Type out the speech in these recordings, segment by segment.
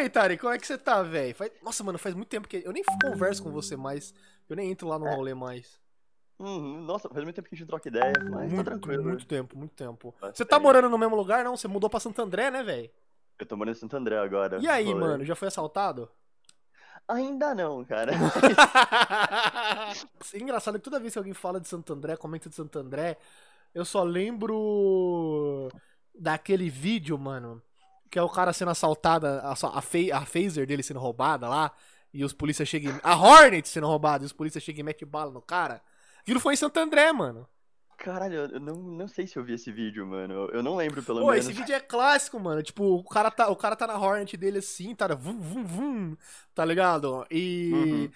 aí, Tari, como é que você tá, velho? Faz... Nossa, mano, faz muito tempo que eu nem converso com você mais. Eu nem entro lá no É. rolê mais. Uhum, nossa, faz muito tempo que a gente troca ideia, mas tá muito, tranquilo. muito tempo, muito tempo. Você tá morando no mesmo lugar, não? Você mudou pra Santo André, né, velho? Eu tô morando em Santo André agora. E aí, mano, já foi assaltado? Ainda não, cara. É engraçado que toda vez que alguém fala de Santo André, comenta de Santo André, eu só lembro daquele vídeo, mano, que é o cara sendo assaltado, a, a, a phaser dele sendo roubada lá, e os polícias chegam. A Hornet sendo roubada, e os polícias chegam e metem bala no cara. Aquilo foi em Santo André, mano. Caralho, eu não, não sei se eu vi esse vídeo, mano. Eu- não lembro, pelo Pô, menos. esse vídeo é clássico, mano. Tipo, o cara tá, o cara tá na Hornet dele assim, tá, vum, vum, vum, tá ligado? E. Uhum.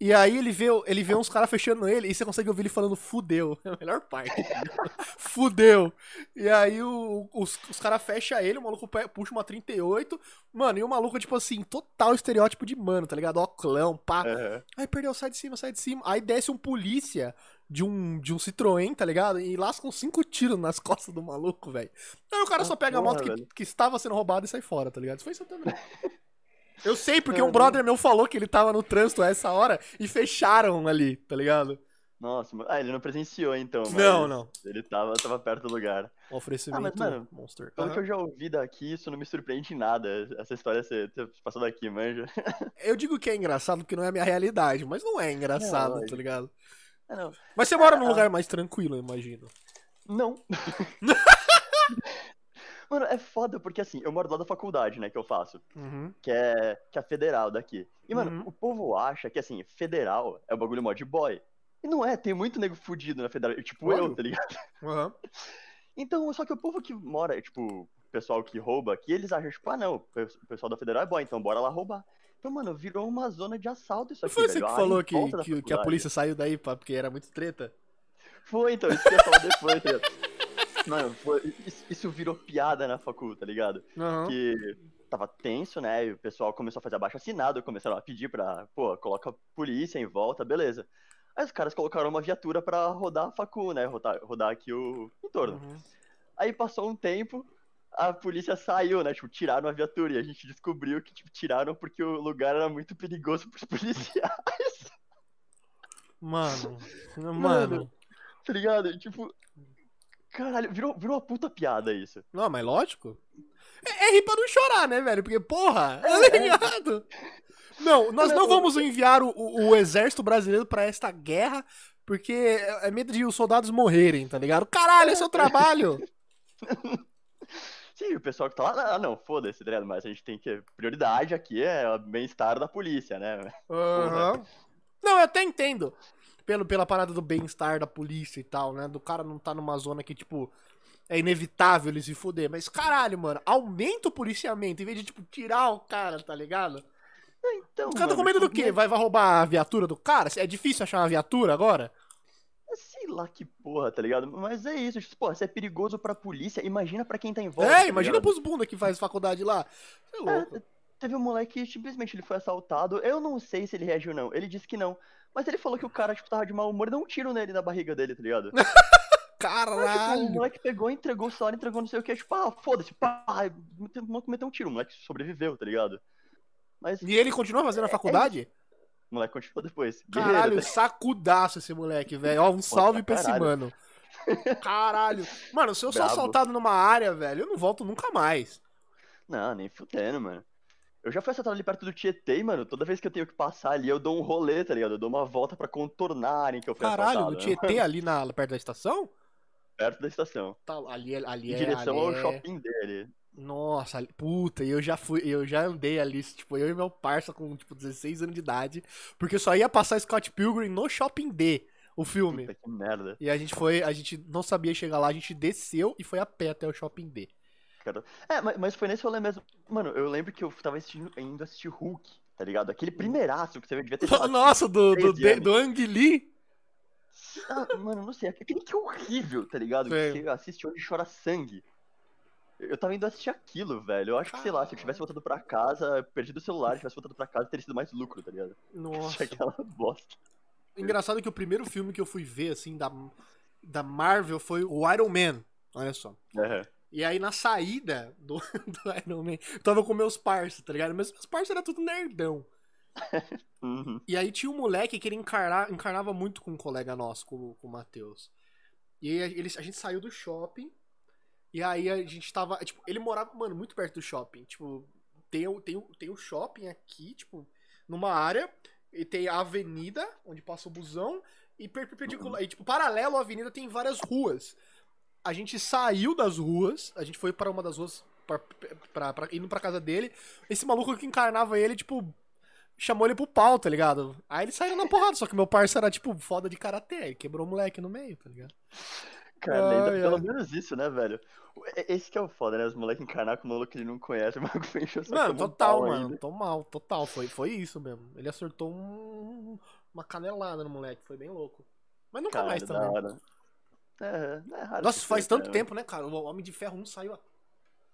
E aí ele vê, ele vê uns caras fechando ele e você consegue ouvir ele falando fudeu. É a melhor parte. fudeu. E aí o- os, os caras fecham ele, o maluco puxa uma 38. Mano, e o maluco, tipo assim, total estereótipo de mano, tá ligado? Oclão, pá. Aham. Aí perdeu, sai de cima, sai de cima. Aí desce um polícia de um, de um Citroën, tá ligado? E lasca uns cinco tiros nas costas do maluco, velho. Aí o cara Ah, só pega a porra, moto que, que estava sendo roubada e sai fora, tá ligado? Isso foi André. Eu sei, porque um brother meu falou que ele tava no trânsito a essa hora e fecharam ali, tá ligado? Nossa. Ah, ele não presenciou então. Não, não. Ele tava, tava perto do lugar. Oferecimento Ah, mas, mano, Monster. Pelo Aham. que eu já ouvi daqui, isso não me surpreende em nada. Essa história ser, ter passado aqui, manja. Eu digo que é engraçado porque não é a minha realidade, mas não é engraçado, Não, tá ligado? Ah, não. Mas você mora num Ah. lugar mais tranquilo, eu imagino. Não. Mano, é foda porque assim, eu moro lá da faculdade, né, que eu faço, Uhum. que é, que é a federal daqui. E, mano, Uhum. o povo acha que, assim, federal é o bagulho mod boy. E não é, tem muito nego fudido na federal, tipo eu, tá ligado? Aham. Então, só que o povo que mora, tipo, o pessoal que rouba aqui, eles acham, tipo, ah, não, o pe- o pessoal da federal é boy, então bora lá roubar. Então, mano, virou uma zona de assalto isso aqui, foi você que falou que, que, que a polícia saiu daí pá, porque era muito treta? Foi, então, isso que eu ia falar depois, tá? Mano, foi, isso, isso virou piada na facu, tá ligado? Aham. Que tava tenso, né? E o pessoal começou a fazer abaixo assinado, começaram a pedir pra, pô, coloca a polícia em volta, beleza. Aí os caras colocaram uma viatura pra rodar a facu, né? Rodar, rodar aqui o entorno. Uhum. Aí passou um tempo, a polícia saiu, né? Tipo, tiraram a viatura e a gente descobriu que, tipo, tiraram porque o lugar era muito perigoso pros policiais, Mano, mano, Mano. tá ligado? Tipo, caralho, virou, virou uma puta piada isso. Não, mas lógico. É, é rir pra não chorar, né, velho? Porque, porra, É, tá é. ligado? Não, nós não vamos enviar o, o- o exército brasileiro pra esta guerra porque é é medo de os soldados morrerem, tá ligado? Caralho, esse é o trabalho. Sim, o pessoal que tá lá, ah, não, foda-se, tá ligado? Mas a gente tem que. Prioridade aqui é o bem-estar da polícia, né? Aham. Não, eu até entendo. Pelo, pela parada do bem-estar da polícia e tal, né? Do cara não tá numa zona que, tipo, é inevitável ele se fuder. Mas, caralho, mano, aumenta o policiamento em vez de, tipo, tirar o cara, tá ligado? Então. O cara tá com mano, medo do quê? Vai, vai roubar a viatura do cara? É difícil achar uma viatura agora? Sei lá que porra, tá ligado? Mas é isso, tipo, porra, se é perigoso pra polícia, imagina pra quem tá em volta. é, tá imagina pros bunda que faz faculdade lá. Você é louco. É, teve um moleque que simplesmente ele foi assaltado. Eu não sei se ele reagiu ou não. Ele disse que não. Mas ele falou que o cara, tipo, tava de mau humor e deu um tiro nele na barriga dele, tá ligado? Mas, tipo, o Caralho. moleque pegou, entregou o entregou não sei o que, tipo, ah, foda-se, pá, meteu, meteu um tiro, o moleque sobreviveu, tá ligado? Mas E ele continua fazendo a faculdade? o moleque continuou depois. Guerreiro, Caralho, sacudaço esse moleque, velho. Ó, um salve pra esse caralho. mano. Caralho. Mano, se eu sou Brabo. assaltado numa área, velho, eu não volto nunca mais. Não, nem fudendo, mano. Eu já fui assaltado ali perto do Tietê, mano. Toda vez que eu tenho que passar ali, eu dou um rolê, tá ligado? Eu dou uma volta pra contornar a área em que eu fui Caralho, assaltado. no né? Tietê ali na, perto da estação? Perto da estação. Tá, ali, é- ali Em é. direção ali ao é- shopping dele. Nossa, puta, e eu já fui, eu já andei ali, tipo, eu e meu parça com, tipo, 16 anos de idade, porque eu só ia passar Scott Pilgrim no Shopping D, o filme. Puta que merda. E a gente foi, a gente não sabia chegar lá, a gente desceu e foi a pé até o Shopping D. Cara. É, mas, mas foi nesse rolê mesmo. Mano, eu lembro que eu tava assistindo, indo assistir Hulk, tá ligado? Aquele primeiraço que você devia ter. Nossa, do, do, 13 de- do Ang Lee? Ah, mano, não sei. Aquele que é horrível, tá ligado? Sei. Que você assiste onde chora sangue. Eu tava indo assistir aquilo, velho. Eu acho que, sei lá, se eu tivesse voltado pra casa, perdido o celular, tivesse voltado pra casa, teria sido mais lucro, tá ligado? Nossa. Aquela bosta. Engraçado que o primeiro filme que eu fui ver, assim, da, da Marvel foi o Iron Man. Olha só. Aham. E aí na saída do, do Iron Man, eu tava com meus parceiros, tá ligado? Mas meus parceiros eram tudo nerdão. Uhum. E aí tinha um moleque que ele encarna, encarnava muito com um colega nosso, com, com o Matheus. E aí ele, a gente saiu do shopping. E aí a gente tava. Tipo, ele morava, mano, muito perto do shopping. Tipo, tem, o- tem, tem o shopping aqui, tipo, numa área. E tem a avenida, onde passa o busão. E per- perpendicular. E, tipo, paralelo à avenida tem várias ruas. A gente saiu das ruas. A gente foi para uma das ruas. Pra, pra, pra- indo pra casa dele. Esse maluco que encarnava ele, tipo, chamou ele pro pau, tá ligado? Aí eles saíram na porrada, só que meu parceiro era, tipo, foda de karatê, ele quebrou o moleque no meio, tá ligado? Cara, ainda Ai, pelo menos isso, né, velho? Esse que é o foda, né? Os moleques encarnar com um maluco que ele não conhece, o maluco encheu só Mano, total, mano, ainda. total, total, foi, foi isso mesmo. Ele acertou um- uma canelada no moleque, foi bem louco. Mas nunca Cara, mais também. É, é Nossa, faz tanto né? tempo, né, cara? O Homem de Ferro 1 saiu. a-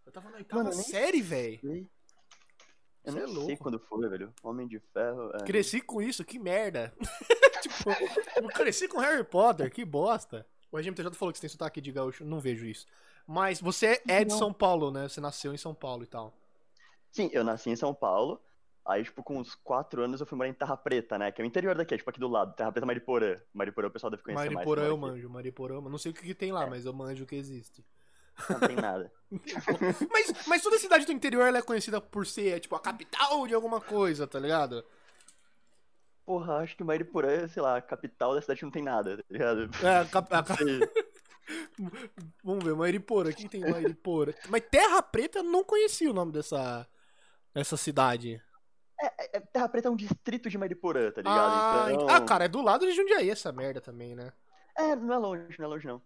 Eu tava na oitava Mano, série, velho. Eu Cê é nem sei louco. quando foi, velho. Homem de Ferro. É. Cresci com isso, que merda. tipo, eu cresci com Harry Potter, que bosta. O RGMTJ falou que você tem sotaque de gaúcho, não vejo isso. Mas você é de Não. São Paulo, né? Você nasceu em São Paulo e tal. Sim, eu nasci em São Paulo. Aí, tipo, com uns 4 anos eu fui morar em Terra Preta, né? Que é o interior daqui, é, tipo aqui do lado. Terra Preta Mariporã. Mariporã o pessoal deve conhecer mais. Mariporã eu manjo, Mariporã, não sei o que, que tem lá, mas eu manjo o que existe. Não tem nada. mas, mas toda cidade do interior ela é conhecida por ser, tipo, a capital de alguma coisa, tá ligado? Porra, acho que Mariporã, sei lá, a capital da cidade não tem nada, tá ligado? É, a cap- a cap- Sei. Vamos ver, Mariporã, quem tem Mariporã? Mas Terra Preta eu não conhecia o nome dessa, dessa cidade. É, Terra Preta é um distrito de Mariporã, tá ligado? Ah, então... ah, cara, é do lado de Jundiaí essa merda também, né? É, não é longe, não é longe não.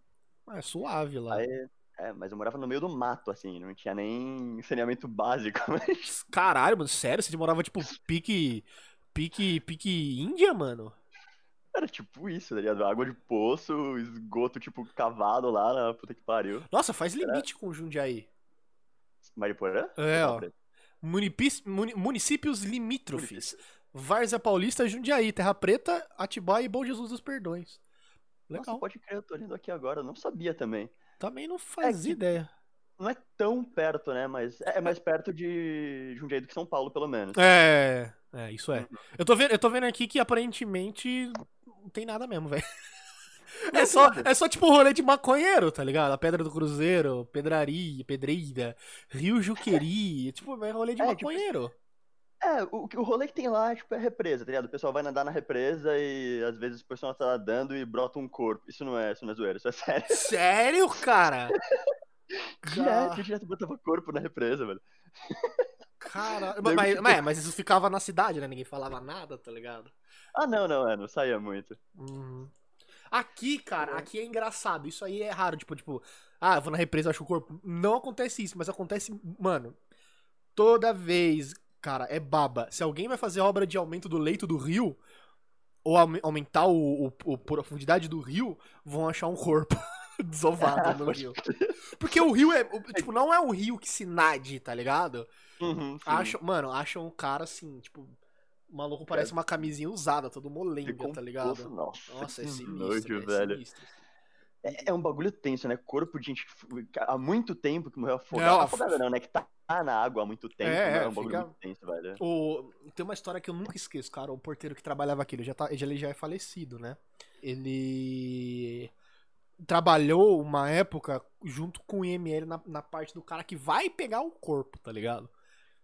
É suave lá. Aí, é, mas eu morava no meio do mato, assim, não tinha nem saneamento básico. Mas... Caralho, mano, sério? Você morava, tipo, pique. Pique. Pique Índia, mano? Era tipo isso, tá ligado? Água de poço, esgoto, tipo, cavado lá na puta que pariu. Nossa, faz limite com Jundiaí. Mariporã? É, ó. Preta. Munipis- muni- municípios limítrofes. Várzea Paulista, Jundiaí, Terra Preta, Atibaia e Bom Jesus dos Perdões. Nossa, Legal. pode crer, eu tô olhando aqui agora, eu não sabia também. Também não fazia É ideia. Não é tão perto, né? Mas é é mais perto de Jundiaí do que São Paulo, pelo menos. É, é, isso é. Uhum. Eu tô vendo, eu tô vendo aqui que aparentemente não tem nada mesmo, velho. É só, é só tipo rolê de maconheiro, tá ligado? A Pedra do Cruzeiro, Pedraria, Pedreira, Rio Juqueri, tipo, é rolê de É, tipo, maconheiro. É, o, o rolê que tem lá, tipo, é represa, tá ligado? O pessoal vai nadar na represa e às vezes o pessoal tá nadando e brota um corpo. Isso não é, isso não é zoeira, isso é sério. Sério, cara? Direto, direto botava corpo na represa, velho. Cara, mas, tipo- mas, mas isso ficava na cidade, né? Ninguém falava nada, tá ligado? Ah, não, não, é, não saía muito. Uhum. Aqui, cara, aqui é engraçado. Isso aí é raro. Tipo, tipo, ah, eu vou na represa, acho o corpo. Não acontece isso, mas acontece, mano. Toda vez, cara, é baba. Se alguém vai fazer obra de aumento do leito do rio, ou aume- aumentar o, o- o- profundidade do rio, vão achar um corpo desovado no rio. Porque o rio é, tipo, não é um rio que se nade, tá ligado? Uhum. Acham, mano, acham um cara assim, tipo, o maluco parece uma camisinha usada, todo molenga, tá ligado? Nossa, Nossa, é sinistro, nojo, é velho. sinistro. É, é um bagulho tenso, né? Corpo de gente há muito tempo que morreu Não, afogado. a- Afogada não, né? Que tá na água há muito tempo. É, né? é, é um bagulho fica- muito tenso, velho. O, tem uma história que eu nunca esqueço, cara. O porteiro que trabalhava aqui, ele já, tá, ele já é falecido, né? Ele trabalhou uma época junto com o IML na, na parte do cara que vai pegar o corpo, tá ligado?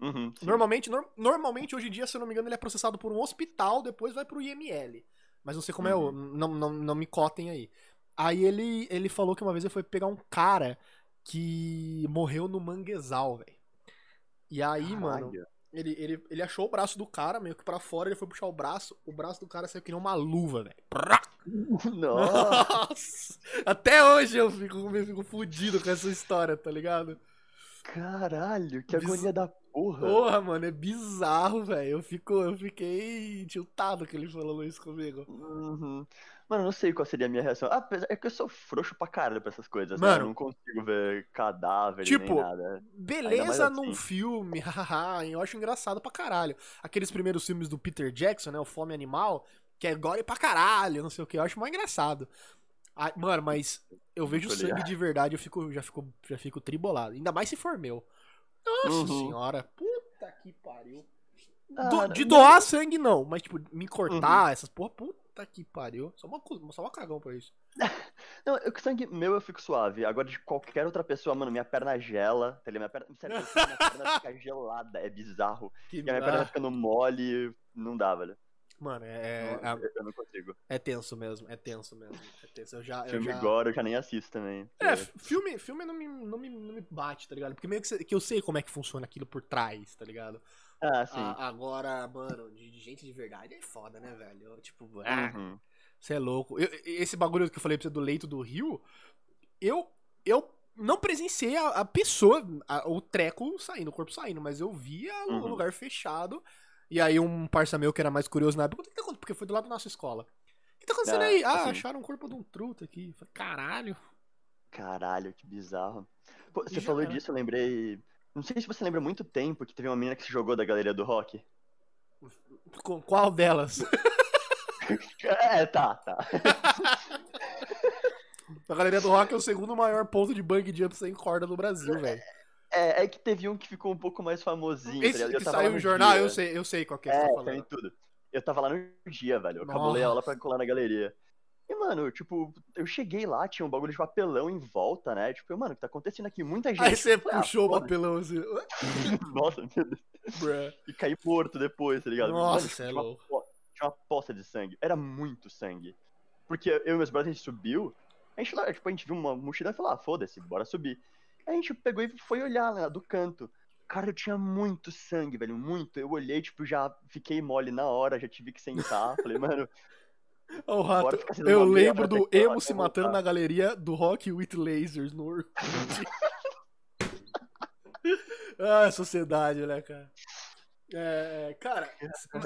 Uhum. Normalmente, nor- normalmente, hoje em dia, se eu não me engano, ele é processado por um hospital, depois vai pro IML. Mas não sei como é o. Não, não, não me cotem aí. Aí ele, ele falou que uma vez ele foi pegar um cara que morreu no manguezal, velho. E aí, mano, Caralho. ele, ele, ele achou o braço do cara meio que pra fora, ele foi puxar o braço, o braço do cara saiu que nem uma luva, velho. Nossa! Até hoje eu fico, eu fico fudido com essa história, tá ligado? Caralho, que Biz- agonia da porra. Porra, mano, é bizarro, velho. Eu, fico, eu fiquei tiltado que ele falou isso comigo. Uhum. Mano, eu não sei qual seria a minha reação. Ah, apesar- é que eu sou froxo pra caralho pra essas coisas, né? Mano. Eu não consigo ver cadáver Tipo, nem nada. Beleza mais num assim. filme, hahaha, eu acho engraçado pra caralho. Aqueles primeiros filmes do Peter Jackson, né? O Fome Animal, que é gore pra caralho, não sei o que, eu acho mais engraçado. Ah, mano, mas eu vejo sangue de verdade, eu fico, já, fico, já fico tribolado. Ainda mais se for meu. Nossa Uhum. senhora. Puta que pariu. Ah, Do- de não- doar sangue, não. Mas, tipo, me Uhum. cortar, essas porra, puta que pariu. Só uma, só uma cagão pra isso. Não, eu, sangue meu eu fico suave. Agora de qualquer outra pessoa, mano, minha perna gela. Tá ligado? Minha perna, sério, minha perna fica gelada. É bizarro. Que, E a minha perna ficando mole. Não dá, velho. Mano, é, Não, é, eu não consigo. é tenso mesmo. É tenso mesmo. É tenso. Eu já. Eu Filme já... gore eu já nem assisto também. É, filme, filme não, me, não, me, não me bate, tá ligado? Porque meio que, que eu sei como é que funciona aquilo por trás, tá ligado? Ah, sim. A- agora, mano, de, de gente de verdade é foda, né, velho? Eu, Tipo, ah, Uhum. você é louco. Eu- esse bagulho que eu falei pra você do leito do rio, eu, eu não presenciei a, a pessoa, a- o treco saindo, o corpo saindo, mas eu via o Uhum. lugar fechado. E aí um parça meu que era mais curioso na época, o que tá acontecendo? Porque foi do lado da nossa escola. O que tá acontecendo Ah, aí? Ah, sim. acharam o corpo de um truta aqui. Falei, caralho. Caralho, que bizarro. Pô, você Já falou era. disso, eu lembrei. Não sei se você lembra muito tempo que teve uma menina que se jogou da galeria do rock. Com qual delas? É, tá, tá. A Galeria do Rock é o segundo maior ponto de bang jump sem corda do Brasil, velho. É, é que teve um que ficou um pouco mais famosinho. tá Esse que saiu no jornal, dia. eu sei, eu sei qual que é que É, você tá tudo. Eu tava lá no dia, velho. Eu cabulei a aula pra colar na galeria. E, mano, tipo, eu cheguei lá, tinha um bagulho de papelão em volta, né? Tipo, eu, mano, o que tá acontecendo aqui? Muita gente. Aí você ah, puxou o papelão assim. Nossa, meu Deus. bruh. E caí morto depois, tá ligado? Nossa, Mano, é uma, louco. tinha uma poça de sangue. Era muito sangue. Porque eu e meus brothers, a gente subiu. A gente, lá, tipo, a gente viu uma multidão e falou, ah, foda-se, bora subir. A gente pegou e foi olhar né, do canto. Cara, eu tinha muito sangue, velho, muito. Eu olhei, tipo, já fiquei mole na hora, já tive que sentar. Falei, mano, Ó, o rato. Eu lembro do emo se matando na galeria do Rock with Lasers no Orkut. ah, sociedade, né, cara? É, cara,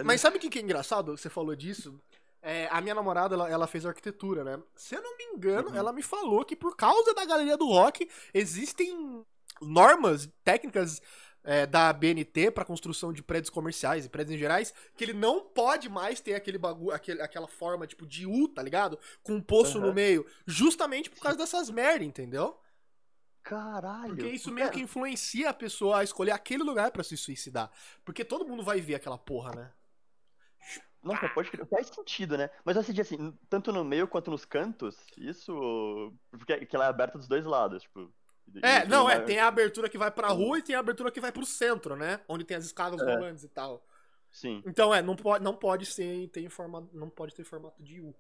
mas sabe o que que é engraçado? Você falou disso. É, a minha namorada, ela, ela fez arquitetura, né? Se eu não me engano, Uhum. ela me falou que por causa da galeria do rock, existem normas, técnicas é, da BNT pra construção de prédios comerciais e prédios em gerais, que ele não pode mais ter aquele bagulho, aquele, aquela forma tipo de U, tá ligado? Com um poço no Aham. meio, justamente por causa dessas merda, entendeu? caralho. Porque isso meio que influencia a pessoa a escolher aquele lugar pra se suicidar. Porque todo mundo vai ver aquela porra, né? Nossa, pode crer. Faz sentido, né? Mas eu senti assim, tanto no meio quanto nos cantos, isso. Porque que ela é aberta dos dois lados, tipo. É, não, é, uma- tem a abertura que vai pra rua e tem a abertura que vai pro centro, né? Onde tem as escadas É. rolantes e tal. Sim. Então, é, não pode, não pode ser, ter formato, não pode ter formato de U.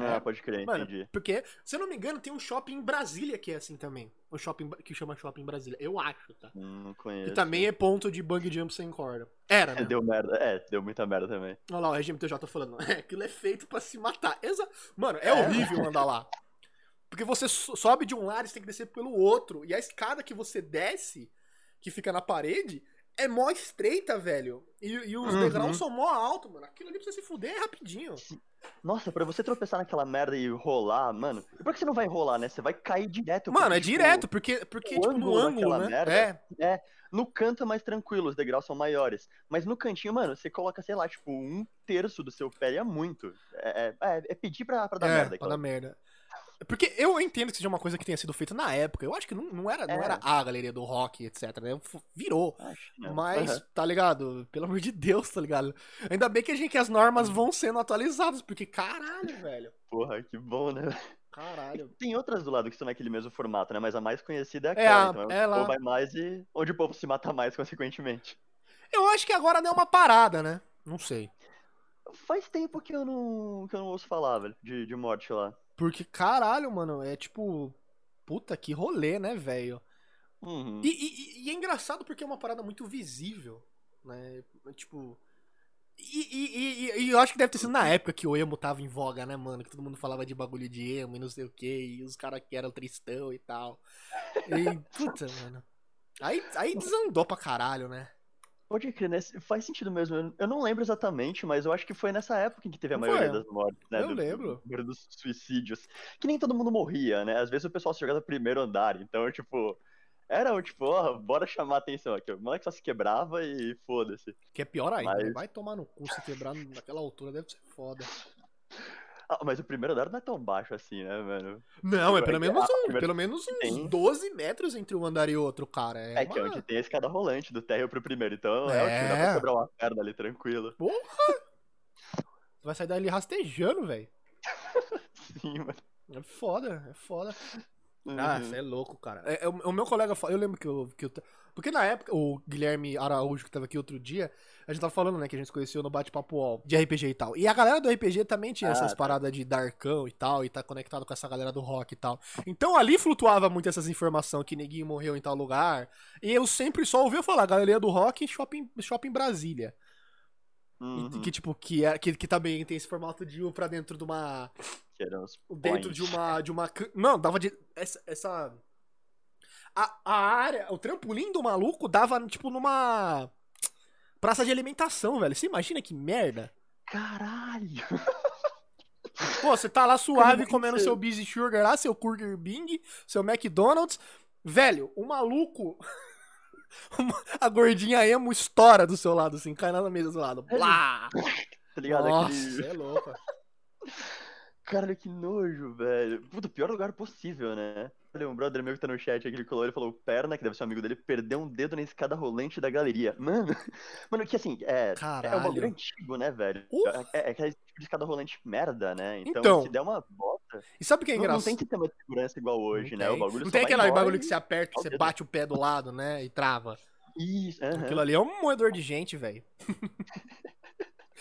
Ah, pode crer, Mano, entendi. porque, se eu não me engano, tem um shopping em Brasília que é assim também. Um shopping que chama Shopping Brasília. Eu acho, tá? Hum, Não E conheço. também é ponto de bang jump sem corda. Era, né? Deu merda. É, deu muita merda também. Olha lá, o RGMTJ tá falando. É, aquilo é feito pra se matar. Exa Mano, é, É. horrível andar lá. Porque você so- sobe de um lado e você tem que descer pelo outro. E a escada que você desce, que fica na parede, é mó estreita, velho. E, e os Uhum. degraus são mó altos, mano. Aquilo ali pra você se fuder é rapidinho. Nossa, pra você tropeçar naquela merda e rolar, mano. Por que você não vai rolar, né? Você vai cair direto. Mano, porque, é tipo, direto, porque, porque tipo, no ângulo ângulo, daquela né? merda- É. No canto é mais tranquilo, os degraus são maiores. Mas no cantinho, mano, você coloca, sei lá, tipo, um terço do seu pé e é muito. É, é, é pedir pra, pra dar é, merda. pra dar merda. Porque eu entendo que seja uma coisa que tenha sido feita na época. Eu acho que não, não, era, não É. era a galeria do rock, etc. Né? Virou. Não. Mas, Aham. tá ligado? Pelo amor de Deus, tá ligado? Ainda bem que a gente que as normas vão sendo atualizadas, porque caralho, velho. Porra, que bom, né? Caralho. Tem outras do lado que são naquele mesmo formato, né? Mas a mais conhecida é É aquela. a- então é o povo vai mais e onde o povo se mata mais, consequentemente. Eu acho que agora deu uma parada, né? Não sei. Faz tempo que eu não, que eu não ouço falar, velho, de, de morte lá. Porque, caralho, mano, é tipo. Puta que rolê, né, velho? Uhum. E, e- e é engraçado porque é uma parada muito visível, né? Tipo. E, e- eu acho que deve ter sido na época que o emo tava em voga, né, mano? Que todo mundo falava de bagulho de emo e não sei o que, e os caras que eram tristão e tal. E, puta, mano. Aí, aí desandou pra caralho, né? Pode crer, né? Faz sentido mesmo. Eu- não lembro exatamente, mas eu acho que foi nessa época em que teve a Não maioria foi? das mortes, né? Eu do- lembro. do dos suicídios. Que nem todo mundo morria, né? Às vezes o pessoal se jogava do primeiro andar. Então, tipo, era o tipo, ó, bora chamar a atenção aqui. O moleque só se quebrava e foda-se. Que é pior ainda, né? Mas- Vai tomar no cu se quebrar naquela altura, deve ser foda. Ah, mas o primeiro andar não é tão baixo assim, né, mano? Não, é Tipo, pelo é que menos, um- primeira pelo menos uns tem- 12 metros entre um andar e outro, cara. É, É, que é onde tem a escada rolante do térreo pro primeiro. Então é, ótimo, dá pra É. quebrar uma perna ali tranquilo. Você vai sair dali rastejando, velho. Sim, mano. É foda, é foda. Ah, Uhum. você é louco, cara. É, é, o o meu colega, eu lembro que eu, que eu. Porque na época, o Guilherme Araújo, que tava aqui outro dia, a gente tava falando, né, que a gente se conheceu no bate-papo UOL, de RPG e tal. E a galera do RPG também tinha Ah, essas tá. paradas de Darkão e tal, e tá conectado com essa galera do rock e tal. Então ali flutuava muito essas informações que neguinho morreu em tal lugar. E eu sempre só ouvia falar, galera do rock shopping, shopping Brasília. E Uhum. que, tipo, que, é, que, que também tem esse formato de ir pra dentro de uma dentro de uma de uma não dava de essa, essa a, a área o trampolim do maluco dava tipo numa praça de alimentação velho você imagina que merda Caralho! pô você tá lá suave comendo seu busy sugar lá seu Burger Bing seu McDonald's velho o maluco a gordinha emo estoura do seu lado assim cai na mesa do lado Blá! Tá ligado? nossa Aquele... é louco Caralho, que nojo, velho. Puta, pior lugar possível, né? Olha, um brother meu que tá no chat aqui, ele colou, ele falou, perna, que deve ser um amigo dele, perdeu um dedo na escada rolante da galeria. Mano, mano, que assim, é, é um bagulho antigo, né, velho? Uh. É, é aquele tipo de escada rolante merda, né? Então, Então. se der uma bota, e sabe o que é não, não engraçado tem sistema de segurança igual hoje, Não né? tem. O bagulho Não tem aquele bagulho que você aperta, que você bate o pé do lado, né? E trava. Isso, aham. Aquilo ali é um moedor de gente, velho.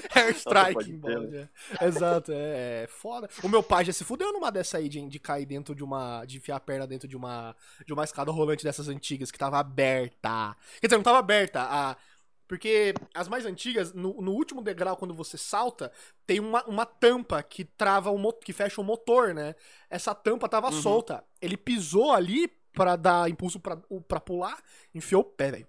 Airstrike, crer, né? Exato, é, é foda. O meu pai já se fudeu numa dessa aí de, de cair dentro de uma. de enfiar a perna dentro de uma. de uma escada rolante dessas antigas que tava aberta. Quer dizer, não tava aberta. A, porque as mais antigas, no, no último degrau, quando você salta, tem uma, uma tampa que trava o que fecha o motor, né? Essa tampa tava Uhum. solta. Ele pisou ali pra dar impulso pra pular, enfiou o pé, velho.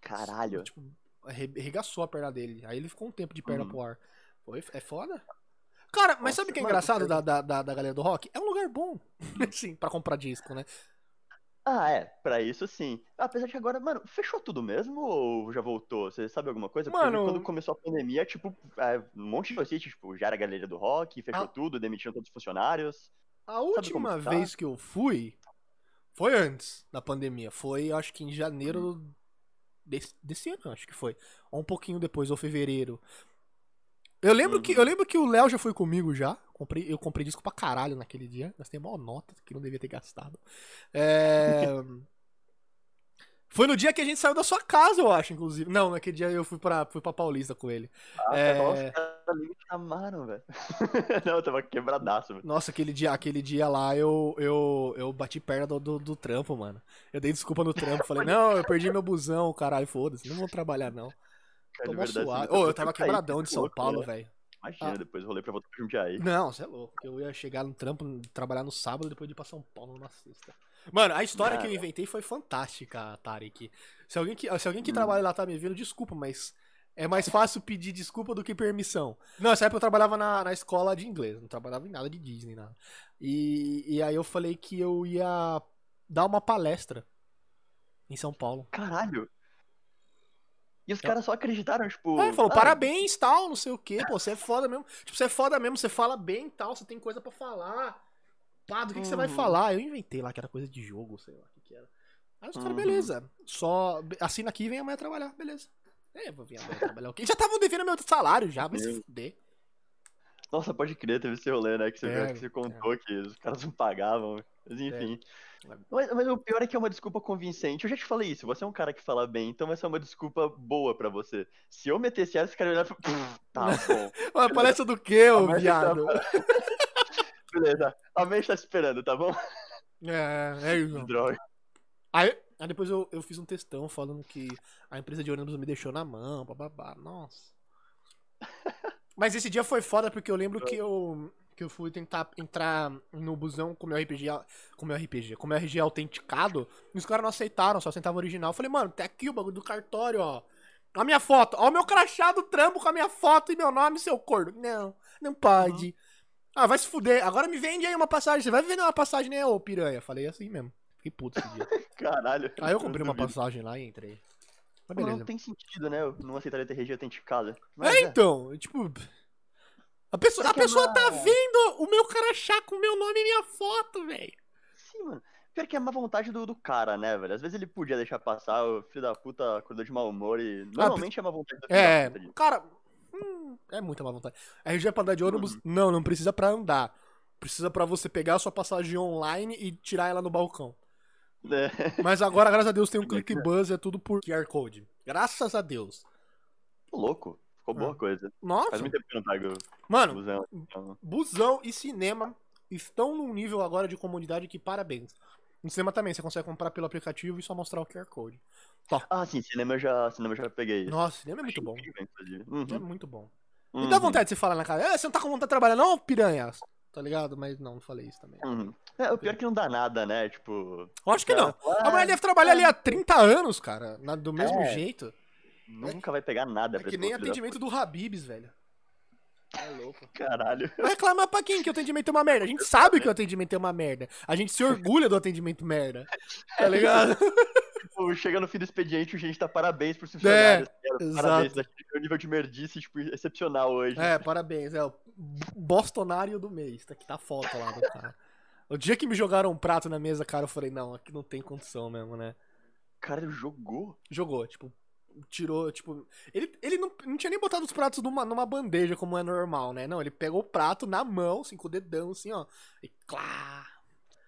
Caralho. Tipo, arregaçou a perna dele. Aí ele ficou um tempo de perna Uhum. pro ar. Foi, é foda. Cara, mas Nossa, sabe o que é mano, engraçado porque- da, da, da, da galera do rock? É um lugar bom, assim, pra comprar disco, né? Ah, é, pra isso sim. Apesar de agora, mano, fechou tudo mesmo ou já voltou? Você sabe alguma coisa? Porque Mano- quando começou a pandemia, tipo, é, um monte de sítio, tipo, já era a galeria do rock, fechou Ah. tudo, demitiram todos os funcionários. A última tá? vez que eu fui foi antes da pandemia. Foi, acho que em janeiro desse, desse ano, acho que foi. Ou um pouquinho depois, ou fevereiro. Eu lembro, que, Uhum. eu lembro que o Léo já foi comigo já. Comprei, eu comprei disco pra caralho naquele dia. Gastei maior nota, que não devia ter gastado. É... Foi no dia que a gente saiu da sua casa, eu acho, inclusive. Não, naquele dia eu fui pra, fui pra Paulista com ele. Ah, É. nossa, ali me chamaram, velho. Não, eu tava quebradaço, velho. Nossa, aquele dia, aquele dia lá eu, eu, eu bati perna do, do, do trampo, mano. Eu dei desculpa no trampo. Falei, não, eu perdi meu busão, caralho, foda-se, não vou trabalhar não. Cara, de Tomou você Ô, eu tava quebradão de São louco, Paulo, né? velho. Imagina, Ah. depois rolei pra voltar pra Jundiaí. Não, você é louco. Eu ia chegar no trampo, trabalhar no sábado, depois de ir pra São Paulo na sexta. Mano, a história que eu inventei foi fantástica, Tarek. Se alguém que, se alguém que Hum. trabalha lá tá me vendo, desculpa, mas é mais fácil pedir desculpa do que permissão. Não, nessa época eu trabalhava na, na escola de inglês, não trabalhava em nada de Disney, nada. E, e aí eu falei que eu ia dar uma palestra em São Paulo. Caralho. E os caras só acreditaram, tipo. É, falou, ah, parabéns, tal, não sei o quê, pô, você é foda mesmo. Tipo, você é foda mesmo, você fala bem tal, você tem coisa pra falar. Pá, do que, que você vai Uhum. falar? Eu inventei lá que era coisa de jogo, sei lá o que, que era. Aí os caras, Uhum. beleza. Só assina aqui e vem amanhã trabalhar, beleza. É, vou vir amanhã trabalhar o quê? Já estavam devendo meu salário já, vai se fuder. Nossa, pode crer, teve esse rolê, né? Que você, É, que você contou que os caras não pagavam. Mas enfim. É. Mas, mas o pior é que é uma desculpa convincente. Eu já te falei isso, você é um cara que fala bem, então vai ser uma desculpa boa pra você. Se eu metesse essa, esse cara ia olhar e falar, "Pff, tá bom. Ué, palestra do quê, ô Mas viado? Beleza, a mente tá esperando, tá bom? É, é isso. Droga. Aí, aí depois eu, eu fiz um textão falando que a empresa de ônibus me deixou na mão, bababá. Nossa. Mas esse dia foi foda porque eu lembro que eu, que eu fui tentar entrar no busão com meu RPG, com meu RPG, com meu RG autenticado, e os caras não aceitaram, só aceitavam original. Eu falei, mano, tem aqui o bagulho do cartório, ó. A minha foto, ó, o meu crachá do trampo com a minha foto e meu nome, seu corno. Não, não pode. Ah, vai se fuder. Agora me vende aí uma passagem. Você vai vender uma passagem, né, ô piranha? Falei assim mesmo. Fiquei puto esse dia. Caralho. Aí eu comprei uma duvido. passagem lá e entrei. Mas Não, beleza. Não tem sentido, né? Eu não aceitaria ter RG autenticada. É, então, tipo. A pessoa, a é pessoa tá vendo o meu crachá com meu nome e minha foto, velho. Sim, mano. Pior que é má vontade do, do cara, né, velho? Às vezes ele podia deixar passar, o filho da puta acordou de mau humor e. Normalmente é má vontade do filho É, da puta. disso. cara, hum, é muita má vontade. RG pra andar de ônibus? Uhum. Não, não precisa pra andar. Precisa pra você pegar a sua passagem online e tirar ela no balcão. É. Mas agora, graças a Deus, tem um é click buzz, é tudo por QR Code. Graças a Deus. Tô louco. Ficou boa Ah. coisa. Nossa, Faz muito tempo que não pego mano, busão. busão e cinema estão num nível agora de comodidade que parabéns. No cinema também, você consegue comprar pelo aplicativo e só mostrar o QR Code. Ah, sim, cinema eu já, cinema eu já peguei. Nossa, cinema é muito bom. inclusive. É Uhum, muito bom. uhum, Me dá vontade de você falar na cara. "É, você não tá com vontade de trabalhar, não, piranhas? Tá ligado? Mas não, não falei isso também. uhum. É, o pior é que não dá nada, né? Tipo. Eu acho que não. A mulher deve trabalhar ali há 30 anos, cara. na- do mesmo É. jeito. Nunca vai pegar nada É que nem atendimento do Habibs, velho. É louco. Caralho. Vai reclamar pra quem que o atendimento é uma merda? A gente sabe que o atendimento é uma merda. A gente se orgulha do atendimento merda. Tá ligado? Tipo, chega no fim do expediente, o gente tá parabéns pros funcionários. cara, É, exato. Parabéns, né? o nível de merdice, tipo, excepcional hoje. É, parabéns. É bostonário do mês. Tá aqui tá a foto lá do cara. O dia que me jogaram um prato na mesa, cara, eu falei, não, aqui não tem condição mesmo, né? Cara jogou. Jogou, tipo, tirou, tipo. Ele, ele não, não tinha nem botado os pratos numa, numa bandeja, como é normal, né? Não, ele pegou o prato na mão, assim, com o dedão, assim, ó. E clá!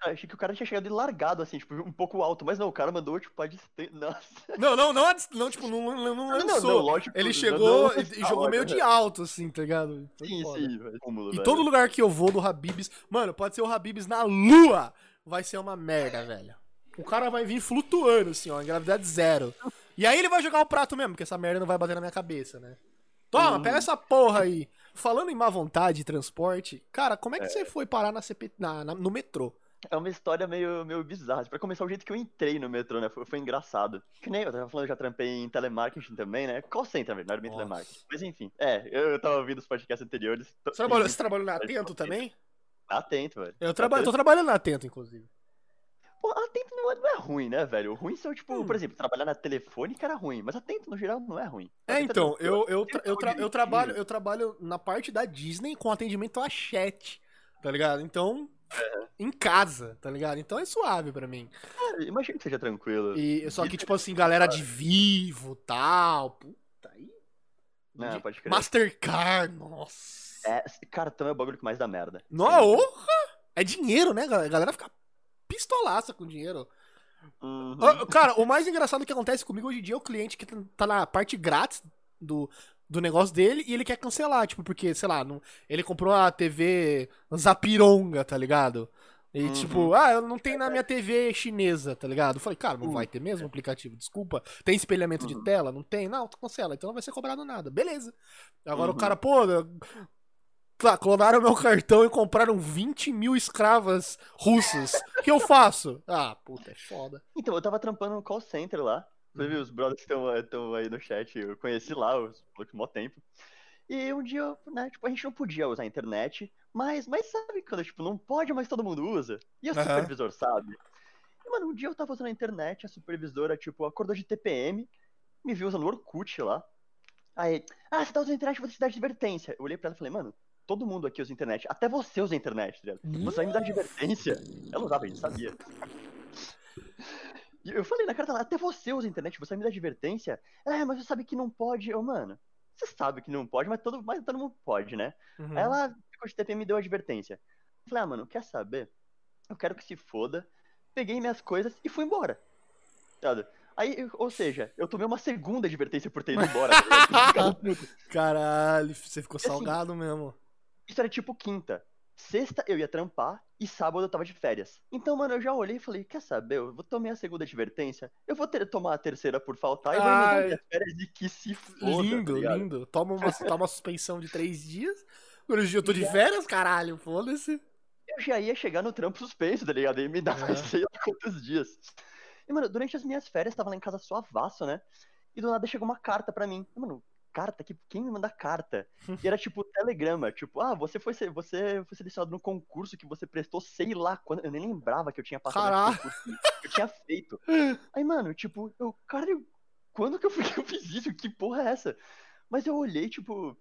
Achei que o cara tinha chegado e largado, assim, tipo, um pouco alto. Mas não, o cara mandou, tipo, a distância. Nossa. Não, não, não, não tipo, não, não, não Não, lançou. não, lógico. ele não, chegou não, e, e jogou meio de alto, assim, tá ligado? Foi Sim, foda. sim, E todo lugar que eu vou do Habibs, mano, pode ser o Habibs na lua, vai ser uma merda, velho. O cara vai vir flutuando, assim, ó, em gravidade zero. E aí ele vai jogar o prato mesmo, porque essa merda não vai bater na minha cabeça, né? Toma, Uhum. pega essa porra aí. Falando em má vontade de transporte, cara, como é que você foi parar na CP, na- na- no metrô? É uma história meio, meio bizarra. Pra começar, o jeito que eu entrei no metrô, né? Foi, foi engraçado. Que nem eu tava falando, eu já trampei em telemarketing também, né? Call center, velho, não era bem Nossa. telemarketing. Mas enfim, é, eu, eu tava ouvindo os podcasts anteriores. tô- Você trabalhou, enfim, você trabalhou na Atento também? Atento, velho. Eu traba, tô trabalhando na Atento, inclusive. Pô, atento não é, não é ruim, né, velho? O ruim são, tipo, Hum. por exemplo, trabalhar na telefônica era ruim, mas atento no geral não é ruim. É, Atento então, eu, eu, tra- eu, tra- eu direitinho. trabalho, eu trabalho na parte da Disney com atendimento a chat, tá ligado? Então, em casa, tá ligado? Então é suave pra mim. Cara, imagina que seja tranquilo. E, só que, tipo assim, galera de vivo tal, puta aí. Não, de- pode crer. Mastercard, nossa. É, cartão é o bagulho que mais dá merda. Nossa! É dinheiro, né? A galera fica pistolaça com dinheiro. Uhum. Ah, Cara, o mais engraçado que acontece comigo hoje em dia é o cliente que tá na parte grátis do, do negócio dele e ele quer cancelar, tipo, porque, sei lá, não, ele comprou a TV Zapironga, tá ligado? E Uhum. tipo, ah, eu não tenho na minha TV chinesa, tá ligado? Eu falei, cara, não Uhum. vai ter mesmo aplicativo, desculpa. Tem espelhamento de Uhum. tela? Não tem? Não, tu cancela, então não vai ser cobrado nada. Beleza. Agora o Uhum. cara, pô, tá, clonaram meu cartão e compraram 20 mil escravas russas. O que eu faço? Ah, puta, é foda. Então, eu tava trampando no call center lá. Inclusive, Uhum. os brothers estão aí no chat, eu conheci lá, os por mó tempo. E um dia, né, tipo, a gente não podia usar a internet, mas, mas sabe quando, tipo, não pode, mas todo mundo usa? E o Aham. supervisor sabe? E, mano, um dia eu tava usando a internet, a supervisora, tipo, acordou de TPM, me viu usando o Orkut lá. Aí, ah, você tá usando a internet, você dá advertência. Eu olhei pra ela e falei, mano, todo mundo aqui usa internet, até você usa a internet, tá ligado? Você vai me dar advertência? Ela usava, a gente sabia. Eu falei na cara dela, até você usa a internet, você me dar advertência? É, mas você sabe que não pode. Eu, mano, você sabe que não pode, mas todo, mas todo mundo pode, né? Uhum. Aí ela ficou de TP e me deu advertência. Eu falei, ah, mano, quer saber? Eu quero que se foda. Peguei minhas coisas e fui embora. Ligado? Aí, ou seja, eu tomei uma segunda advertência por ter ido embora. tá. Caralho, você ficou assim, salgado mesmo. Isso era tipo quinta. Sexta eu ia trampar e sábado eu tava de férias. Então, mano, eu já olhei e falei, quer saber? Eu vou tomar a segunda advertência, eu vou ter, tomar a terceira por faltar e vou emendar minhas férias e que se foda, lindo, tá lindo. Toma uma, toma uma suspensão de três dias. Hoje eu tô de férias, caralho, foda-se. Eu já ia chegar no trampo suspenso, tá ligado? E me dar mais É. sei lá quantos dias. E, mano, durante as minhas férias, tava lá em casa suavaço, né? E do nada chegou uma carta pra mim. Mano, carta? Que, quem me manda carta? E era tipo telegrama, tipo, ah, você foi, você foi selecionado no concurso que você prestou sei lá quando. Eu nem lembrava que eu tinha passado nesse concurso. que Eu tinha feito. Aí, mano, tipo, eu, cara, eu- quando que eu, fui- que eu fiz isso? Que porra é essa? Mas eu olhei, tipo,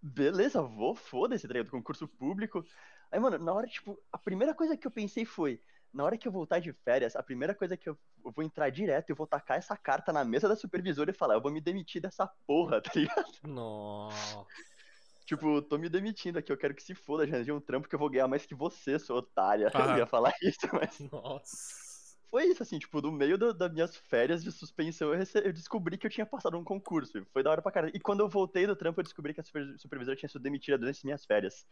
beleza, vou, foda-se, tá ligado? Concurso público. Aí, mano, na hora, tipo, a primeira coisa que eu pensei foi, na hora que eu voltar de férias, a primeira coisa que eu, eu vou entrar direto, eu vou tacar essa carta na mesa da supervisora e falar, eu vou me demitir dessa porra, tá ligado? Nossa. Tipo, tô me demitindo aqui, eu quero que se foda, já arranjei um trampo que eu vou ganhar mais que você, sua otária. Aham. Eu ia falar isso, mas Nossa. Foi isso, assim, tipo, no meio da- das minhas férias de suspensão, eu, rece- eu descobri que eu tinha passado um concurso. Foi da hora pra caralho. E quando eu voltei do trampo, eu descobri que a super- supervisora tinha sido demitida durante as minhas férias.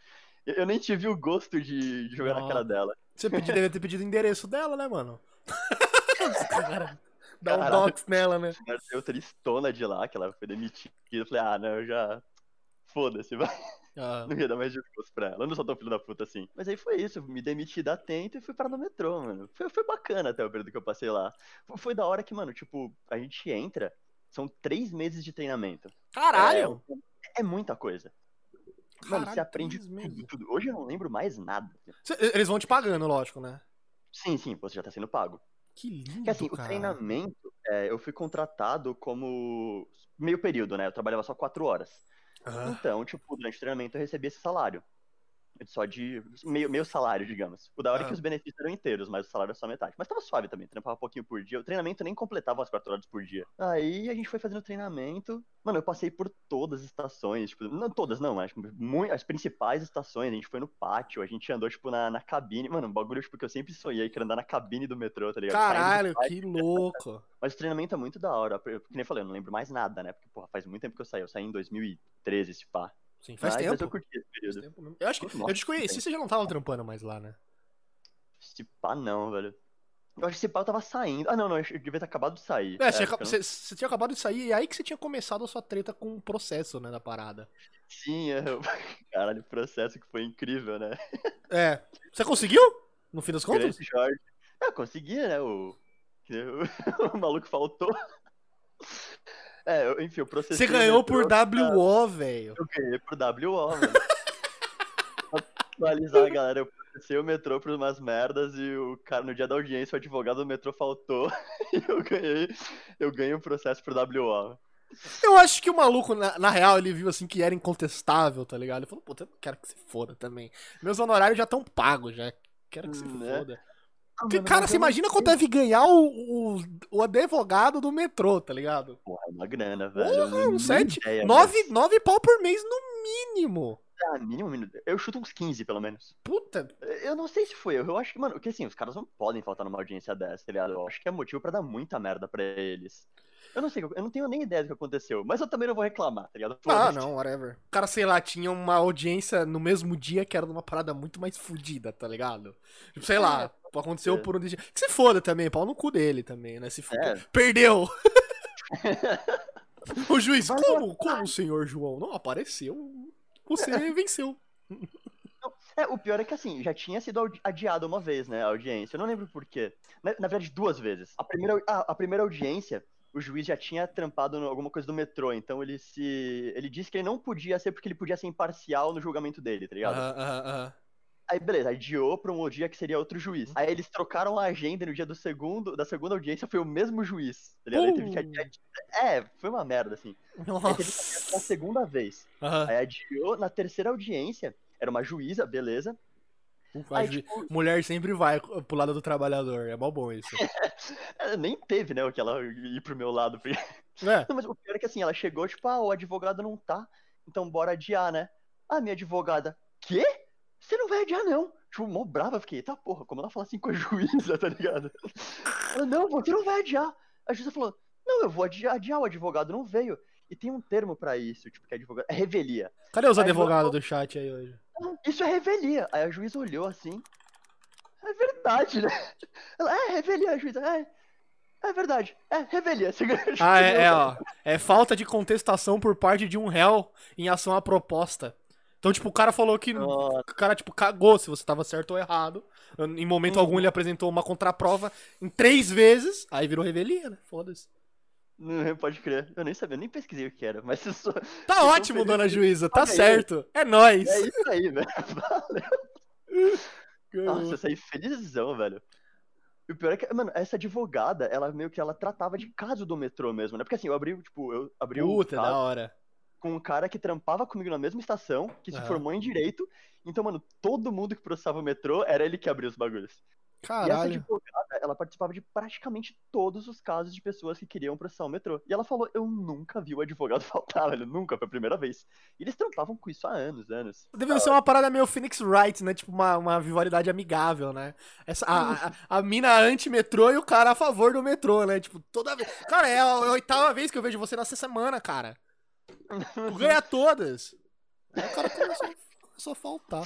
Eu, eu nem tive o gosto de, de jogar na Nossa. cara dela. Você pedi, deve ter pedido o endereço dela, né, mano? Cara, Dá um dox nela, né? Saiu tristona de lá, que ela foi demitida. Eu falei, ah, não, eu já. Foda-se, vai. Ah, Não ia dar mais discurso pra ela. Eu não sou tão filho da puta assim. Mas aí foi isso. Me demiti da Tento e fui parar no metrô, mano. Foi, foi bacana até o período que eu passei lá. Foi- da hora que, mano, tipo, a gente entra. São três meses de treinamento. Caralho! É, é muita coisa. Mano, Caralho, você aprende tudo, tudo. Hoje eu não lembro mais nada. Eles vão te pagando, lógico, né? Sim, sim, você já tá sendo pago. Que lindo, Porque assim, o cara. treinamento, é, eu fui contratado como meio período, né? Eu trabalhava só quatro horas. Então, tipo, durante o treinamento eu recebia esse salário. Só de meio, meio salário, digamos. O da hora é Aham. que os benefícios eram inteiros, mas o salário era só metade. Mas tava suave também, trampava um pouquinho por dia. O treinamento nem completava as quatro horas por dia. Aí a gente foi fazendo treinamento. Mano, eu passei por todas as estações, tipo, não todas não, mas muito, as principais estações. A gente foi no pátio, a gente andou, tipo, na, na cabine. Mano, um bagulho, tipo, que eu sempre sonhei, que era andar na cabine do metrô, tá ligado? Caralho, pátio. que louco. Mas o treinamento é muito da hora. Que nem eu falei, eu não lembro mais nada, né? Porque, porra, faz muito tempo que eu saí. Eu saí em 2013, esse pá. Sim, faz Mas- tempo. Mas eu curti esse Faz período. tempo mesmo. Eu acho que Nossa, eu te conheci, você já não tava trampando mais lá, né? Esse pá não, velho. Eu acho que esse pá eu tava saindo. Ah, não, não, eu devia ter acabado de sair. É, você, É, não- você- você tinha acabado de sair e aí que você tinha começado a sua treta com o processo, né, da parada. Sim, é. Caralho, o processo que foi incrível, né? É. Você conseguiu? No fim das contas? Jorge. É, eu consegui, né? O, o, maluco faltou. É, enfim, o processo. Você ganhou por WO, velho. Eu ganhei por WO. Pra Atualizar galera, eu processei o metrô por umas merdas e o cara, no dia da audiência, o advogado do metrô faltou e eu ganhei, eu ganhei o processo por WO. Eu acho que o maluco, na, na real, ele viu assim que era incontestável, tá ligado? Ele falou, puta, eu não quero que se foda também. Meus honorários já estão pagos, já. Quero que se Né? foda. Ah, Porque, mano, cara, você eu imagina sei. quando deve ganhar o, o, o advogado do metrô, tá ligado? Porra, é uma grana, velho. Porra, eu um sete, ideia, nove, mas- nove pau por mês no mínimo. Ah, mínimo, mínimo. Eu chuto uns 15, pelo menos. Puta, Eu não sei se foi, eu acho que, mano, porque assim, os caras não podem faltar numa audiência dessa, tá ligado? Eu acho que é motivo pra dar muita merda pra eles. Eu não sei, eu não tenho nem ideia do que aconteceu, mas eu também não vou reclamar, tá ligado? Ah, Foda-se. não, whatever. O cara, sei lá, tinha uma audiência no mesmo dia que era numa parada muito mais fodida, tá ligado? Tipo, sei lá, aconteceu é. por um dia. Que se foda também, pau no cu dele também, né? Se foda. É. Perdeu! o juiz, Vai como, como, senhor João? Não apareceu. Você venceu. É, o pior é que assim, já tinha sido adiada uma vez, né, a audiência. Eu não lembro por quê. Na, na verdade, duas vezes. A primeira, ah, a primeira audiência, o juiz já tinha trampado em alguma coisa do metrô, então ele se. Ele disse que ele não podia ser porque ele podia ser imparcial no julgamento dele, tá ligado? Aham, aham, aham. Aí, beleza, adiou pra um dia que seria outro juiz. Aí eles trocaram a agenda e no dia do segundo, da segunda audiência foi o mesmo juiz. Tá ligado? Teve que adiar. É, foi uma merda, assim. Aí teve que adiar Nossa. pela segunda vez. Aham. Aí adiou na terceira audiência. Era uma juíza, beleza. Aí, tipo, Mulher sempre vai pro lado do trabalhador. É mó bom isso. é, nem teve, né, o que ela ir pro meu lado. porque- É. Não, mas o pior é que assim, ela chegou, tipo, ah, o advogado não tá, então bora adiar, né? Ah, minha advogada, quê? Você não vai adiar, não. Tipo, mó brava, eu fiquei, tá porra, como ela fala assim com a juíza, tá ligado? Ela, não, você não vai adiar. A juíza falou, não, eu vou adiar, adiar, o advogado não veio. E tem um termo pra isso, tipo, que é advogado, é revelia. Cadê os advogados do chat aí hoje? Isso é revelia. Aí a juíza olhou assim, é verdade, né? Ela, é, revelia, a juíza, é, é verdade, é, revelia. Ah, é, é, ó. É falta de contestação por parte de um réu em ação à proposta. Então, tipo, o cara falou que. Nossa. O cara, tipo, cagou se você tava certo ou errado. Em momento Uhum. algum ele apresentou uma contraprova em três vezes. Aí virou revelia, né? Foda-se. Não, pode crer. Eu nem sabia, eu nem pesquisei o que era, mas isso Tá Então, ótimo, dona juíza. Tá certo. É nóis. é isso aí, velho. Valeu. Nossa, eu saí felizão, velho. E o pior é que, mano, essa advogada, ela meio que ela tratava de caso do metrô mesmo, né? Porque assim, eu abri, tipo, eu abri o Puta, da caso hora. Com um cara que trampava comigo na mesma estação, que se Aham. formou em direito. Então, mano, todo mundo que processava o metrô era ele que abria os bagulhos. E essa Caralho. advogada, ela participava de praticamente todos os casos de pessoas que queriam processar o metrô. E ela falou: Eu nunca vi o advogado faltar, velho. Nunca, foi a primeira vez. E eles trampavam com isso há anos, anos. Deve ser uma parada meio Phoenix Wright, né? Tipo, uma, uma rivalidade amigável, né? Essa, a, a, a mina anti-metrô e o cara a favor do metrô, né? Tipo, toda vez. Cara, é a, a oitava vez que eu vejo você nessa semana, cara. Tu ganha todas. Aí o cara começou, começou a faltar.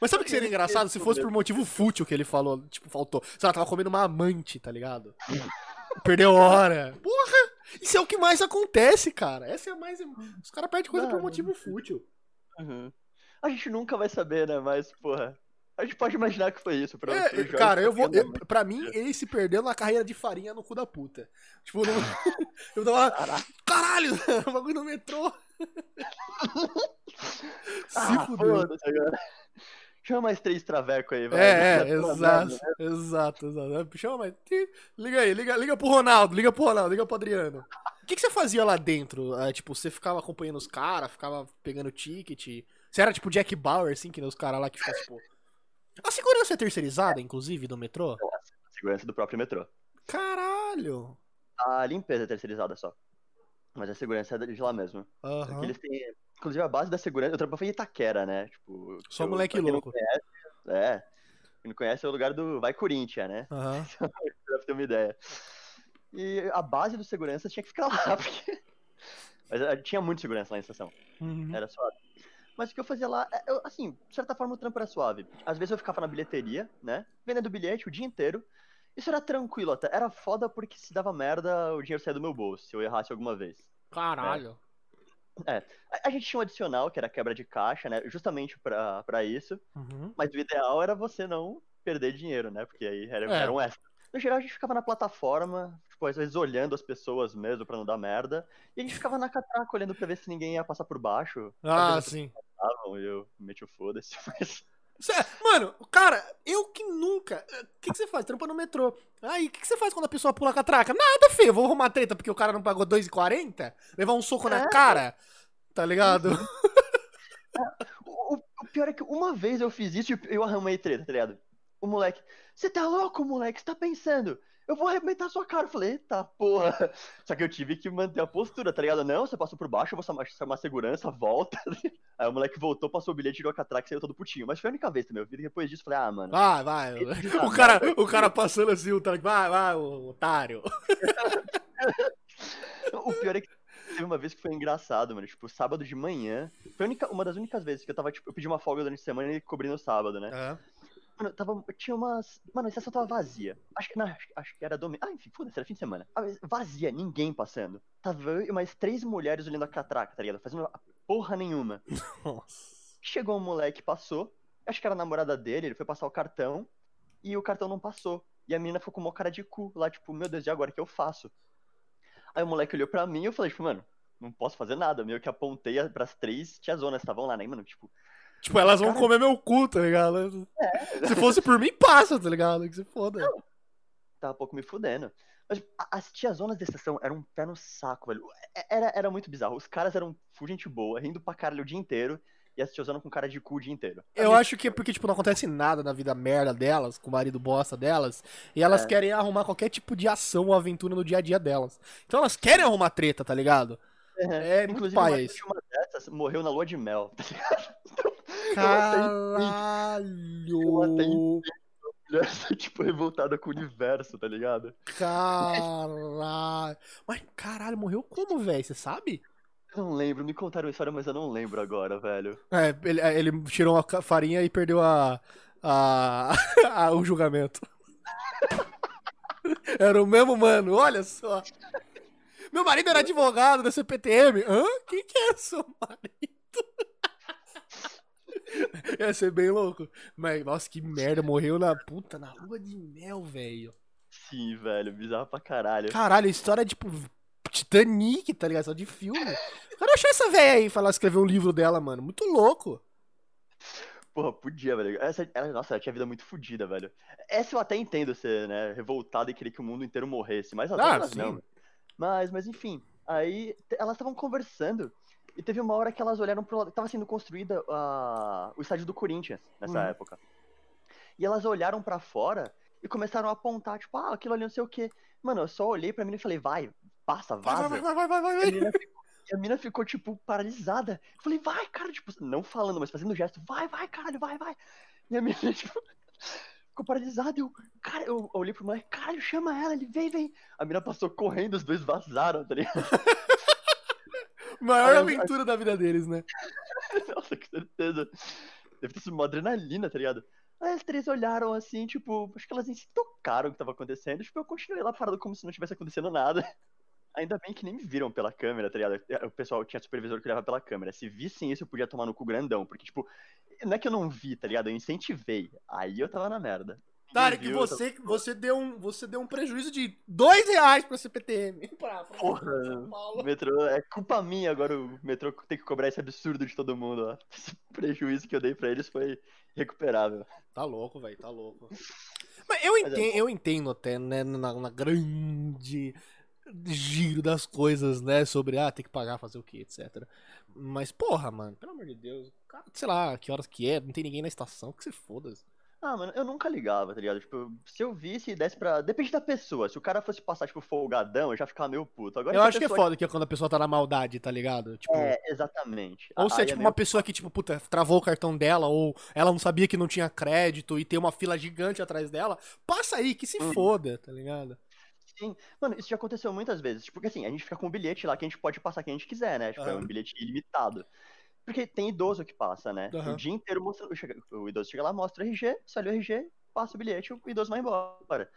Mas sabe o que seria engraçado se fosse por motivo fútil que ele falou? Tipo, faltou. Sei lá, tava comendo uma amante, tá ligado? Perdeu hora. Porra! Isso é o que mais acontece, cara. Essa é a mais. Os caras perdem coisa por Mano. motivo fútil. Uhum. A gente nunca vai saber, né? Mas, porra. A gente pode imaginar que foi isso. Pra, É, cara, eu vou. Eu, pra mim, ele se perdeu na carreira de farinha no cu da puta. Tipo, não, eu tava. Caraca. Caralho! O bagulho no metrô. Se Ah, fudeu. Chama mais três traveco aí, vai. É, é, exato, né? exato, exato. Chama mais. Liga aí, liga, liga pro Ronaldo, liga pro Ronaldo, liga pro Adriano. O que, que você fazia lá dentro? Ah, tipo, você ficava acompanhando os caras, ficava pegando ticket. Você era tipo Jack Bauer, assim, que nem os caras lá que ficam, tipo. A segurança é terceirizada, inclusive, do metrô? Segurança do próprio metrô. Caralho! A limpeza é terceirizada só. Mas a segurança é de lá mesmo. Aqui eles têm. Inclusive a base da segurança. Eu trabalhei em Itaquera, né? Tipo. Só eu- moleque louco. conhece, é. Quem não conhece é o lugar do Vai Corinthians, né? Aham. pra ter uma ideia. E a base do segurança tinha que ficar lá, porque. Mas eh, tinha muito segurança lá na estação. Uhum. Era suave. Mas o que eu fazia lá, é, eu, assim, de certa forma o trampo era suave. Às vezes eu ficava na bilheteria, né? Vendendo bilhete o dia inteiro. Isso era tranquilo até. Era foda porque se dava merda, o dinheiro saía do meu bolso, se eu errasse alguma vez. Caralho. A, a gente tinha um adicional, que era quebra de caixa, né? Justamente pra, pra isso. Uhum. Mas o ideal era você não perder dinheiro, né? Porque aí era, É. era um extra. No geral, a gente ficava na plataforma, tipo, às vezes olhando as pessoas mesmo pra não dar merda. E a gente ficava na catraca olhando pra ver se ninguém ia passar por baixo. Ah, sim. passavam e eu meti o foda-se. Mas... Mano, cara, eu que nunca. O que, que você faz? Trampa no metrô. Aí, o que, que você faz quando a pessoa pula a catraca? Nada, filho. Eu vou arrumar treta porque o cara não pagou 2,40? Levar um soco na É. cara? Tá ligado? O, o- o pior é que uma vez eu fiz isso e eu arrumei treta, tá ligado? O moleque, você tá louco, moleque? Você tá pensando? Eu vou arrebentar sua cara. Eu falei, eita porra. Só que eu tive que manter a postura, tá ligado? Não, você passou por baixo, eu vou chamar, segurança, volta. Aí o moleque voltou, passou o bilhete, tirou a catraca e saiu todo putinho. Mas foi a única vez também. Eu vi depois disso falei, ah, mano. Vai, vai. O cara, o cara passando assim, o cara, vai, vai, otário. O pior é que teve uma vez que foi engraçado, mano. Tipo, sábado de manhã. Foi única, uma das únicas vezes que eu tava, tipo, eu pedi uma folga durante a semana e cobri no sábado, né? É. Mano, tava, tinha umas. Mano, a estação tava vazia. Acho que, não, acho, acho que era domingo. Ah, enfim, foda-se, era fim de semana. Ah, vazia, ninguém passando. Tava eu mais três mulheres olhando a catraca, tá ligado? Fazendo porra nenhuma. Nossa. Chegou um moleque, passou. Acho que era a namorada dele, ele foi passar o cartão. E o cartão não passou. E a menina ficou com uma cara de cu lá, tipo, meu Deus, e agora o que eu faço? Aí o moleque olhou pra mim e eu falei, tipo, mano, não posso fazer nada. Meio que apontei pras três tiazonas que estavam lá, né? Mano, tipo, Tipo, elas vão Cara- comer meu cu, tá ligado? Se fosse por mim, passa, tá ligado? Que se foda. tava um pouco me fudendo. Mas as tiazonas da estação eram um pé no saco, velho. É- Era, era muito bizarro. Os caras eram full gente boa, rindo pra caralho o dia inteiro. E as tiazonas com cara de cu o dia inteiro. Eu acho que é porque, tipo, não acontece nada na vida merda delas, com o marido bosta delas, e elas É. querem arrumar qualquer tipo de ação ou aventura no dia a dia delas. Então elas querem arrumar treta, tá ligado? É muito Inclusive, paia uma, isso. uma dessas morreu na lua de mel, tá ligado? Caralho! Eu Mulher, tipo, revoltada com o universo, tá ligado? Caralho! Mas, caralho, morreu como, velho? Você sabe? Eu não lembro, me contaram a história, mas eu não lembro agora, velho. É, ele, ele tirou ca- farinha e perdeu a, a, a- o julgamento. Era o mesmo mano, olha só. Meu marido era advogado da CPTM. Hã? Quem que é seu marido? Ia ser bem louco. Mas, nossa, que merda. Morreu na puta, na lua de mel, velho. Sim, velho, bizarro pra caralho. Caralho, história tipo Titanic, tá ligado? Só de filme. Eu quero achar essa velha aí e falar escrever um livro dela, mano. Muito louco. Porra, podia, velho. Essa, ela, nossa, ela tinha vida muito fodida, velho. Essa eu até entendo ser, né, revoltada e querer que o mundo inteiro morresse, mas as Ah, outras sim. não. Mas, mas enfim, aí elas estavam conversando. E teve uma hora que elas olharam pro lado. Tava sendo construída ah, o estádio do Corinthians nessa Uhum. época. E elas olharam pra fora e começaram a apontar, tipo, ah, aquilo ali não sei o quê. Mano, eu só olhei pra mim e falei, vai, passa, Vai, vaza. vai, vai, vai, vai, vai, E a vai. mina ficou, e a mina ficou, tipo, paralisada. Eu falei, vai, cara, tipo, não falando, mas fazendo gesto, vai, vai, caralho, vai, vai. E a mina, tipo, ficou paralisada. Eu, cara, eu olhei pro moleque, caralho, chama ela, ele vem, vem. A mina passou correndo, os dois vazaram, tá ligado? Maior Aí eu- aventura da vida deles, né? Nossa, com certeza. Deve ter sido uma adrenalina, tá ligado? Aí as três olharam assim, tipo, acho que elas nem se tocaram o que tava acontecendo. Tipo, eu continuei lá parado como se não tivesse acontecendo nada. Ainda bem que nem me viram pela câmera, tá ligado? O pessoal tinha supervisor que olhava pela câmera. Se vissem isso, eu podia tomar no cu grandão. Porque, tipo, não é que eu não vi, tá ligado? Eu incentivei. Aí eu tava na merda. Tarek, viu, você, você, deu um, você deu um prejuízo de dois reais pra CPTM. Pra, pra Porra. São Paulo. metrô, é culpa minha agora o metrô tem que cobrar esse absurdo de todo mundo, ó. Esse prejuízo que eu dei pra eles foi recuperável. Tá louco, velho, tá louco. Mas eu Mas é entendo, eu entendo até, né, na, na grande giro das coisas, né, sobre, ah, tem que pagar, fazer o que, etc. Mas, porra, mano, pelo amor de Deus, cara, sei lá, que horas que é, não tem ninguém na estação, que se foda. Ah, mano, eu nunca ligava, tá ligado? Tipo, se eu visse e desse pra. Depende da pessoa. Se o cara fosse passar, tipo, folgadão, eu já ficava meio puto. Agora, Eu acho que é foda que é quando a pessoa tá na maldade, tá ligado? Tipo, É, exatamente. Ou se é Aí tipo meio- uma pessoa que, tipo, puta, travou o cartão dela, ou ela não sabia que não tinha crédito e tem uma fila gigante atrás dela, passa aí, que se Uhum. foda, tá ligado? Sim. Mano, isso já aconteceu muitas vezes. Tipo, porque assim, a gente fica com um bilhete lá que a gente pode passar quem a gente quiser, né? Tipo, é Aham. um bilhete ilimitado. Porque tem idoso que passa, né? Aham. O dia inteiro chega- O idoso chega lá, mostra o RG, você olha o RG, passa o bilhete, o idoso vai embora.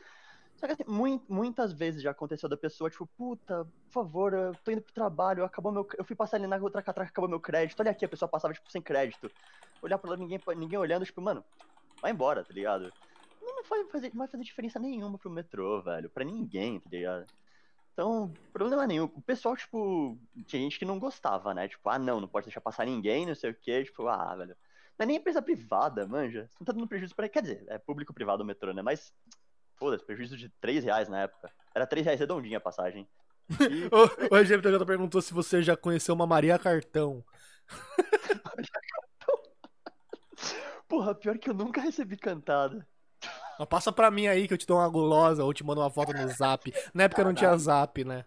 Só que assim, mui- muitas vezes já aconteceu da pessoa, tipo, puta, por favor, eu tô indo pro trabalho, acabou meu. Eu fui passar ali na outra catraca, acabou meu crédito. Olha aqui, a pessoa passava, tipo, sem crédito. Olhar pra lá, ninguém, ninguém olhando, tipo, mano, vai embora, tá ligado? Não vai fazer, não vai fazer diferença nenhuma pro metrô, velho. Pra ninguém, tá ligado? Então, problema nenhum. O pessoal, tipo, tinha gente que não gostava, né? Tipo, ah, não, não pode deixar passar ninguém, não sei o quê. Tipo, ah, velho. Não é nem empresa privada, manja. Você não tá dando prejuízo pra. Quer dizer, é público-privado o metrô, né? Mas, foda-se, prejuízo de 3 reais na época. Era 3 reais redondinha a passagem. E, O, o RG Pergunta perguntou se você já conheceu uma Maria Cartão. porra, pior que eu nunca recebi cantada. Passa pra mim aí que eu te dou uma gulosa ou te mando uma foto no zap. Na época não tinha zap, né?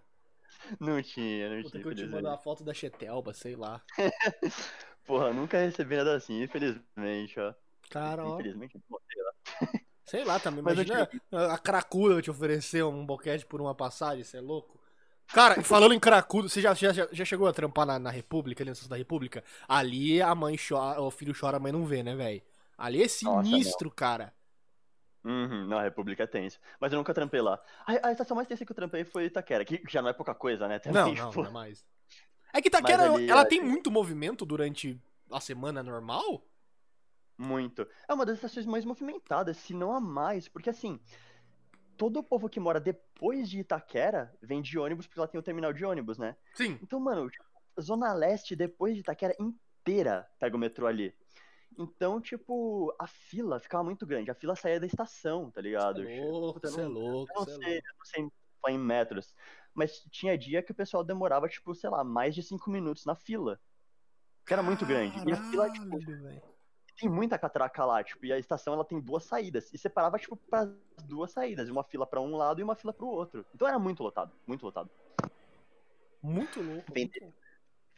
Não tinha, não Puta tinha. que eu te mando uma foto da Chetelba, sei lá. Porra, nunca recebi nada assim, infelizmente, ó. Cara, ó. Infelizmente, pô, sei lá. Sei lá também. Mas Imagina a cracuda te oferecer um boquete por uma passagem, você é louco? Cara, falando em cracudo, você já, já, já chegou a trampar na, na República, ali na Estação da República? Ali a mãe chora, o filho chora, a mãe não vê, né, velho? Ali é sinistro, cara. Uhum, não, a República é tenso. Mas eu nunca trampei lá. A, a estação mais tensa que eu trampei foi Itaquera, que já não é pouca coisa, né? Também, Não, não, tipo, não é mais. É que Itaquera, ali, ela é- tem muito movimento durante a semana normal? muito. É uma das estações mais movimentadas, se não a mais, porque assim, todo o povo que mora depois de Itaquera vem de ônibus, porque lá tem o terminal de ônibus, né? Sim. Então, mano, Zona Leste, depois de Itaquera inteira, pega o metrô ali. Então, tipo, a fila ficava muito grande. A fila saía da estação, tá ligado? Você é louco, você é não- louco, Eu não é sei, louco. não sei falar em metros. Mas tinha dia que o pessoal demorava, tipo, sei lá, mais de cinco minutos na fila. Que era muito grande. E a fila, tipo, velho. tem muita catraca lá, tipo, e a estação ela tem duas saídas. E separava, tipo, para duas saídas. Uma fila pra um lado e uma fila pro outro. Então era muito lotado, muito lotado. Muito louco. Muito louco.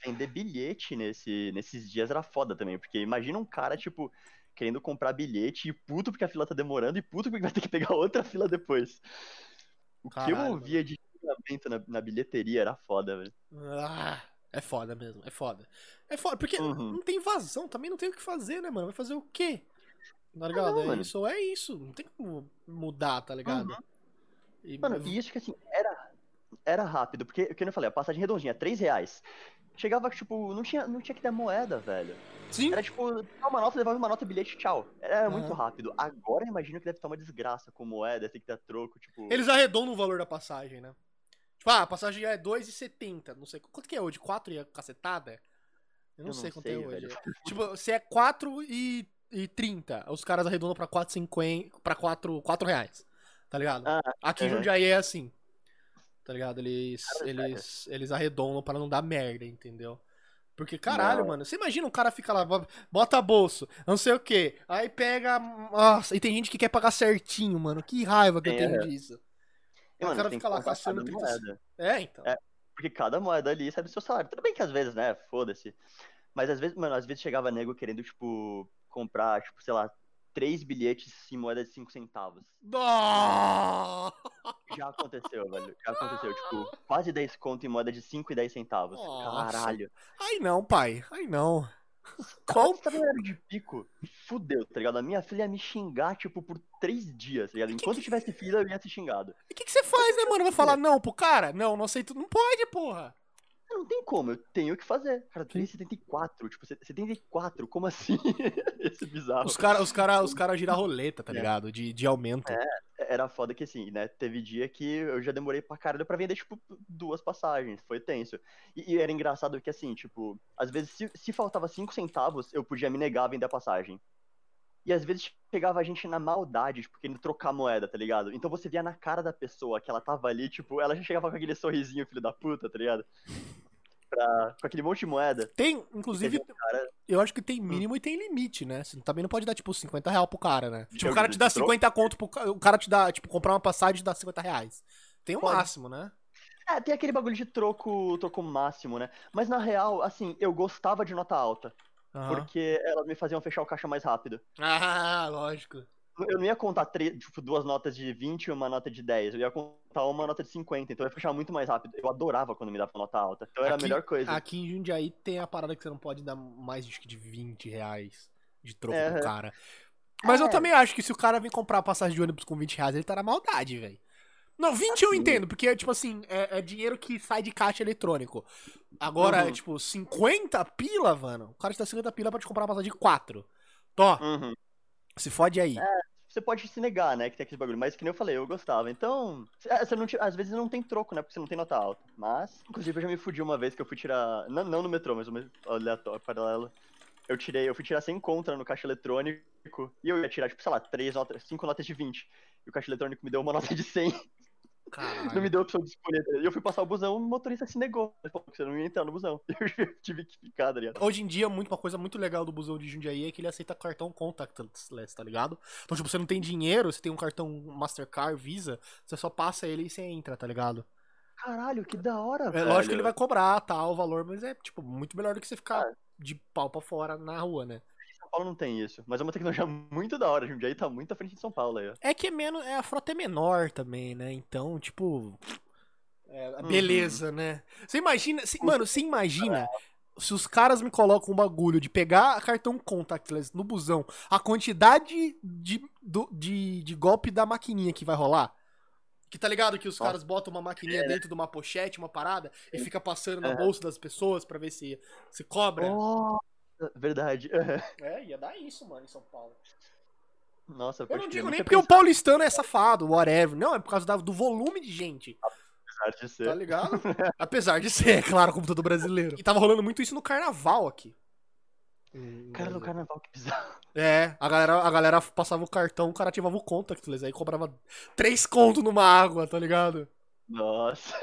Vender bilhete nesse, nesses dias era foda também. Porque imagina um cara, tipo, querendo comprar bilhete e puto porque a fila tá demorando e puto porque vai ter que pegar outra fila depois. O que eu Caralho, ouvia de xingamento na, na bilheteria era foda, velho. Ah, é foda mesmo, é foda. É foda, porque Uhum. não tem vazão, também não tem o que fazer, né, mano? Vai fazer o quê? Tá ligado? não, é mano. isso, é isso. Não tem como mudar, tá ligado? E- Mano, e isso que assim, era, rápido, porque, o que eu falei, a passagem redondinha, 3 reais. Chegava, tipo, não tinha, não tinha que dar moeda, velho. Sim, Era tipo, uma nota, levava uma nota, bilhete, tchau. Era Aham. muito rápido. Agora eu imagino que deve estar uma desgraça com moeda, tem que dar troco, tipo. eles arredondam o valor da passagem, né? Tipo, ah, a passagem é 2,70. Não sei. Quanto que é hoje? 4 e a cacetada? Eu não, Eu não sei quanto sei, é hoje. velho. Tipo, se é 4 e, e 30, os caras arredondam pra 4,50. pra 4, 4 reais. Tá ligado? Ah, Aqui em aham. Jundiaí é assim. Tá ligado? Eles, eles, eles arredondam pra não dar merda, entendeu? Porque, caralho, Não. mano, você imagina um cara fica lá, bo- bota bolso, não sei o quê, aí pega. Nossa, e tem gente que quer pagar certinho, mano. Que raiva que eu Tem, tenho é. disso. E, o cara fica lá caçando cada 30 moeda. É, então. É. Porque cada moeda ali sai do seu salário. Tudo bem que às vezes, né, foda-se. Mas às vezes, mano, às vezes chegava nego querendo, tipo, comprar, tipo, sei lá, três bilhetes em moeda de cinco centavos. Já aconteceu, velho. Já aconteceu, tipo, quase 10 conto em moeda de 5 e 10 centavos. Nossa. Caralho. Aí não, pai. Aí não. Qual tá de pico? Fudeu, tá ligado? A minha filha ia me xingar, tipo, por três dias, tá ligado? Enquanto tivesse filha, eu ia ser xingado. O que, que você faz, né, mano? Vai falar não pro cara? Não, não aceito. Não pode, porra. Não tem como, eu tenho que fazer. Cara, 3,74, tipo, 74, como assim? Esse é bizarro. Os caras os cara, os cara giram roleta, tá É. ligado? De, de aumento. Era foda que assim, né? Teve dia que eu já demorei pra caralho pra vender, tipo, duas passagens. Foi tenso. E, e era engraçado que assim, tipo, às vezes se, se faltava 5 centavos, eu podia me negar a vender a passagem. E às vezes chegava a gente na maldade, tipo, querendo trocar moeda, tá ligado? Então você via na cara da pessoa que ela tava ali, tipo, ela já chegava com aquele sorrisinho, filho da puta, tá ligado? Pra, com aquele monte de moeda. Tem, inclusive, Teve um cara- eu acho que tem mínimo e tem limite, né? Você também não pode dar, tipo, 50 real pro cara, né? Tipo, o cara te dá de troco? 50 conto pro o cara te dá, tipo, comprar uma passagem e te dá 50 reais. Tem o Pode. máximo, né? É, tem aquele bagulho de troco, troco máximo, né? Mas na real, assim, eu gostava de nota alta. Porque elas me faziam fechar o caixa mais rápido. Ah, lógico. Eu não ia contar três, tipo, duas notas de 20 e uma nota de 10. Eu ia contar uma nota de 50. Então eu ia fechar muito mais rápido. Eu adorava quando me dava nota alta. Então era Aqui- a melhor coisa. Aqui em Jundiaí tem a parada que você não pode dar mais acho que de 20 reais de troco É. pro cara. Mas eu É. também acho que se o cara vir comprar a passagem de ônibus com 20 reais, ele tá na maldade, velho. Não, 20 eu Assim. entendo, porque, tipo assim, é, é dinheiro que sai de caixa eletrônico. Agora, Uhum. tipo, 50 pila, mano. O cara te dá 50 pila pra te comprar uma passagem de 4. Tó, Uhum. Se fode aí. Você pode se negar, né? Que tem aquele bagulho. Mas que nem eu falei, eu gostava. Então, é, você não às vezes não tem troco, né? Porque você não tem nota alta. Mas, inclusive, eu já me fudi uma vez que eu fui tirar. Não, não no metrô, mas no aleatório, paralelo. Eu tirei, eu fui tirar sem contra no caixa eletrônico. E eu ia tirar, tipo, sei lá, três notas, cinco notas de 20. E o caixa eletrônico me deu uma nota de 100. Caralho. Não me deu opção de escolher. tá? E eu fui passar o busão, o motorista se negou. Ele falou que você não ia entrar no busão. Eu tive que ficar, tá ligado? Hoje em dia, muito, uma coisa muito legal do busão de Jundiaí é que ele aceita cartão contactless, tá ligado? Então, tipo, você não tem dinheiro, você tem um cartão Mastercard, Visa, você só passa ele e você entra, tá ligado? Caralho, que da hora, É velho. lógico que ele vai cobrar, tal, o valor, mas é, tipo, muito melhor do que você ficar Ah. de pau pra fora na rua, né? São Paulo não tem isso. Mas é uma tecnologia muito da hora. Jundiaí tá muito à frente de São Paulo aí, ó. É que é menos, é, a frota é menor também, né? Então, tipo, é, Uhum. beleza, né? Você imagina, se- mano, você imagina se os caras me colocam um bagulho de pegar cartão contactless no busão, a quantidade de, do- de, de golpe da maquininha que vai rolar? Que tá ligado que os caras botam uma maquininha dentro de uma pochete, uma parada, e fica passando na É. bolsa das pessoas pra ver se, se cobra. Nossa, verdade. É, ia dar isso, mano, em São Paulo. Nossa, Eu não digo nem porque o paulistano é safado, whatever. Não, é por causa do volume de gente. apesar de ser. Tá ligado? Apesar de ser, é claro, como todo brasileiro. E tava rolando muito isso no carnaval aqui. Em Cara do carnaval, que bizarro. É, a galera, a galera passava o cartão, o cara ativava o contactless, aí cobrava três conto numa água, tá ligado? Nossa.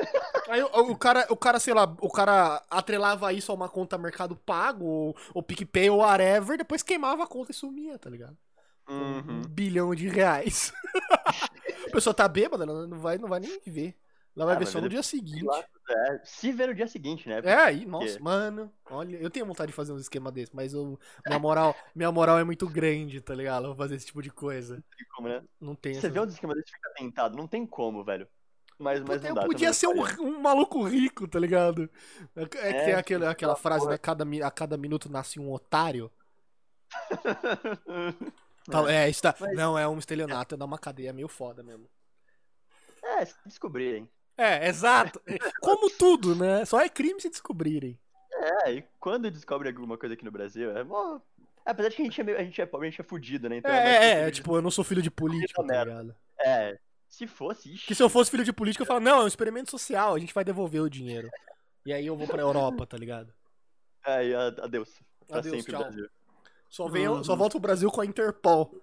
Aí o, o cara, o cara, sei lá, o cara atrelava isso a uma conta Mercado Pago, ou, ou PicPay, ou whatever, depois queimava a conta e sumia, tá ligado? Uhum. Um bilhão de reais. a pessoa tá bêbada, ela não vai, não vai nem ver. Ela vai Ah, ver só no dia seguinte. lá. É, se ver no dia seguinte, né? É, aí, nossa, Porque- mano, olha, eu tenho vontade de fazer um esquema desse, mas eu, minha moral, minha moral é muito grande, tá ligado? Eu vou fazer esse tipo de coisa. Tem como, né? Não tem Você essas- vê um esquema desse e fica tentado. Não tem como, velho. Mas, mas Puta, não eu dá. podia ser um, um maluco rico, tá ligado? É, que É, tem aquele, aquela frase, né? Cada, a cada minuto nasce um otário. Tá- é, isso tá. Mas- Não, é um estelionato, é uma cadeia meio foda mesmo. É, se descobrirem. É, exato. Como tudo, né? Só é crime se descobrirem. É, e quando descobre alguma coisa aqui no Brasil, é mó. Apesar de que a gente é, meio, a gente é pobre, a gente é fudido, né? É, Então é, é, é, de- tipo, eu não sou filho de político, tá merda. ligado? É, se fosse, ixi, Que se eu fosse filho de político, eu falo, não, é um experimento social, a gente vai devolver o dinheiro. E aí eu vou pra Europa, tá ligado? É, e a- adeus. Pra Adeus, sempre, tchau. Brasil. Só, venho, Uhum. só volto pro Brasil com a Interpol.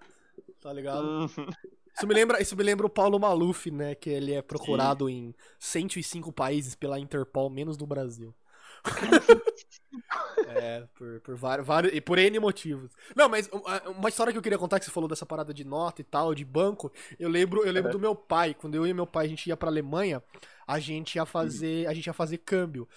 Tá ligado? Uhum. Isso me lembra, isso me lembra o Paulo Maluf, né? Que ele é procurado em 105 países pela Interpol, menos no Brasil. É, por, por vários, vários. E por N motivos. Não, mas uma- história que eu queria contar que você falou dessa parada de nota e tal, de banco. Eu lembro, eu lembro do meu pai. Quando eu e meu pai a gente ia pra Alemanha, a gente ia fazer. A gente ia fazer câmbio.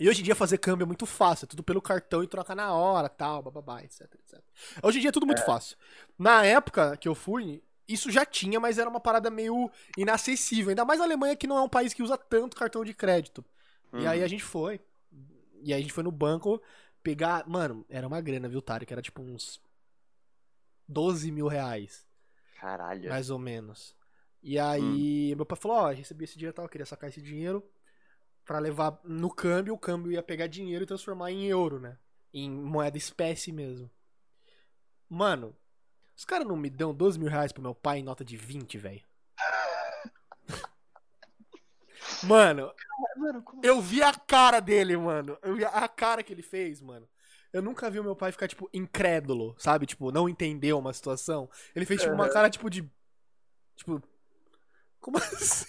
E hoje em dia fazer câmbio é muito fácil, é tudo pelo cartão e troca na hora, tal, bababá, etc, etc. Hoje em dia é tudo muito fácil. Na época que eu fui, isso já tinha, mas era uma parada meio inacessível. Ainda mais a Alemanha, que não é um país que usa tanto cartão de crédito. E aí a gente foi. E aí a gente foi no banco pegar. Mano, era uma grana, viu, Tarek? Era tipo uns 12 mil reais, Caralho. mais ou menos. E aí meu pai falou: Ó, recebi esse dinheiro e tal, eu queria sacar esse dinheiro pra levar no câmbio. O câmbio ia pegar dinheiro e transformar em euro, né? Em moeda espécie mesmo. Mano, os caras não me dão 12 mil reais pro meu pai em nota de 20, velho. Mano, Mano, como eu vi a cara dele, mano. Eu vi a cara que ele fez, mano. Eu nunca vi o meu pai ficar, tipo, incrédulo, sabe? Tipo, não entendeu uma situação. Ele fez, tipo, uma cara, tipo, de. Tipo. Como assim?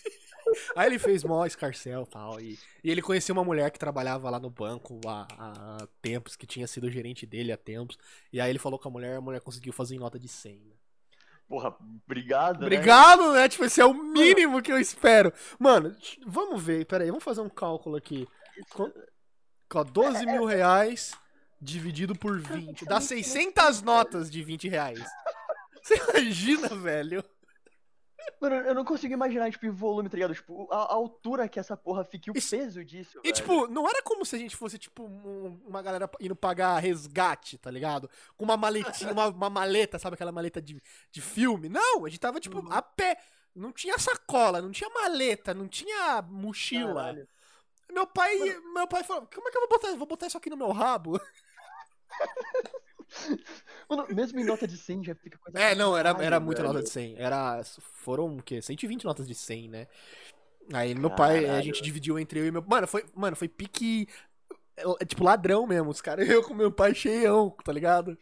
Aí ele fez mó escarcel e tal. E, e ele conheceu uma mulher que trabalhava lá no banco há, há tempos, que tinha sido gerente dele há tempos. E aí ele falou com a mulher, a mulher conseguiu fazer em nota de 100, né? Porra, obrigado. né? Obrigado, né? Tipo, esse é o mínimo que eu espero. Mano, vamos ver, peraí, vamos fazer um cálculo aqui. Com, com 12 mil reais dividido por 20. Dá 600 notas de 20 reais. Você imagina, velho? Mano, eu não consigo imaginar, tipo, o volume, tá ligado? Tipo, a, a altura que essa porra fica e o peso disso. E, velho. tipo, não era como se a gente fosse, tipo, um- uma galera indo pagar resgate, tá ligado? Com uma maletinha, uma, uma maleta, sabe aquela maleta de, de filme? Não, a gente tava, tipo, a pé. Não tinha sacola, não tinha maleta, não tinha mochila. Caralho. Meu pai, meu pai falou, como é que eu vou botar, vou botar isso aqui no meu rabo? Mano, mesmo em nota de 100 já fica coisa. É, não, era, Caralho, era muita velho. nota de 100. Era, foram, o quê? 120 notas de 100, né? Aí meu pai, a Caralho. gente dividiu entre eu e meu... Mano, foi, mano, foi pique... é, Tipo, ladrão mesmo, os caras. Eu com meu pai cheião, tá ligado?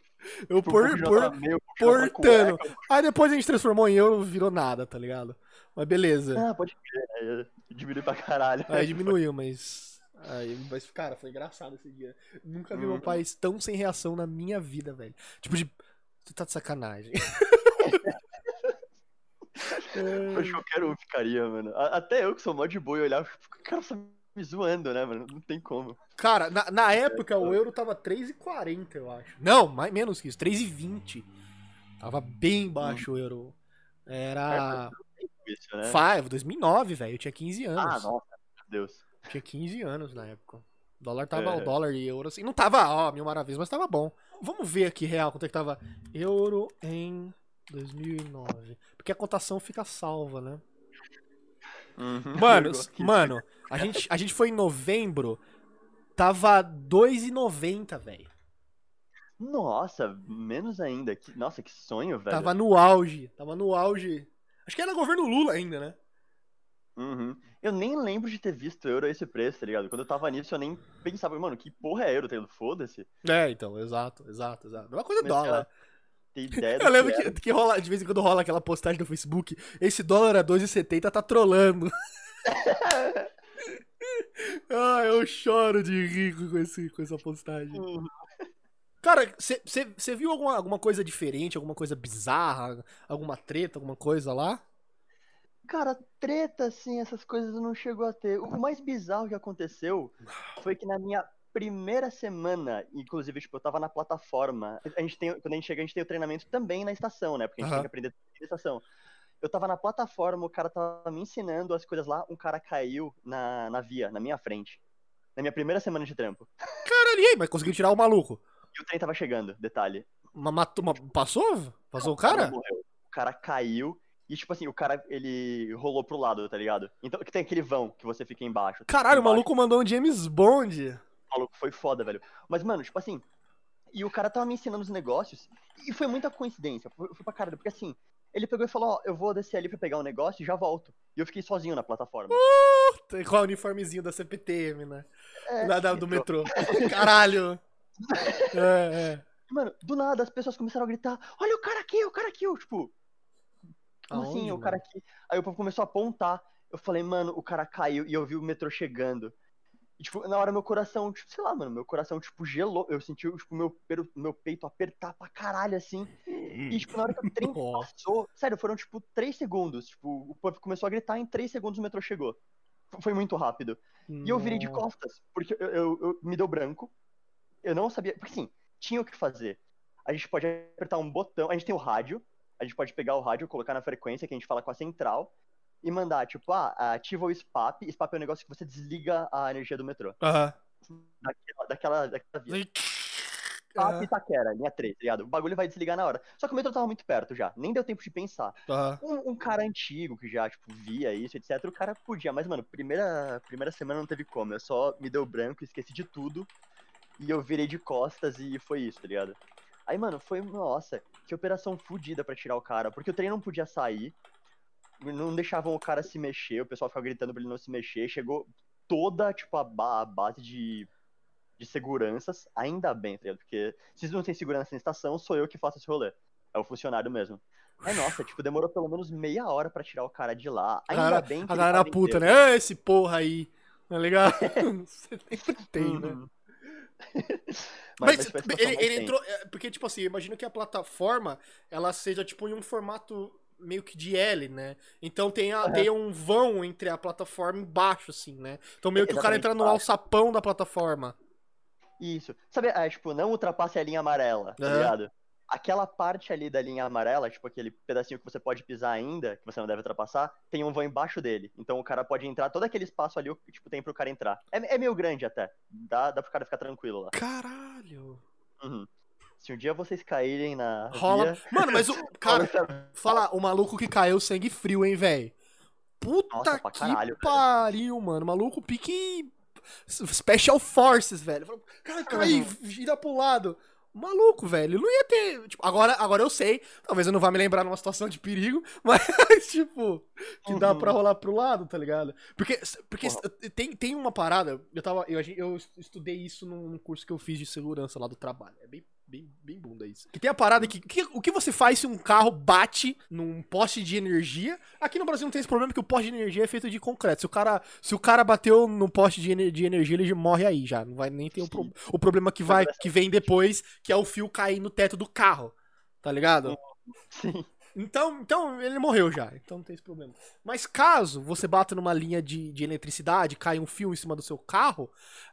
Eu por, por, portando. Aí depois a gente transformou em euro, virou nada, tá ligado? Mas beleza. Ah, pode crer, né? Diminui pra caralho. Aí diminuiu, mas. Aí, mas, cara, foi engraçado esse dia. Nunca vi meu pai tão sem reação na minha vida, velho. Tipo de. Você tá de sacanagem. Acho que qualquer um ficaria, mano. Até eu que sou mó de boa e olhava, tipo, o cara só me zoando, né, mano? Não tem como. Cara, na, na época o euro tava 3,40, eu acho. Não, mais, menos que isso, 3,20. Tava bem baixo o euro. Era. Isso, né? Five, 2009, velho. Eu tinha 15 anos. Ah, nossa, meu Deus. Tinha 15 anos na época. O dólar tava, É. o dólar e euro assim. Não tava, ó, mil maravilhas, mas tava bom. Vamos ver aqui, real, quanto é que tava euro em 2009. Porque a cotação fica salva, né? Uhum. Mano, mano, a gente, a gente foi em novembro, tava 2,90, velho. Nossa, menos ainda. Que- Nossa, que sonho, velho. Tava no auge, tava no auge. Acho que era governo Lula ainda, né? Uhum. Eu nem lembro de ter visto euro a esse preço, tá ligado? Quando eu tava nisso, eu nem pensava, mano, que porra é euro, tá ligado? Foda-se. É, então, exato, exato, exato. Mesma coisa Mas, dólar. Tem ideia do Eu lembro que é. que, que rola, de vez em quando rola aquela postagem no Facebook, esse dólar a 2,70 tá trolando. ah, eu choro de rico com, esse, com essa postagem. Uhum. Cara, você viu alguma, alguma coisa diferente, alguma coisa bizarra, alguma treta, alguma coisa lá? Cara, treta, assim, essas coisas não chegou a ter. O mais bizarro que aconteceu foi que na minha primeira semana, inclusive, tipo, eu tava na plataforma. A gente tem, quando a gente chega, a gente tem o treinamento também na estação, né? Porque a gente Aham. tem que aprender na estação. Eu tava na plataforma, o cara tava me ensinando as coisas lá, um cara caiu na, na via, na minha frente. Na minha primeira semana de trampo. Caralho, e aí, mas conseguiu tirar o maluco? E o trem tava chegando, detalhe. Uma, uma- passou? Passou o cara? morreu. O cara caiu e, tipo assim, o cara, ele rolou pro lado, tá ligado? Então, que tem aquele vão que você fica embaixo. Caralho, o embaixo. maluco mandou um James Bond. O maluco foi foda, velho. Mas, mano, tipo assim, e o cara tava me ensinando os negócios, e foi muita coincidência, foi, foi pra caralho, porque assim, ele pegou e falou, ó, eu vou descer ali pra pegar um negócio e já volto. E eu fiquei sozinho na plataforma. Tem Com o uniformezinho da CPTM, né? É, Da- da- do metrô. Caralho. É, é. Mano, do nada as pessoas começaram a gritar, olha o cara aqui, o cara aqui, eu, tipo, como assim, Aonde, o cara mano? aqui? Aí o povo começou a apontar, eu falei, mano, o cara caiu, e eu vi o metrô chegando. E, tipo, na hora meu coração, tipo, sei lá, mano, meu coração, tipo, gelou. Eu senti, tipo, meu, meu peito apertar pra caralho, assim. E, tipo, na hora que o trem passou, sério, foram, tipo, três segundos. Tipo, o povo começou a gritar, em três segundos o metrô chegou. Foi muito rápido. E eu virei de Nossa. costas, porque eu, eu- eu- me deu branco. Eu não sabia. Porque assim, tinha o que fazer. A gente pode apertar um botão. A gente tem o rádio. A gente pode pegar o rádio, colocar na frequência que a gente fala com a central. E mandar, tipo, ah, ativa o SPAP. SPAP é um negócio que você desliga a energia do metrô. Aham. Daquela, daquela, daquela via. SPAP Itaquera, linha 3, tá ligado? O bagulho vai desligar na hora. Só que o metrô tava muito perto já. Nem deu tempo de pensar. Aham. Um, um cara antigo que já, tipo, via isso, etc. O cara podia, mas, mano, primeira, primeira semana não teve como. Eu só me deu branco, esqueci de tudo. E eu virei de costas e foi isso, tá ligado? Aí, mano, foi, nossa, que operação fodida pra tirar o cara. Porque o trem não podia sair. Não deixavam o cara se mexer, o pessoal ficava gritando pra ele não se mexer. Chegou toda, tipo, a, ba- a base de, de seguranças. Ainda bem, tá ligado? Porque se não tem segurança na estação, sou eu que faço esse rolê. É o funcionário mesmo. Aí, nossa, tipo, demorou pelo menos meia hora pra tirar o cara de lá. A Ainda galera, bem que a galera puta, inteiro. né? Esse porra aí. Tá ligado? Sempre tem, né? Uhum. Mas, foi a situação ele, ele entrou. é, Porque, tipo assim, imagina que a plataforma ela seja, tipo, em um formato meio que de L, né? Então tem, a, Aham. tem um vão entre a plataforma embaixo, assim, né? Então meio que o cara entra no alçapão da plataforma. Isso. Sabe, é, tipo, não ultrapasse a linha amarela, tá ligado? Aquela parte ali da linha amarela, tipo aquele pedacinho que você pode pisar ainda, que você não deve ultrapassar, tem um vão embaixo dele. Então o cara pode entrar, todo aquele espaço ali, tipo, tem pro cara entrar. É, é meio grande até. Dá, dá pro cara ficar tranquilo lá. Caralho. Uhum. Se um dia vocês caírem na. Rola. via, Mano, mas o. Cara, fala, o maluco que caiu sangue frio, hein, velho? Puta Nossa, que caralho, pariu, mano. Maluco pique. Special Forces, velho. Cara, cai, Uhum. gira pro lado. Maluco, velho. Não ia ter. Tipo, agora, agora eu sei. Talvez eu não vá me lembrar numa situação de perigo, mas, tipo, que dá Uhum. pra rolar pro lado, tá ligado? Porque, porque Porra. tem, tem uma parada. Eu, tava, eu, eu estudei isso num curso que eu fiz de segurança lá do trabalho. É bem, bem, bem bunda isso. Que tem a parada que, que. O que você faz se um carro bate num poste de energia? Aqui no Brasil não tem esse problema que o poste de energia é feito de concreto. Se o cara, se o cara bateu no poste de, ener- de energia, ele morre aí já. Não vai nem ter o, pro- o problema que vai que vem depois, que é o fio cair no teto do carro. Tá ligado? Sim. Então, então ele morreu já, então não tem esse problema. Mas caso você bata numa linha de, de eletricidade, cai um fio em cima do seu carro,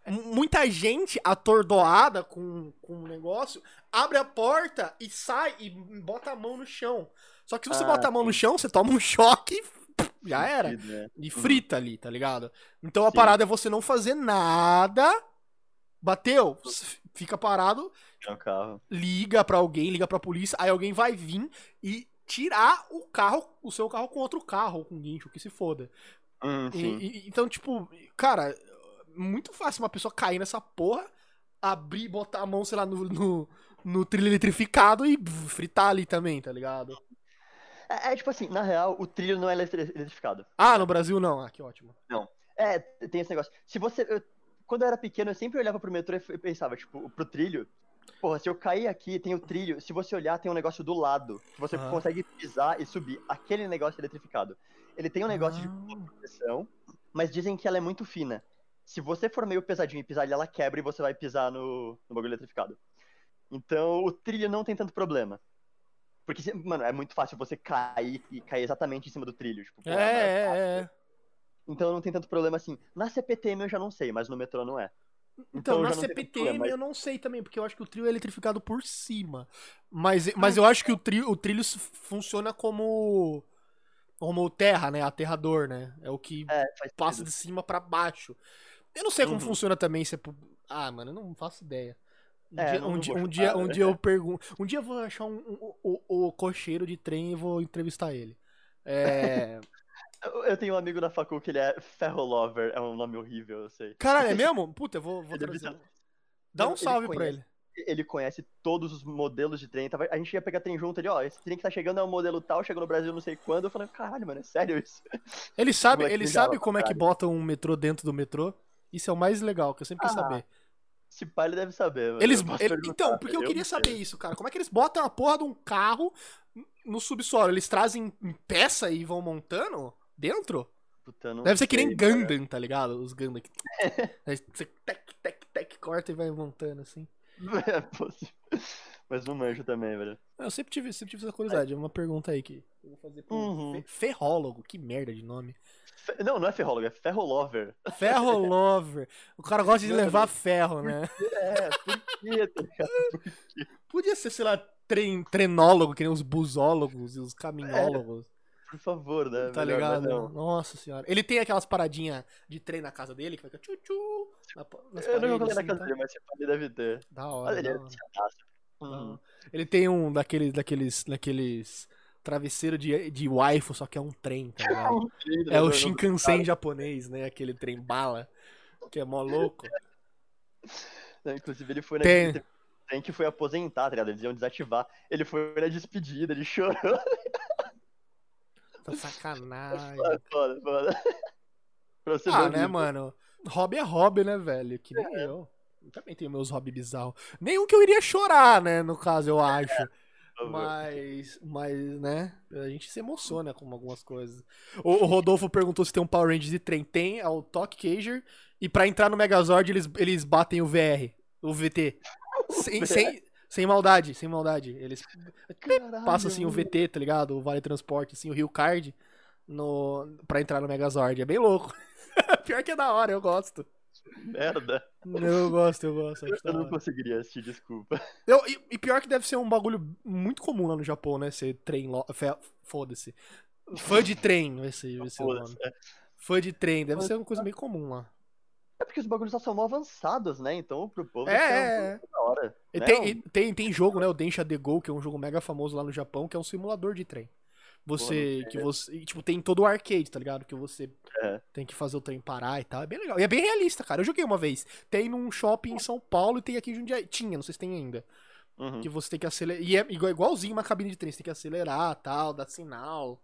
mu- muita gente atordoada com, com o negócio abre a porta e sai e bota a mão no chão. Só que se você Ah, bota a mão no chão, você toma um choque e já era. Né? E frita ali, tá ligado? Então a Sim. parada é você não fazer nada. Bateu, fica parado, um liga pra alguém, liga pra polícia, aí alguém vai vir e tirar o carro, o seu carro com outro carro, com guincho, que se foda. Hum, E- e- então, tipo, cara, muito fácil uma pessoa cair nessa porra, abrir, botar a mão, sei lá, no, no, no trilho eletrificado e fritar ali também, tá ligado? É, é tipo assim, na real, o trilho não é eletri- eletrificado. Ah, no Brasil não, ah, que ótimo. É, tem esse negócio. Se você. eu- quando eu era pequeno, eu sempre olhava pro metrô e pensava, tipo, pro trilho. Porra, se eu cair aqui, tem o trilho. Se você olhar, tem um negócio do lado. Que você Aham. consegue pisar e subir. Aquele negócio é eletrificado. Ele tem um negócio de Ah. proteção, mas dizem que ela é muito fina. Se você for meio pesadinho e pisar ali, ela quebra e você vai pisar no, no bagulho eletrificado. Então, o trilho não tem tanto problema. Porque, mano, é muito fácil você cair e cair exatamente em cima do trilho. Tipo, É, mas- é, é. então não tem tanto problema assim. Na CPTM eu já não sei, mas no metrô não é. Então, na não tem CPTM problema, mas- eu não sei também, porque eu acho que o trilho é eletrificado por cima. Mas, mas eu acho que o trilho, o trilho funciona como como terra, né? Aterrador, né? É o que É, passa de cima pra baixo. Eu não sei como Uhum. funciona também. Se é Ah, mano, eu não faço ideia. Um É, dia, um dia, um dia, chutar, um né? dia eu pergunto. Um dia eu vou achar um, um- o, o cocheiro de trem e vou entrevistar ele. É... Eu, eu tenho um amigo na facul que ele é Ferro Lover, é um nome horrível, eu sei. Caralho, é mesmo? Puta, eu vou, vou Ele deve trazer. Dá um Ele salve pra conhece. ele. Ele conhece todos os modelos de trem. A gente ia pegar trem junto ali, ó. Esse trem que tá chegando é um modelo tal, chegou no Brasil não sei quando. Eu falei, caralho, mano, é sério isso? Ele sabe, ele sabe pra como é que bota um metrô dentro do metrô. Isso é o mais legal, que eu sempre quis Ah, saber. Esse pai ele deve saber, mano. Eles, Eu ele- então, porque eu queria não saber isso, cara. Como é que eles botam a porra de um carro no subsolo? Eles trazem em peça e vão montando dentro? Puta, Deve ser que nem. Gundam, tá ligado? Os Gundam que. Você tec, tec, tec, corta e vai montando assim. É possível. Mas não manjo também, velho. Eu sempre tive, sempre tive essa curiosidade. É uma pergunta aí que eu vou fazer pro Uhum. fe- ferrólogo. Que merda de nome. Fe- Não, não é ferrólogo, é ferrolover. Ferro lover. O cara gosta de levar ferro, né? É, por quê, tá ligado? Podia ser, sei lá, tren, trenólogo, que nem os busólogos e os caminhólogos. Por favor, né? Tá Melhor, ligado? Não. Nossa senhora. Ele tem aquelas paradinhas de trem na casa dele que fica tchu-tchu. na nas Eu não paredes, na assim, casa tá? dele, mas pai deve ter. Da hora. Olha, ele é hora. Ele tem um daqueles, daqueles, daqueles travesseiro de, de waifu, só que é um trem, tá ligado? É o Shinkansen japonês, né? Aquele trem bala, que é mó louco. Não, Inclusive, ele foi na. Tem. Tem que foi aposentar, tá ligado? Eles iam desativar. Ele foi na despedida, ele chorou. Sacanagem. Foda, foda, Ah, né, mano? Hobby é hobby, né, velho? Que nem eu. Eu também tenho meus hobbies bizarros. Nenhum que eu iria chorar, né, no caso, eu acho. Favor. Mas, mas, né, a gente se emociona com algumas coisas. O, o Rodolfo perguntou se tem um Power Rangers de trem. Tem, é o Tok Cager. E pra entrar no Megazord, eles, eles batem o VR, o VT. Sem, sem, sem maldade, sem maldade. Eles Caralho, passam assim o. VT, tá ligado? O Vale Transporte, assim, o Rio Card no, pra entrar no Megazord. É bem louco. Pior que é da hora, eu gosto. Merda. Eu gosto, eu gosto. Eu não conseguiria assistir, desculpa. Eu- e, e pior que deve ser um bagulho muito comum lá no Japão, né? Ser trem. lo- Foda-se. Fã de trem, vai ser, vai ser o nome. Fã de trem, deve ser uma coisa bem comum lá. É porque os bagulhos já são mal avançados, né? Então, pro povo, É, é, uma coisa da hora. Né? tem, tem, tem jogo, né? O Densha The Go, que é um jogo mega famoso lá no Japão, que é um simulador de trem. Você. que você. e, Tipo, tem todo o arcade, tá ligado? Que você É. tem que fazer o trem parar e tal. É bem legal. E é bem realista, cara. Eu joguei uma vez. Tem num shopping em São Paulo e tem aqui em Jundiaí. Tinha, não sei se tem ainda. Uhum. Que você tem que acelerar. E é igual- igualzinho uma cabine de trem. Você tem que acelerar tal, dar sinal.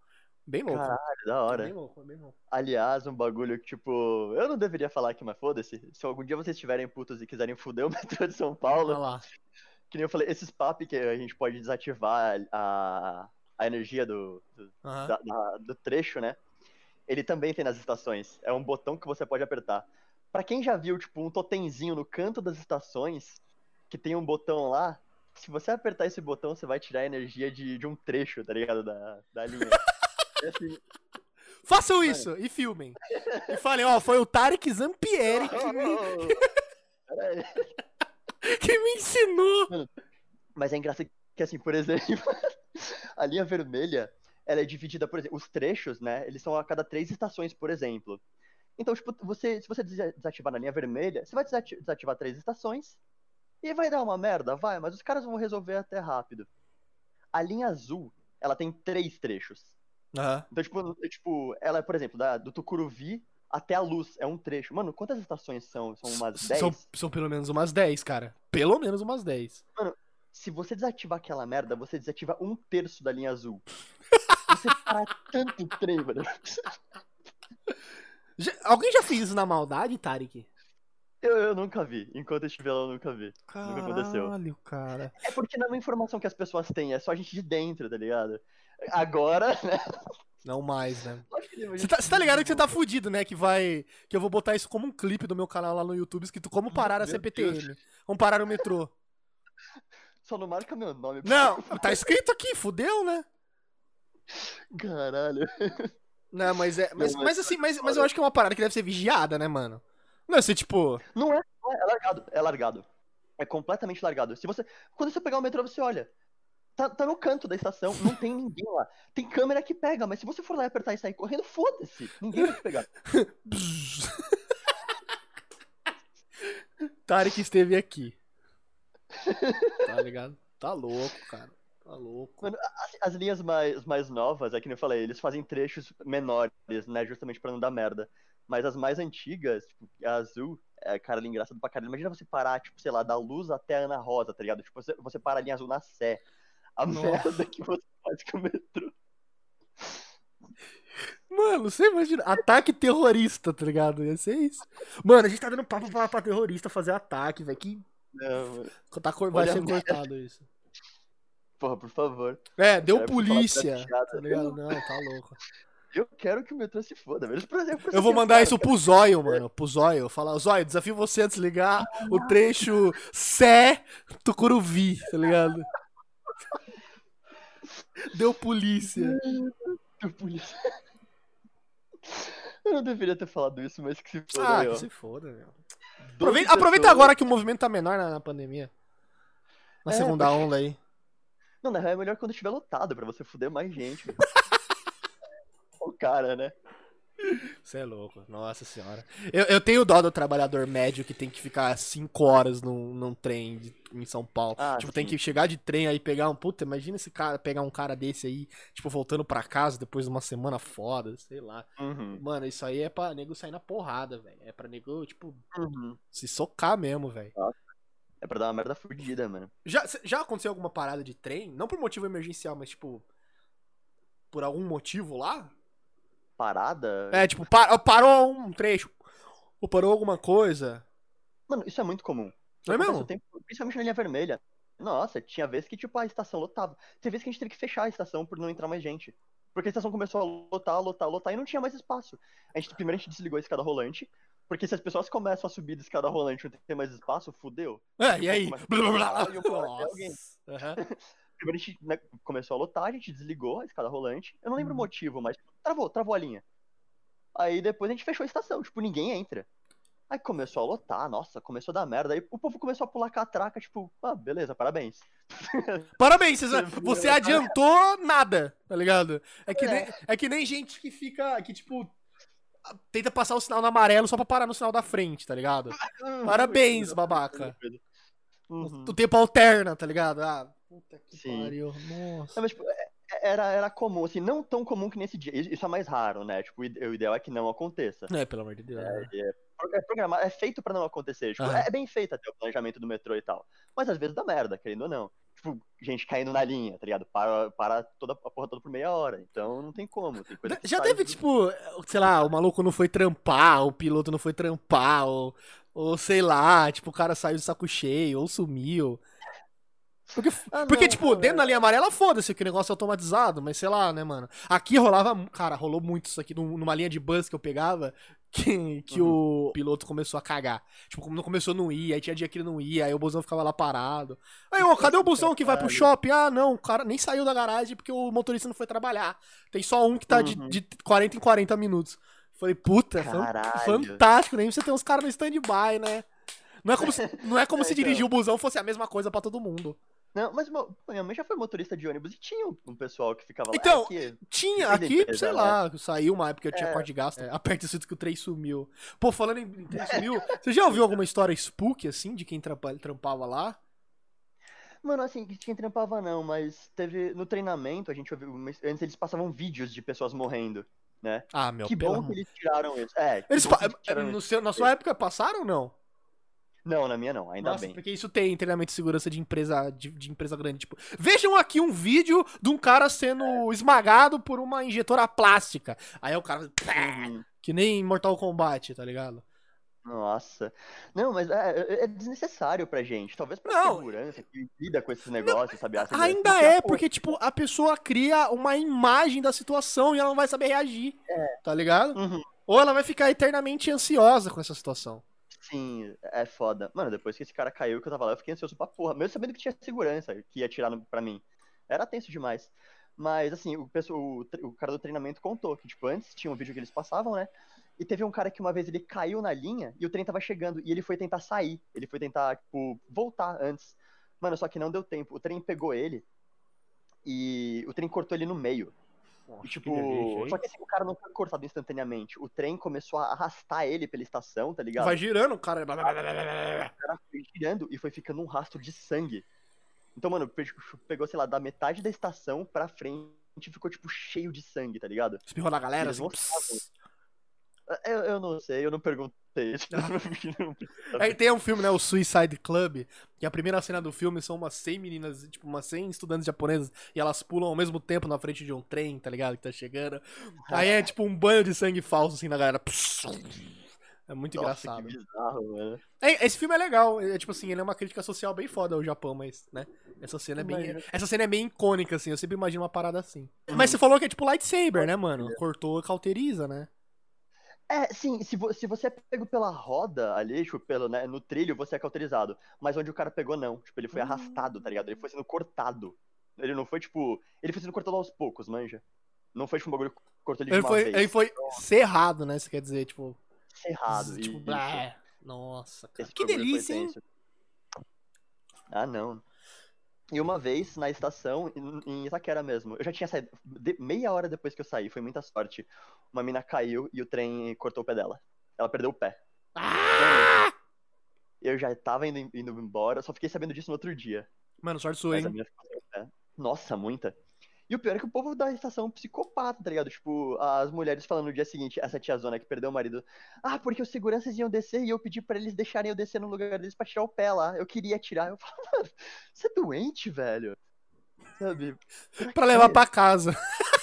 Bem louco. Caralho, da hora. bem louco, bem louco. Aliás, um bagulho que, tipo, eu não deveria falar aqui, mas foda-se. Se algum dia vocês estiverem putos e quiserem fuder o metrô de São Olha Paulo, lá. que nem eu falei, esses papos que a gente pode desativar a, a energia do, do, Aham. da- da- do trecho, né? Ele também tem nas estações. É um botão que você pode apertar. Pra quem já viu, tipo, um totemzinho no canto das estações, que tem um botão lá, se você apertar esse botão, você vai tirar a energia de, de um trecho, tá ligado? Da, da linha. É assim, Façam isso e filmem. E falem, ó, foi o Tarek Zampieri que me, Peraí. que me ensinou. Mas é engraçado que, assim, por exemplo, a linha vermelha, ela é dividida, por exemplo, os trechos, né? Eles são a cada três estações, por exemplo. Então, tipo, você, se você desa- desativar na linha vermelha, você vai desati- desativar três estações e vai dar uma merda, vai, mas os caras vão resolver até rápido. A linha azul, ela tem três trechos. Aham. Então, tipo, tipo ela, por exemplo, da, do Tucuruvi até a luz, é um trecho. Mano, quantas estações são? São umas 10? São, são pelo menos umas 10, cara. Pelo menos umas 10. Se você desativar aquela merda, você desativa um terço da linha azul. Você para tanto trem, mano. Já- alguém já fez isso na maldade, Tarek? Eu, eu nunca vi. Enquanto eu estiver lá, eu nunca vi. Nunca aconteceu. Caralho, cara. É porque não é uma informação que as pessoas têm, é só a gente de dentro, tá ligado? Agora, né? Não mais, né? Você tá, tá ligado que você tá fudido, né? Que vai. Que eu vou botar isso como um clipe do meu canal lá no YouTube, escrito Como Parar a CPTM. Como parar o metrô. Só não marca meu nome. Não, tá escrito aqui, fudeu, né? Caralho. Não, mas é. Mas mas assim, mas, mas eu acho que é uma parada que deve ser vigiada, né, mano? Não, você, tipo. Não é, não é, é largado, é largado. É completamente largado. Se você, quando você pegar o metrô, você olha. Tá, tá no canto da estação, não tem ninguém lá. Tem câmera que pega, mas se você for lá e apertar e sair correndo, foda-se. Ninguém vai te pegar. Tarek esteve aqui. Tá ligado? Tá louco, cara. Tá louco. Mano, As, as linhas mais, mais novas, é que nem eu falei, eles fazem trechos menores, né? Justamente pra não dar merda. Mas as mais antigas, tipo, a azul, é, cara, ali engraçado pra caralho. Imagina você parar, tipo, sei lá, da luz até a Ana Rosa, tá ligado? Tipo, você, você para a linha azul na Sé. A Nossa. merda que você faz com o metrô. Mano, você imagina? Ataque terrorista, tá ligado? Ia ser isso. Mano, a gente tá dando papo pra, pra terrorista fazer ataque, velho. Que Não, tá, cor- vai ser cortado isso. Porra, por favor. É, deu É, polícia. Tá ligado? Não, tá louco. Eu quero que o metrô se foda, velho. Eu vou mandar isso pro Zóio, mano. Pro Zóio. Falar, Zóio, desafio você a desligar o trecho Sé Tucuruvi, tá ligado? Deu polícia. Deu polícia. Eu não deveria ter falado isso, mas que se foda. Ah, aí, que se foda, meu. 12 Aproveita, aproveita agora que o movimento tá menor na, na pandemia. Na É, segunda onda aí. Não, na real é melhor quando estiver lotado, pra você fuder mais gente. cara, né? Você é louco, nossa senhora. Eu, eu tenho dó do trabalhador médio que tem que ficar 5 horas num, num trem de- em São Paulo. Ah, tipo, tem sim. que chegar de trem aí pegar um. Puta, imagina esse cara pegar um cara desse aí, tipo, voltando pra casa depois de uma semana foda, sei lá. Uhum. Mano, isso aí é pra nego sair na porrada, velho. É pra nego, tipo, Uhum. se socar mesmo, velho. É pra dar uma merda fudida, mano. Já, já aconteceu alguma parada de trem? Não por motivo emergencial, mas tipo. Por algum motivo lá? Parada? É, tipo, par- parou um trecho. Ou parou alguma coisa. Mano, isso é muito comum. Não é mesmo? tempo- principalmente na linha vermelha. Nossa, tinha vezes que, tipo, a estação lotava. Teve vezes que a gente teve que fechar a estação por não entrar mais gente. Porque a estação começou a lotar, lotar, lotar e não tinha mais espaço. A gente, primeiro a gente desligou a escada rolante. Porque se as pessoas começam a subir da escada rolante e não tem mais espaço, fudeu. É, e aí? Mas- Blá, blá, blá, E. Aham. Primeiro a gente né, começou a lotar, a gente desligou a escada rolante. Eu não lembro o Uhum. motivo, mas travou, travou a linha. Aí depois a gente fechou a estação, tipo, ninguém entra. Aí começou a lotar, nossa, começou a dar merda. Aí o povo começou a pular catraca, tipo, ah, beleza, parabéns. Parabéns, você, Você adiantou nada, tá ligado? É que, Nem, é que nem gente que fica. que tipo. Tenta passar o sinal no amarelo só pra parar no sinal da frente, tá ligado? Parabéns, babaca. Uhum. O tempo alterna, tá ligado? Ah, puta que Sim. pariu. Nossa. Não, mas, tipo, é- era, era comum, assim, não tão comum que nesse dia. Isso é mais raro, né? Tipo, o ide- o ideal é que não aconteça. É, pelo amor de Deus. né? É programado, é feito pra não acontecer. Tipo, é bem feito até o planejamento do metrô e tal. Mas às vezes dá merda, querendo ou não. Tipo, gente caindo na linha, tá ligado? Para, para toda a porra toda por meia hora. Então não tem como. Tem Já teve, tipo, sei lá, o maluco não foi trampar, o piloto não foi trampar, ou, ou sei lá, tipo, o cara saiu de saco cheio, ou sumiu. Porque, Ah, porque não, tipo, não, dentro é. da linha amarela, foda-se que o negócio é automatizado, mas sei lá, né, mano. Aqui rolava, cara, rolou muito isso aqui num- numa linha de bus que eu pegava, que, que Uhum. o piloto começou a cagar. Tipo, não começou a não ir, aí tinha dia que ele não ia, aí o busão ficava lá parado. Aí, ô, cadê o busão que vai pro shopping? Ah, não, o cara nem saiu da garagem porque o motorista não foi trabalhar. Tem só um que tá de, Uhum. de 40 em 40 minutos. Falei, puta, Caralho. fantástico, nem você tem uns caras no stand-by, né? Não é como se, não é como É, se então. dirigir o busão fosse a mesma coisa pra todo mundo. Não, mas meu- minha mãe já foi motorista de ônibus e tinha um- pessoal que ficava lá. Então, é que- Tinha aqui, empresa, sei né? lá, saiu uma época que eu tinha É. corte de gasto. É, aperta o cinto que o trem sumiu. Pô, falando em, em trem sumiu, você já ouviu alguma história spook, assim, de quem trampa- trampava lá? Mano, assim, que quem trampava não, mas teve. No treinamento, a gente ouviu. Antes eles passavam vídeos de pessoas morrendo, né? Ah, meu, que bom amor- que eles tiraram isso. É, Eles pa- tiraram no isso. seu, na sua época passaram ou não? Não, na minha não, ainda Nossa, bem. porque isso tem treinamento de segurança de empresa, de, de empresa grande. Tipo, vejam aqui um vídeo de um cara sendo esmagado por uma injetora plástica. Aí o cara. Uhum. Que nem Mortal Kombat, tá ligado? Nossa. Não, mas é, é- é desnecessário pra gente. Talvez pra Não. segurança que lida com esses negócios, sabe? A segurança Ainda não é, apoia. porque, tipo, a pessoa cria uma imagem da situação e ela não vai saber reagir. Tá ligado? Uhum. Ou ela vai ficar eternamente ansiosa com essa situação. Sim, é foda. Mano, depois que esse cara caiu, que eu tava lá, eu fiquei ansioso pra porra. Mesmo sabendo que tinha segurança, que ia atirar no, pra mim. Era tenso demais. Mas, assim, o, pessoal, o cara do treinamento contou que, tipo, antes tinha um vídeo que eles passavam, né? E teve um cara que uma vez ele caiu na linha e o trem tava chegando. E ele foi tentar sair. Ele foi tentar, tipo, voltar antes. Mano, só que não deu tempo. O trem pegou ele e o trem cortou ele no meio. E, tipo, só que assim, o cara não foi cortado instantaneamente. O trem começou a arrastar ele pela estação, tá ligado? Vai girando, o cara. o cara foi girando e foi ficando um rastro de sangue. Então, mano, pe- pegou, sei lá, da metade da estação pra frente e ficou, tipo, cheio de sangue, tá ligado? Espirrou na galera, Eles assim. Pss. Eu, eu não sei, eu não perguntei isso. Aí tem um filme, né? O Suicide Club, que a primeira cena do filme são umas 100 meninas, tipo, umas 100 estudantes japonesas, e elas pulam ao mesmo tempo na frente de um trem, tá ligado? Que tá chegando. Aí é tipo um banho de sangue falso, assim, na galera. É muito Nossa, engraçado. bizarro. É, esse filme é legal, é tipo assim, ele é uma crítica social bem foda ao Japão, mas, né? Essa cena é bem. Essa cena é bem icônica, assim, eu sempre imagino uma parada assim. Uhum. Mas você falou que é tipo lightsaber, né, mano? Cortou, cauteriza, né? É, sim, se, vo- se você é pego pela roda ali, tipo, pelo, né, no trilho, você é cauterizado. Mas onde o cara pegou, não. Tipo, ele foi Hum. arrastado, tá ligado? Ele foi sendo cortado. Ele não foi, tipo. Ele foi sendo cortado aos poucos, manja. Não foi, tipo, um bagulho que cortou ele de Ele uma foi, vez. ele foi cerrado, né? Você quer dizer, tipo. Cerrado. tipo, blá. Nossa, cara. Esse Que delícia, hein? Ah, não. E uma vez, na estação, em- Itaquera mesmo, eu já tinha saído. de- meia hora depois que eu saí, foi muita sorte. Uma mina caiu e o trem cortou o pé dela. Ela perdeu o pé. Ah! Eu já tava indo, indo embora, só fiquei sabendo disso no outro dia. Mano, sorte sua, hein? Nossa, muita. E o pior é que o povo da estação é um psicopata, tá ligado? Tipo, as mulheres falando no dia seguinte, essa tiazona que perdeu o marido. Ah, porque os seguranças iam descer e eu pedi pra eles deixarem eu descer no lugar deles pra tirar o pé lá. Eu queria tirar. Eu falo, mano, você é doente, velho? Sabe? Pra levar pra casa.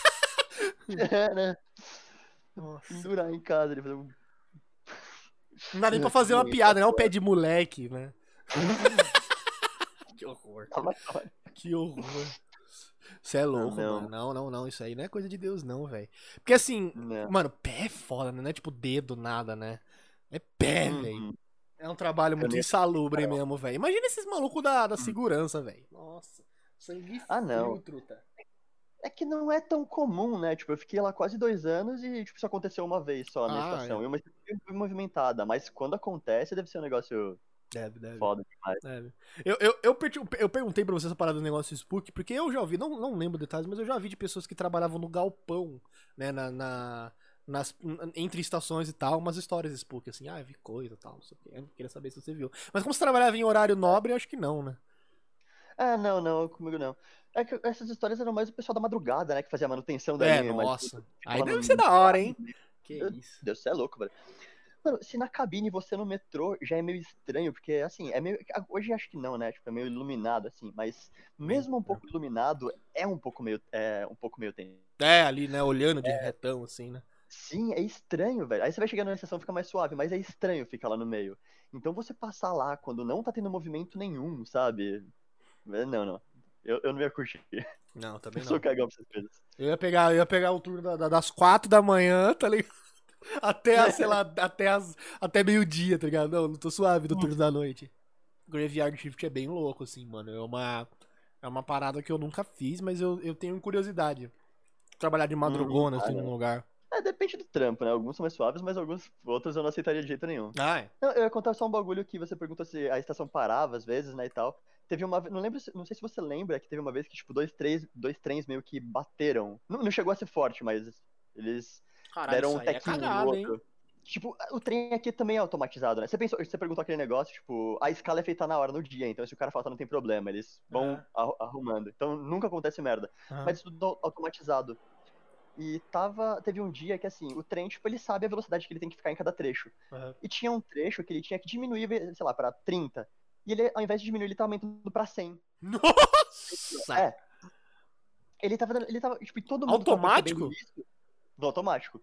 É, né? Nossa. Pendurar em casa. Ele fazer um... Não dá nem pra fazer uma piada, né? O foda. pé de moleque, né? que horror. Que horror. Você é louco, não. mano. Não, não, não. Isso aí não é coisa de Deus, não, velho. Porque assim, Não. mano, pé é foda, né? Não é tipo dedo, nada, né? É pé, velho. Uhum. É um trabalho muito insalubre mesmo, velho. Imagina esses malucos da, da segurança, velho. Nossa. Sangue Ah, não. truta. É que não é tão comum, né? Tipo, eu fiquei lá quase dois anos e, tipo, isso aconteceu uma vez só na Ah, estação. é. E uma estação movimentada. Mas quando acontece, deve ser um negócio Deve, deve. foda demais. deve. Eu, eu, eu, eu perguntei pra você essa parada do negócio Spook, porque eu já ouvi, não, não lembro detalhes, mas eu já vi de pessoas que trabalhavam no galpão, né, na, na- nas, entre estações e tal, umas histórias Spook, assim, ah, vi coisa e tal, não sei o quê. Eu queria saber se você viu. Mas como você trabalhava em horário nobre, eu acho que não, né? Ah, não, não, comigo não. É que essas histórias eram mais o pessoal da madrugada, né? Que fazia a manutenção da É, linha. mas, nossa. tipo, Aí deve no- ser da hora, hein? Que Meu isso. Deus, você é louco, velho. Mano, se na cabine você no metrô já é meio estranho, porque assim, é meio. Hoje acho que não, né? Tipo, é meio iluminado, assim, mas mesmo um pouco iluminado, é um pouco meio. É um pouco meio tenso. É, ali, né, olhando de retão, assim, né? Sim, é estranho, velho. Aí você vai chegando na estação fica mais suave, mas é estranho ficar lá no meio. Então você passar lá quando não tá tendo movimento nenhum, sabe? É, Não, não. Eu, eu não ia curtir. Não, Eu também sou não. cagão pra essas coisas. Eu ia pegar, eu ia pegar o turno da- da- das quatro da manhã, tá ligado? Até, a, sei lá, até, as, até meio-dia, tá ligado? Não, não tô suave do turno da noite. Graveyard Shift é bem louco, assim, mano. É uma, é uma parada que eu nunca fiz, mas eu, eu tenho curiosidade. Trabalhar de madrugona, Hum, assim, num lugar. É, depende do trampo, né? Alguns são mais suaves, mas alguns outros eu não aceitaria de jeito nenhum. Ah, é. Não, eu ia contar só um bagulho que você perguntou se a estação parava às vezes, né, e tal. Teve uma não lembro, não sei se você lembra que teve uma vez que, tipo, dois, três, dois trens meio que bateram. Não, não chegou a ser forte, mas eles Caralho, deram um é tequinho no cagado, hein? outro. Tipo, o trem aqui também é automatizado, né? Você, pensou, você perguntou aquele negócio, tipo, a escala é feita na hora, no dia, então se o cara falta não tem problema, eles vão arru- arrumando. Então nunca acontece merda. Aham. Mas tudo au- automatizado. E tava. Teve um dia que assim, o trem, tipo, ele sabe a velocidade que ele tem que ficar em cada trecho. Aham. E tinha um trecho que ele tinha que diminuir, sei lá, pra 30. E ele, ao invés de diminuir, ele tá aumentando pra 100. Nossa! É. Ele tava. Ele tava. Tipo, e todo mundo. tava Automático? isso No automático.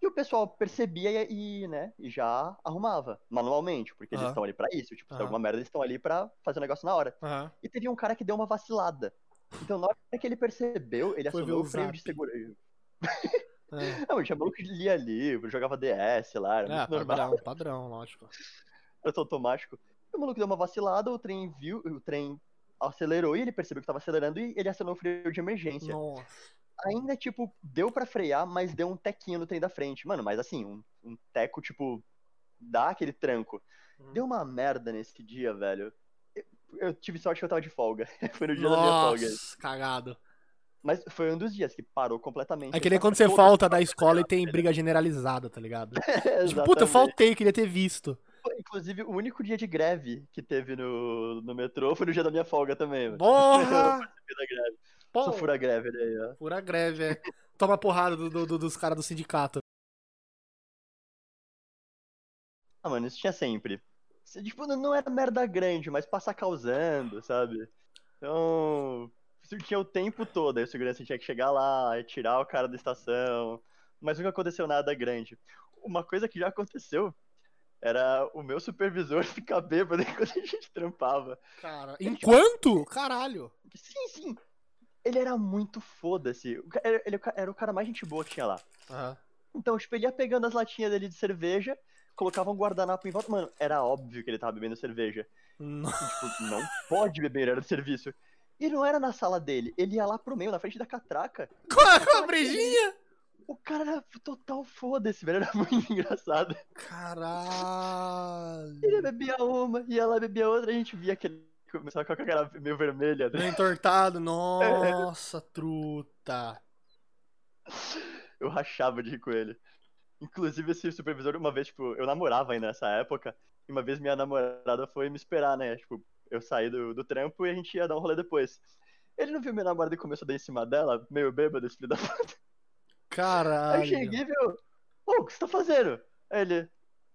E o pessoal percebia e, né, e já arrumava manualmente, porque eles Aham. estão ali pra isso. Tipo, se alguma merda, eles estão ali pra fazer o negócio na hora. Aham. E teve um cara que deu uma vacilada. Então, na hora que ele percebeu, ele Foi acionou o freio de segurança. É, Não, tinha maluco que lia livro, jogava DS lá, era é muito normal. padrão, padrão, lógico. Era automático. E o maluco deu uma vacilada, o trem viu, o trem acelerou e ele percebeu que tava acelerando e ele acionou o freio de emergência. Nossa. Ainda, tipo, deu pra frear, mas deu um tequinho no trem da frente. Mano, mas assim, um, um teco, tipo, dá aquele tranco. Hum. Deu uma merda nesse dia, velho. Eu, eu tive sorte que eu tava de folga. foi no dia da minha folga. Nossa, cagado. Mas foi um dos dias que parou completamente. É que nem quando você falta da escola e tem briga generalizada, tá ligado? Tipo, puta, eu faltei, queria ter visto. Inclusive, o único dia de greve que teve no, no metrô foi no dia da minha folga também. Porra! Pô, Só fura greve ele aí, ó. Pura greve, é. Toma porrada do- do- do- dos caras do sindicato. Ah, mano, isso tinha sempre. Tipo, não era merda grande, mas passar causando, sabe? Então, isso tinha o tempo todo. Aí o segurança tinha que chegar lá, e tirar o cara da estação. Mas nunca aconteceu nada grande. uma coisa que já aconteceu era o meu supervisor ficar bêbado enquanto a gente trampava. Cara, enquanto? Caralho. Sim, sim. Ele era muito foda-se. Ele, ele era o cara mais gente boa que tinha lá. Aham. Então, tipo, ele ia pegando as latinhas dele de cerveja, colocava um guardanapo em volta. Mano, era óbvio que ele tava bebendo cerveja. Não. Tipo, não pode beber, era do serviço. E não era na sala dele, ele ia lá pro meio, na frente da catraca. Com a, com brejinha? O cara era total foda-se, velho. Era muito engraçado. Caralho. Ele bebia uma, ia lá bebia outra, a gente via que ele começava com a cara meio vermelha. né? Meio entortado. Nossa, truta. Eu rachava de rir com ele. Inclusive, esse supervisor, uma vez, tipo, eu namorava ainda nessa época, e uma vez minha namorada foi me esperar, né? Tipo, eu saí do, do trampo e a gente ia dar um rolê depois. Ele não viu minha namorada e começou a dar em cima dela, meio bêbado, esse filho da puta. Aí eu Caralho. cheguei e viu, ô, o que você tá fazendo? Aí ele,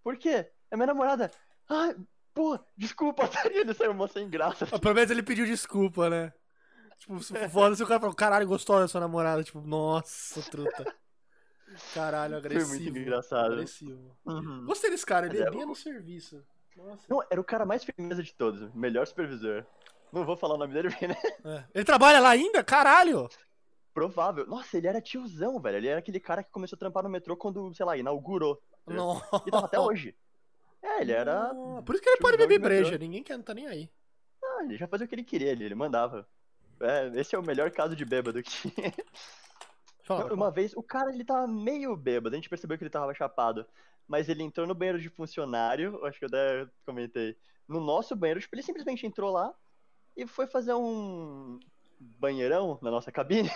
por quê? É minha namorada. Ai, pô, desculpa? E ele saiu mó sem graça. Ah, Pelo menos ele pediu desculpa, né? Tipo, foda se o cara falou, caralho, gostou da sua namorada. Tipo, nossa, truta. Caralho, Foi agressivo. muito engraçado. Agressivo. Uhum. Gostei desse cara, ele é, bebia no serviço. Nossa. Não, era o cara mais firmeza de todos, melhor supervisor. Não vou falar o nome dele, né? É. Ele trabalha lá ainda? Caralho! Provável. Nossa, ele era tiozão, velho. Ele era aquele cara que começou a trampar no metrô quando, sei lá, inaugurou. Nossa. E tava até hoje. É, ele era. Por isso que ele pode tiozão beber breja, ninguém quer, não tá nem aí. Ah, ele já fazia o que ele queria ali, ele mandava. É, esse é o melhor caso de bêbado que. Fala, Uma vez, o cara ele tava meio bêbado, a gente percebeu que ele tava chapado. Mas ele entrou no banheiro de funcionário, acho que eu até comentei. No nosso banheiro, tipo, ele simplesmente entrou lá e foi fazer um banheirão na nossa cabine.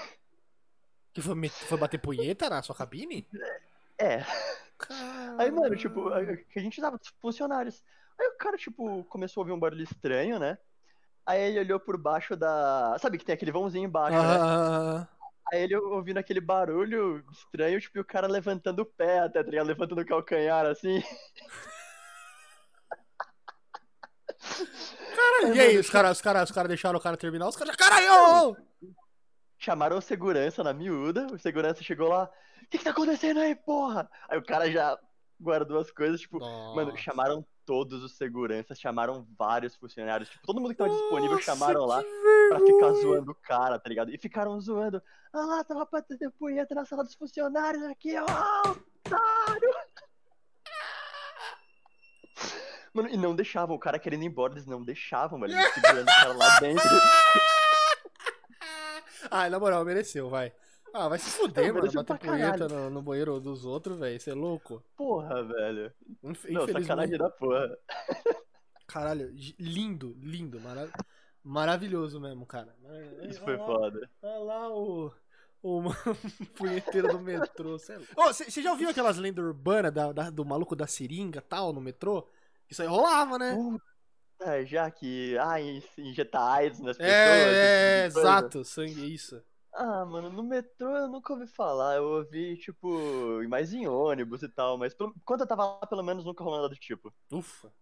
Que foi, foi bater punheta na sua cabine? É. Caralho. Aí, mano, tipo, a, que a gente usava dos funcionários. Aí o cara, tipo, começou a ouvir um barulho estranho, né? Aí ele olhou por baixo da. Sabe que tem aquele vãozinho embaixo, né? Ah, Aí ele ouvindo aquele barulho estranho, tipo, e o cara levantando o pé até, tá ligado? Levantando o calcanhar, assim. caralho. E aí, os caras os cara, os cara deixaram o cara terminar? Os caras já. Caralho! Chamaram o segurança na miúda, o segurança chegou lá, o que, que tá acontecendo aí, porra? Aí o cara já guardou as coisas, tipo, mano, Nossa. chamaram todos os seguranças, chamaram vários funcionários, tipo, todo mundo que tava disponível Nossa, chamaram lá pra ficar zoando o cara, tá ligado? E ficaram zoando, ah lá, tava batendo punheta na sala dos funcionários aqui, ó, otário! Mano, e não deixavam, o cara querendo ir embora, eles não deixavam, velho, segurando o cara lá dentro. Ah, na moral, mereceu, vai. Ah, vai se fuder, Não, mano. Bater punheta no, no banheiro dos outros, velho. Você é louco? Porra, velho. Inf- Não, sacanagem da porra. Caralho, lindo, lindo. mara- Maravilhoso mesmo, cara. Isso Olha foi lá, foda. Olha lá o. O punheteiro do metrô. Você já ouviu aquelas lendas urbanas da, da- do maluco da seringa tal no metrô? Isso aí rolava, né? É, já que, ah, in- injetar AIDS nas pessoas. É, é, esse tipo de coisa. exato, sangue, isso. Ah, mano, no metrô eu nunca ouvi falar. Eu ouvi, tipo, mais em ônibus e tal, mas pelo- quando eu tava lá, pelo menos nunca rolou nada do tipo. Ufa.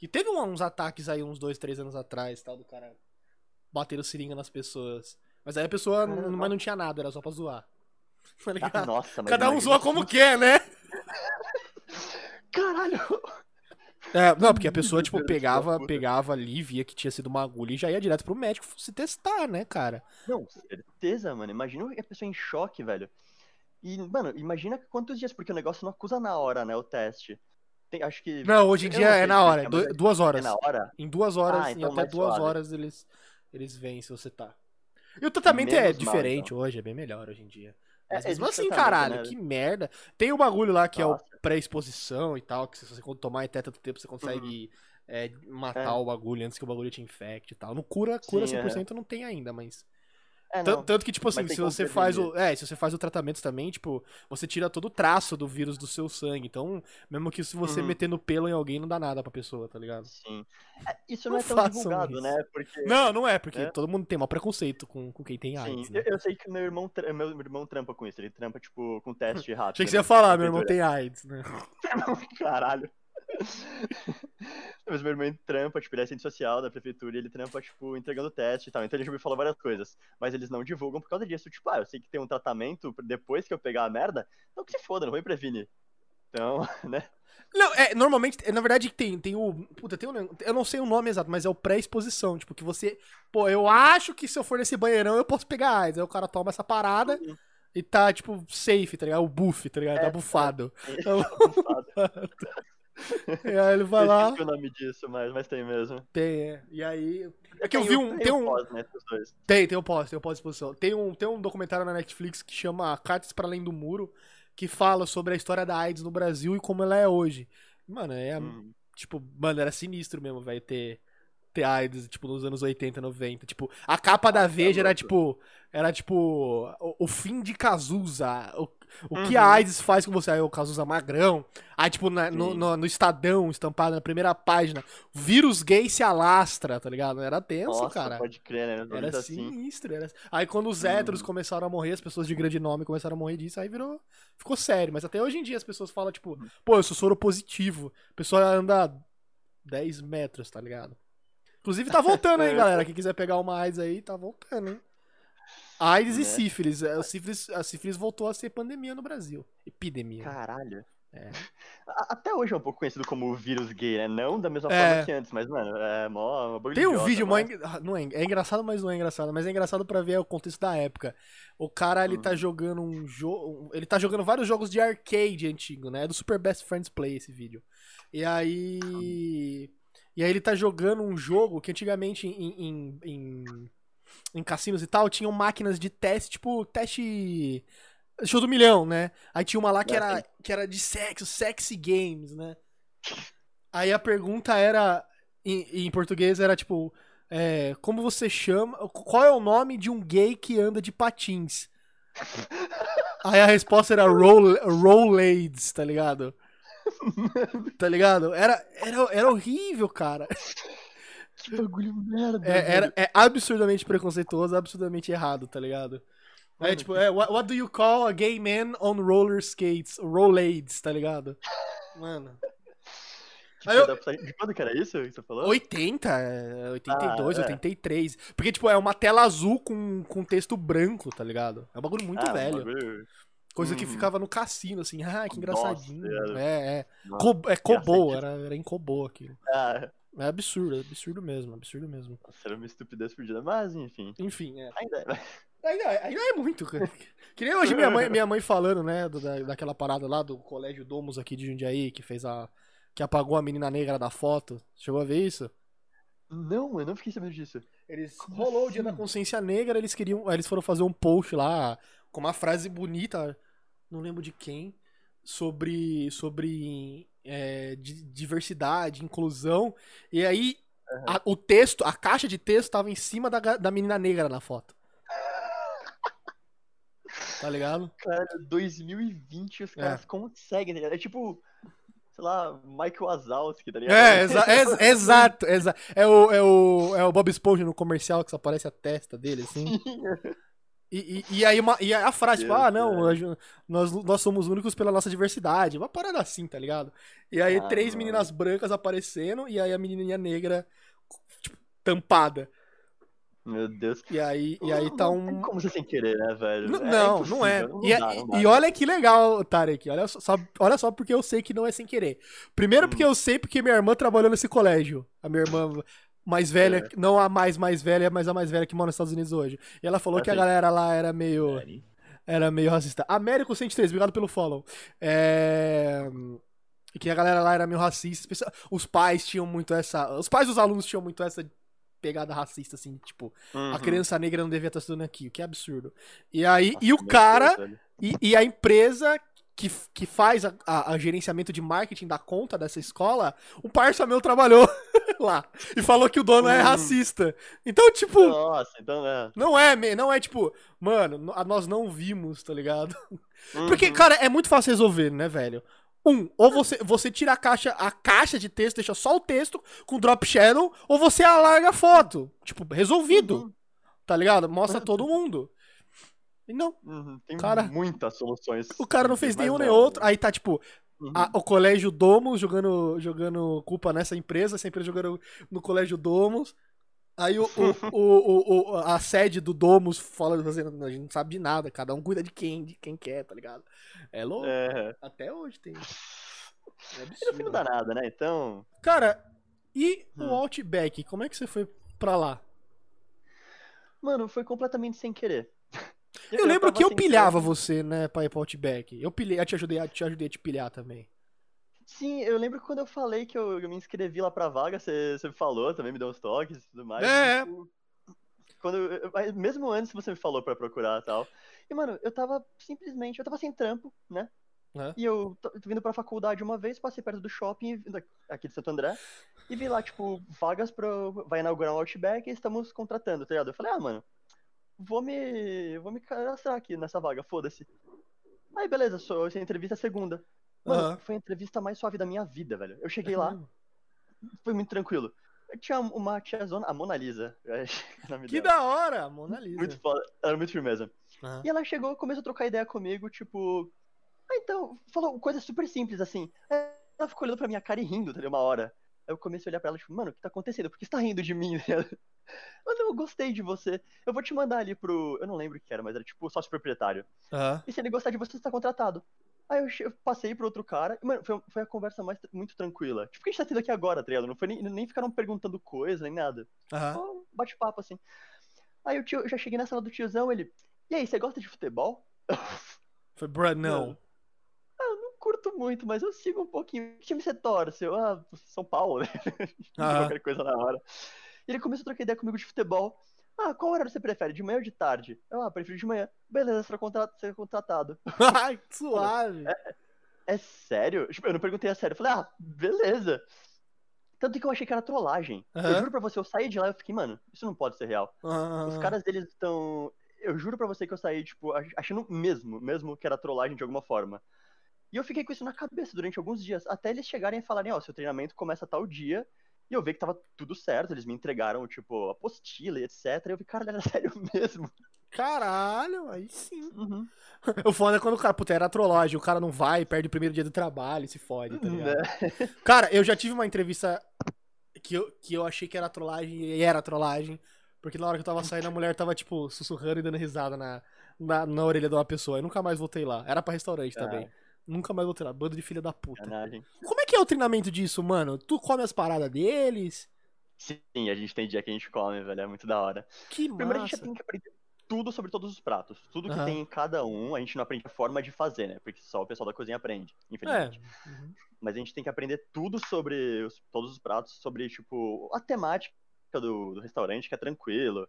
E teve uns ataques aí uns dois, três anos atrás, tal, do cara batendo seringa nas pessoas. Mas aí a pessoa, Caramba. n- mas não tinha nada, era só pra zoar. Tá Ah, nossa, mas Cada um zoa como quer, né? Caralho! É, não, porque a pessoa, tipo, pegava, pegava ali, via que tinha sido uma agulha e já ia direto pro médico se testar, né, cara? Não, certeza, mano. Imagina a pessoa em choque, velho. E, mano, imagina quantos dias, porque o negócio não acusa na hora, né, o teste. Tem- acho que. Não, hoje em dia é na hora, é, é é- duas É horas. na hora? Em duas horas, Ah, em então até mais duas suave. horas eles, eles veem se você tá. E o tratamento é Menos mal, diferente hoje, é bem melhor hoje em dia. É, mesmo existe assim, caralho, né? que merda. Tem o bagulho lá que é Nossa. o pré-exposição e tal, que se você tomar até tanto tempo você consegue é, matar É. o bagulho antes que o bagulho te infecte e tal. No cura, cura Sim, 100% não tem ainda, mas... É, Tan- não. Tanto que, tipo assim, se você faz o. É, se você faz o tratamento também, tipo, você tira todo o traço do vírus do seu sangue. Então, mesmo que se você Uhum. meter no pelo em alguém, não dá nada pra pessoa, tá ligado? Sim. É, isso Não não, é tão divulgado, isso. né? Porque. Não, não é, porque É. todo mundo tem mau preconceito com, com quem tem Sim, AIDS. eu, Né? eu sei que meu irmão, meu irmão trampa com isso. Ele trampa, tipo, com teste rápido. Achei que você né, ia falar, na meu irmão tem AIDS, né? Caralho. Mas meu irmão trampa, tipo, ele é assistente social da prefeitura e ele trampa, tipo, entregando teste e tal. Então ele já me falou várias coisas. Mas eles não divulgam por causa disso. Tipo, ah, eu sei que tem um tratamento depois que eu pegar a merda. Então que se foda, não vou me prevenir. Então, né? Não, é, normalmente, na verdade, tem, tem o. Puta, tem um. Eu não sei o nome exato, mas é o pré-exposição. Tipo, que você. Pô, eu acho que se eu for nesse banheirão eu posso pegar AIDS. Aí o cara toma essa parada Uhum. e tá, tipo, safe, tá ligado? O buff, tá ligado? É, tá bufado. Tá bufado. E aí ele vai Eu lá, esqueci o nome disso, mas, mas tem mesmo. tem, é. E aí. É que eu vi um. Tem o um. pós, né. Tem, tem um pós, tem um pós-exposição. Tem um, tem um documentário na Netflix que chama Cartas para Além do Muro, que fala sobre a história da AIDS no Brasil e como ela é hoje. Mano, é. Hum. Tipo, mano, era sinistro mesmo, velho, ter, ter AIDS, tipo, nos anos 80, 90. Tipo, a capa da Veja era louco. tipo. Era tipo. O, o fim de Cazuza. O, o que Uhum. a AIDS faz com você? Aí o Cazuza magrão. Aí, tipo, na- no, no, no Estadão, estampado na primeira página. Vírus gay se alastra, tá ligado? Era tenso, Nossa, cara. pode crer, né? Era assim. sinistro. Era... Aí quando os Uhum. héteros começaram a morrer, as pessoas de grande nome começaram a morrer disso, aí virou. Ficou sério. Mas até hoje em dia as pessoas falam, tipo, Uhum. pô, eu sou soro positivo. A pessoa anda 10 metros, tá ligado? Inclusive tá voltando, hein, É. galera. Quem quiser pegar uma AIDS aí, tá voltando, hein? AIDS e Né? sífilis. É, o sífilis. A sífilis voltou a ser pandemia no Brasil. Epidemia. Caralho. É. A- Até hoje é um pouco conhecido como o vírus gay, né? Não da mesma É. forma que antes, mas, mano, é mó. mó Tem um idiota, vídeo, mas- não é, é engraçado, mas não é engraçado. Mas é engraçado pra ver o contexto da época. O cara, ele Hum. tá jogando um jogo. Ele tá jogando vários jogos de arcade antigo, né? É do Super Best Friends Play esse vídeo. E aí. E aí ele tá jogando um jogo que antigamente em, em, em, em cassinos e tal tinham máquinas de teste, tipo, teste. Show do milhão, né? Aí tinha uma lá que Ah, era, que era de sexo, sexy games, né? Aí a pergunta era, em, em português, era tipo, é, como você chama, qual é o nome de um gay que anda de patins? Aí a resposta era roll, Rollades, tá ligado? Tá ligado? Era, era, era horrível, cara. Que bagulho merda. É, era, é absurdamente preconceituoso, absurdamente errado, tá ligado? É Mano, tipo, é, what, what do you call a gay man on roller skates? Rollades, tá ligado? Mano. Que Aí eu- De quando que era isso que você falou? 80, é, 82, Ah, é. 83. Porque, tipo, é uma tela azul com, com texto branco, tá ligado? É um bagulho muito Ah, velho. bagulho- Coisa que Uhum. ficava no cassino, assim. Ah, que engraçadinho. Nossa, é, é. Nossa, Co é cacete. era, era em Kobo aquilo. Ah, É absurdo, é absurdo mesmo, absurdo mesmo. era uma estupidez perdida, mas enfim. Enfim, é. Ainda é. Ainda, ainda é muito, cara. Que nem hoje minha mãe, minha mãe falando, né, da, daquela parada lá do Colégio Domus aqui de Jundiaí, que fez a. que apagou a menina negra da foto. Chegou a ver isso? Não, eu não fiquei sabendo disso. Eles Como rolou o dia assim? da consciência negra, eles queriam, eles foram fazer um post lá com uma frase bonita, não lembro de quem, sobre sobre é, di- diversidade, inclusão. E aí a- o texto, a caixa de texto tava em cima da, da menina negra na foto. Tá ligado? Cara, 2020 os caras conseguem, tá ligado? É tipo, sei lá, Michael Wazowski, tá ligado? É, exa ex- exato, exato. É o, é, o, é o Bob Esponja no comercial que só aparece a testa dele, assim. E, e, e aí uma, e a frase, tipo, ah, não, nós, nós somos únicos pela nossa diversidade. Uma parada assim, tá ligado? E aí Ah, três mano. meninas brancas aparecendo e aí a menininha negra, tipo, tampada. Meu Deus. E aí, e aí tá Não tem um... como você sem querer, né, velho? N- É Não, não é. impossível, E, dá, é- não dá. e olha que legal, Tarek. Olha só, só- olha só porque eu sei que não é sem querer. Primeiro Hum. porque eu sei porque minha irmã trabalhou nesse colégio. A minha irmã mais velha, É. não a mais mais velha, mas a mais velha que mora nos Estados Unidos hoje. E ela falou Ah, que a galera lá era meio era meio racista. Américo 103, obrigado pelo follow. É... Que a galera lá era meio racista. Os pais tinham muito essa. Os pais dos alunos tinham muito essa pegada racista, assim, tipo, a Uhum. criança negra não devia estar estudando aqui, o que é absurdo. E aí, Nossa, e o cara, e, e a empresa que, que faz a, a- a gerenciamento de marketing da conta dessa escola, um parça meu trabalhou lá. E falou que o dono é Hum. racista. Então, tipo, Nossa, então é. não é, não é tipo, mano, no- nós não vimos, tá ligado? Porque, Uhum. cara, é muito fácil resolver, né, velho? Um, ou você, você tira a caixa, a caixa de texto, deixa só o texto com drop shadow, ou você alarga a foto. Tipo, resolvido, Uhum. tá ligado? Mostra todo mundo. Não, Uhum, Tem Cara, muitas soluções. o cara não fez nenhum nem outro. Aí tá, tipo, Uhum. a- o colégio Domus jogando, jogando culpa nessa empresa, essa empresa jogando no colégio Domus. Aí o, o, o, o- a sede do Domus fala, fazendo, a gente não sabe de nada, cada um cuida de quem, de quem quer, tá ligado? É louco. É. Até hoje tem. É E no fim não absurdo. dá nada, né? Então. Cara, e o Hum. Outback? Como é que você foi pra lá? Mano, foi completamente sem querer. Eu, lembro tava que eu pilhava querer. você, né, pra ir pro Outback. Eu pilhei, eu te ajudei, eu te ajudei a te pilhar também. Sim, eu lembro que quando eu falei que eu, eu me inscrevi lá pra vaga, você, você falou, também me deu uns toques e tudo mais. É. tipo, Quando, eu- mesmo antes você me falou pra procurar e tal. E, mano, eu tava simplesmente, eu tava sem trampo, né? É. E eu tô tô vindo pra faculdade uma vez, passei perto do shopping aqui de Santo André, e vi lá, tipo, vagas pra. Vai inaugurar um Outback e estamos contratando, tá ligado? Eu falei, ah, mano, vou me. Vou me cadastrar aqui nessa vaga, foda-se. Aí, beleza, sou, essa entrevista é segunda. Mano, Aham. foi a entrevista mais suave da minha vida, velho. Eu cheguei É lá, mesmo? foi muito tranquilo. Eu tinha uma tiazona, a Mona Lisa, que é Que dela. da hora, Mona Lisa. Muito foda, era muito firmeza. Aham. E ela chegou, começou a trocar ideia comigo, tipo. Ah, então, falou coisa super simples assim. Ela ficou olhando pra minha cara e rindo, tá ligado? Uma hora. Aí eu comecei a olhar pra ela, tipo, mano, o que tá acontecendo? Por que você tá rindo de mim? Mas eu gostei de você. Eu vou te mandar ali pro. Eu não lembro o que era, mas era tipo sócio proprietário. Aham. E se ele gostar de você, você tá contratado. Aí eu, eu passei pro outro cara. e, Mano, foi, foi a conversa mais muito tranquila. Tipo, o que a gente tá tendo aqui agora, tá? Não foi nem, nem ficaram perguntando coisa, nem nada. Aham. Só um bate-papo, assim. Aí o tio, eu já cheguei na sala do tiozão, ele. E aí, você gosta de futebol? Foi, bruh, não. Ah, eu não curto muito, mas eu sigo um pouquinho. Que time você torce? Eu, ah, São Paulo, né? Aham. Qualquer coisa na hora. E ele começou a trocar ideia comigo de futebol. Ah, qual horário você prefere? De manhã ou de tarde? Eu, ah, prefiro de manhã. Beleza, você vai contra- ser contratado. Ai, que suave. É sério? Tipo, eu não perguntei a sério. Eu falei, ah, beleza. Tanto que eu achei que era trollagem. Eu Aham. juro pra você, eu saí de lá e eu fiquei, mano, isso não pode ser real. Aham. Os caras deles estão. Eu juro pra você que eu saí, tipo, ach- achando mesmo, mesmo que era trollagem de alguma forma. E eu fiquei com isso na cabeça durante alguns dias, até eles chegarem e falarem, ó, seu treinamento começa tal dia. E eu vi que tava tudo certo, eles me entregaram, tipo, apostila e etc. E eu vi, cara, era sério mesmo. Caralho, aí sim. Uhum. O foda é quando o cara, puta, era trollagem, o cara não vai, perde o primeiro dia do trabalho, se fode, tá ligado? Né? Cara, eu já tive uma entrevista que eu, que eu achei que era trollagem e era trollagem. Porque na hora que eu tava saindo, a mulher tava, tipo, sussurrando e dando risada na, na, na orelha de uma pessoa. Eu nunca mais voltei lá. Era pra restaurante Ah. também. Nunca mais voltei lá. Bando de filha da puta. Sacanagem. Como é que é o treinamento disso, mano? Tu come as paradas deles? Sim, a gente tem dia que a gente come, velho, é muito da hora. Que Primeiro a gente massa. tem que aprender tudo sobre todos os pratos. Tudo que Aham. tem em cada um, a gente não aprende a forma de fazer, né? Porque só o pessoal da cozinha aprende, É. infelizmente. Uhum. Mas a gente tem que aprender tudo sobre os- todos os pratos, sobre, tipo, a temática do, do restaurante, que é tranquilo.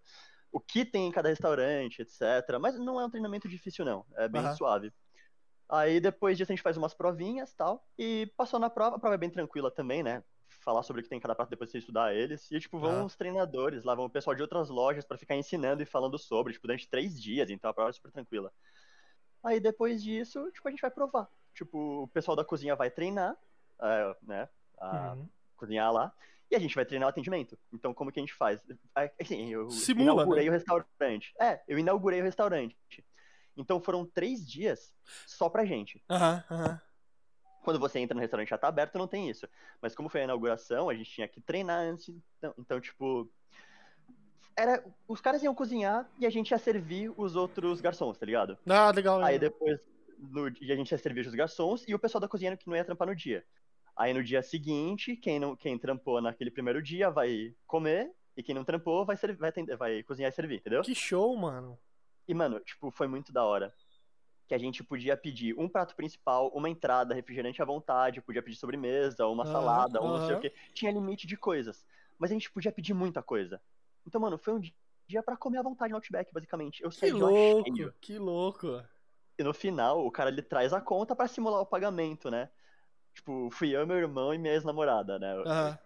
O que tem em cada restaurante, etc. Mas não é um treinamento difícil, não. É bem Aham. suave. Aí depois disso a gente faz umas provinhas e tal. E passou na prova, a prova é bem tranquila também, né? Falar sobre o que tem em cada prato depois de você estudar eles. E, tipo, vão Aham. os treinadores lá, vão o pessoal de outras lojas pra ficar ensinando e falando sobre, tipo, durante três dias. Então a prova é super tranquila. Aí depois disso, tipo, a gente vai provar. Tipo, o pessoal da cozinha vai treinar, é, né? A, Uhum. cozinhar lá. E a gente vai treinar o atendimento. Então, como que a gente faz? É, Assim, eu Simula, inaugurei né? o restaurante. É, eu inaugurei o restaurante. Então foram três dias só pra gente. Aham, aham. Quando você entra no restaurante já tá aberto, não tem isso. Mas como foi a inauguração, a gente tinha que treinar antes. Então, então, tipo. Era, os caras iam cozinhar e a gente ia servir os outros garçons, tá ligado? Ah, legal. Aí legal. depois, no dia a gente ia servir os garçons e o pessoal da cozinha que não ia trampar no dia. Aí no dia seguinte, quem, não, quem trampou naquele primeiro dia vai comer, e quem não trampou vai, vai, vai cozinhar e servir, entendeu? Que show, mano. E, mano, tipo, foi muito da hora. Que a gente podia pedir um prato principal, uma entrada, refrigerante à vontade, podia pedir sobremesa, uma salada, um não sei o quê. Tinha limite de coisas. Mas a gente podia pedir muita coisa. Então, mano, foi um dia pra comer à vontade no Outback, basicamente. Eu Que saí lá louco, cheio. que louco. E no final, o cara ele traz a conta pra simular o pagamento, né? Tipo, fui eu, meu irmão e minha ex-namorada, né? Aham.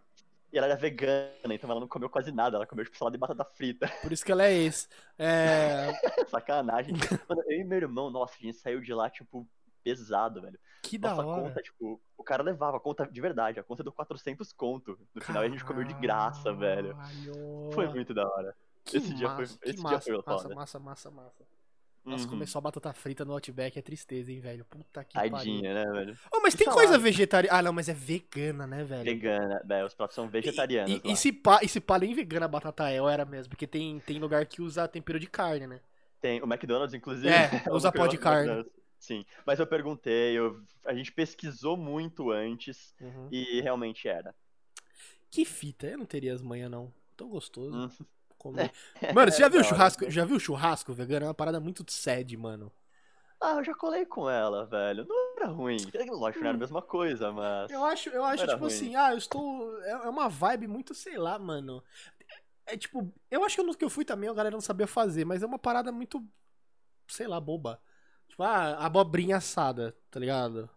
E ela era vegana, então ela não comeu quase nada. Ela comeu, tipo, salada de batata frita. Por isso que ela é ex. É. Sacanagem. Mano, eu e meu irmão, nossa, a gente saiu de lá, tipo, pesado, velho. Que da Nossa hora. conta, tipo, o cara levava a conta de verdade. A conta deu 400 conto. No final a gente comeu de graça, velho. Caralho. Foi muito da hora. Que esse dia foi- massa, esse dia massa, foi massa, foda. massa, massa, massa. Nossa, Uhum. comer só batata frita no Outback é tristeza, hein, velho. Puta que Tadinha, né, velho? pariu. Oh, mas E tem coisa vegetariana. Ah, não, mas é vegana, né, velho? Vegana, velho. Os pratos são vegetarianos. E, e, lá. e se pá, e se pá, nem vegana a batata é, ou era mesmo? Porque tem, tem lugar que usa tempero de carne, né? Tem o McDonald's, inclusive. É, usa pó de carne. Sim, mas eu perguntei, eu- a gente pesquisou muito antes Uhum. e realmente era. Que fita, eu não teria as manhas, não. Tão gostoso. Hum. Comer. Mano, você já viu churrasco? Já viu churrasco vegano? É uma parada muito sad, mano. Ah, eu já colei com ela, velho. Não era ruim. Lógico, não era a mesma coisa, mas. Hum. Eu acho, eu acho tipo ruim. assim, ah, eu estou. É é uma vibe muito, sei lá, mano. É tipo, eu acho que no que eu fui também a galera não sabia fazer, mas é uma parada muito, sei lá, boba. Tipo, ah, abobrinha assada, tá ligado?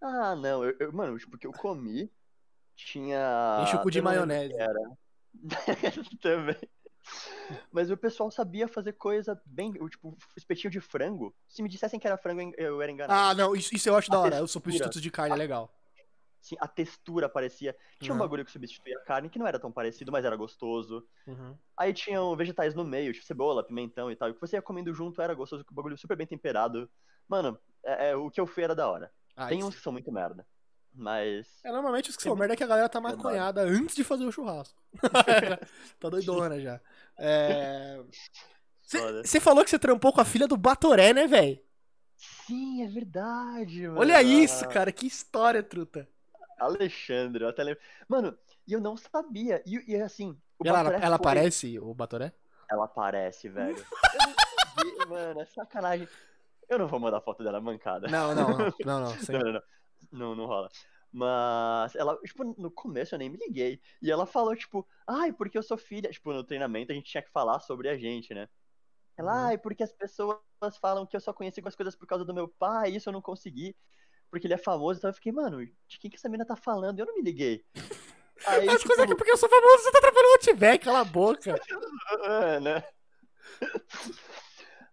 Ah, não. Eu, eu- mano, tipo, o que eu comi tinha. Enche o cu de maionese. Era. Também. Mas o pessoal sabia fazer coisa bem. o, Tipo, espetinho de frango. Se me dissessem que era frango, eu era enganado. Ah, não, isso, isso eu acho A da hora. Textura. substitutos de carne é legal. Assim, a textura parecia. Tinha um Uhum. bagulho que substituía a carne, que não era tão parecido, mas era gostoso. Uhum. Aí tinham vegetais no meio, tipo cebola, pimentão e tal. E o que você ia comendo junto era gostoso, o bagulho super bem temperado. Mano, é, é, o que eu fui era da hora. Ah, Tem uns que são muito merda. Mas. É, normalmente os que são merda é que a galera tá maconhada antes de fazer o churrasco. tá doidona já. É... Você falou que você trampou com a filha do Batoré, né, velho? Sim, é verdade, mano. Olha isso, cara, que história, truta. Alexandre, eu até lembro. Mano, e eu não sabia. E, e assim. o ela, Batoré ela foi- aparece, o Batoré? Ela aparece, velho. Mano, é sacanagem. Eu não vou mandar foto dela mancada. Não, não, não, não, não. Não, não, não. Não, não rola. Mas ela, tipo, no começo eu nem me liguei. E ela falou, tipo, ai, porque eu sou filha. Tipo, no treinamento a gente tinha que falar sobre a gente, né? Ela, Uhum. ai, porque as pessoas falam que eu só conheci algumas coisas por causa do meu pai, isso eu não consegui. Porque ele é famoso. Então eu fiquei, mano, de quem que essa mina tá falando? Eu não me liguei. Aí, As tipo, coisas aqui porque eu sou famoso, você tá trabalhando no Outback, cala a boca. É, né?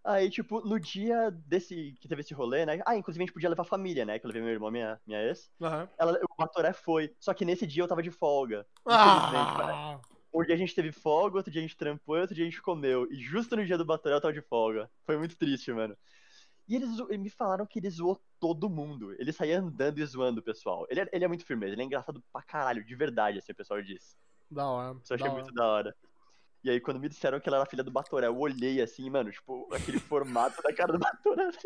Aí, tipo, no dia desse que teve esse rolê, né? Ah, inclusive a gente podia levar a família, né? Que eu levei meu irmão minha, minha ex. Aham. Ela, o Batoré foi. Só que nesse dia eu tava de folga. Ah, Um dia a gente teve folga, outro dia a gente trampou, outro dia a gente comeu. E justo no dia do Batoré eu tava de folga. Foi muito triste, mano. E eles me falaram que ele zoou todo mundo. Ele saía andando e zoando o pessoal. Ele é, ele é muito firmeza, ele é engraçado pra caralho, de verdade, assim, o pessoal disse. da hora. Isso eu achei muito da hora. E aí, quando me disseram que ela era filha do Batoré, eu olhei assim, mano, tipo, aquele formato da cara do Batoré.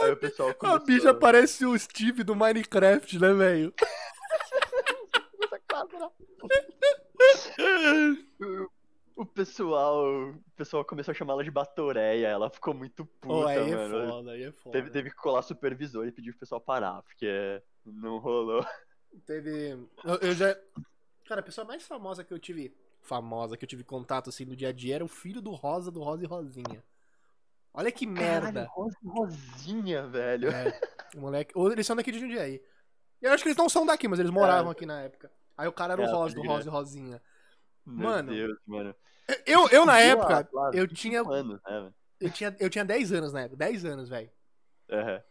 Aí o pessoal A começou... bicha parece o Steve do Minecraft, né, velho? O pessoal, o pessoal começou a chamar ela de Batoreia, ela ficou muito puta, Pô, aí é mano. foda, aí é foda. Teve, teve que colar supervisor e pedir pro pessoal parar, porque não rolou. Teve. Eu, eu já. Cara, a pessoa mais famosa que eu tive. Famosa que eu tive contato assim no dia a dia era o filho do Rosa do Rosa e Rosinha. Olha que merda. Caralho, Rosa e Rosinha, velho. É, o moleque. Ou eles são daqui de Jundiaí. Eu acho que eles não são daqui, mas eles moravam É. aqui na época. Aí o cara era o É, Rosa do Rosa e Rosinha. Meu Mano. Deus, mano. Eu, eu na época, lá, eu 25 tinha, anos, né, eu tinha. Eu tinha 10 anos na época. 10 anos, velho. Aham.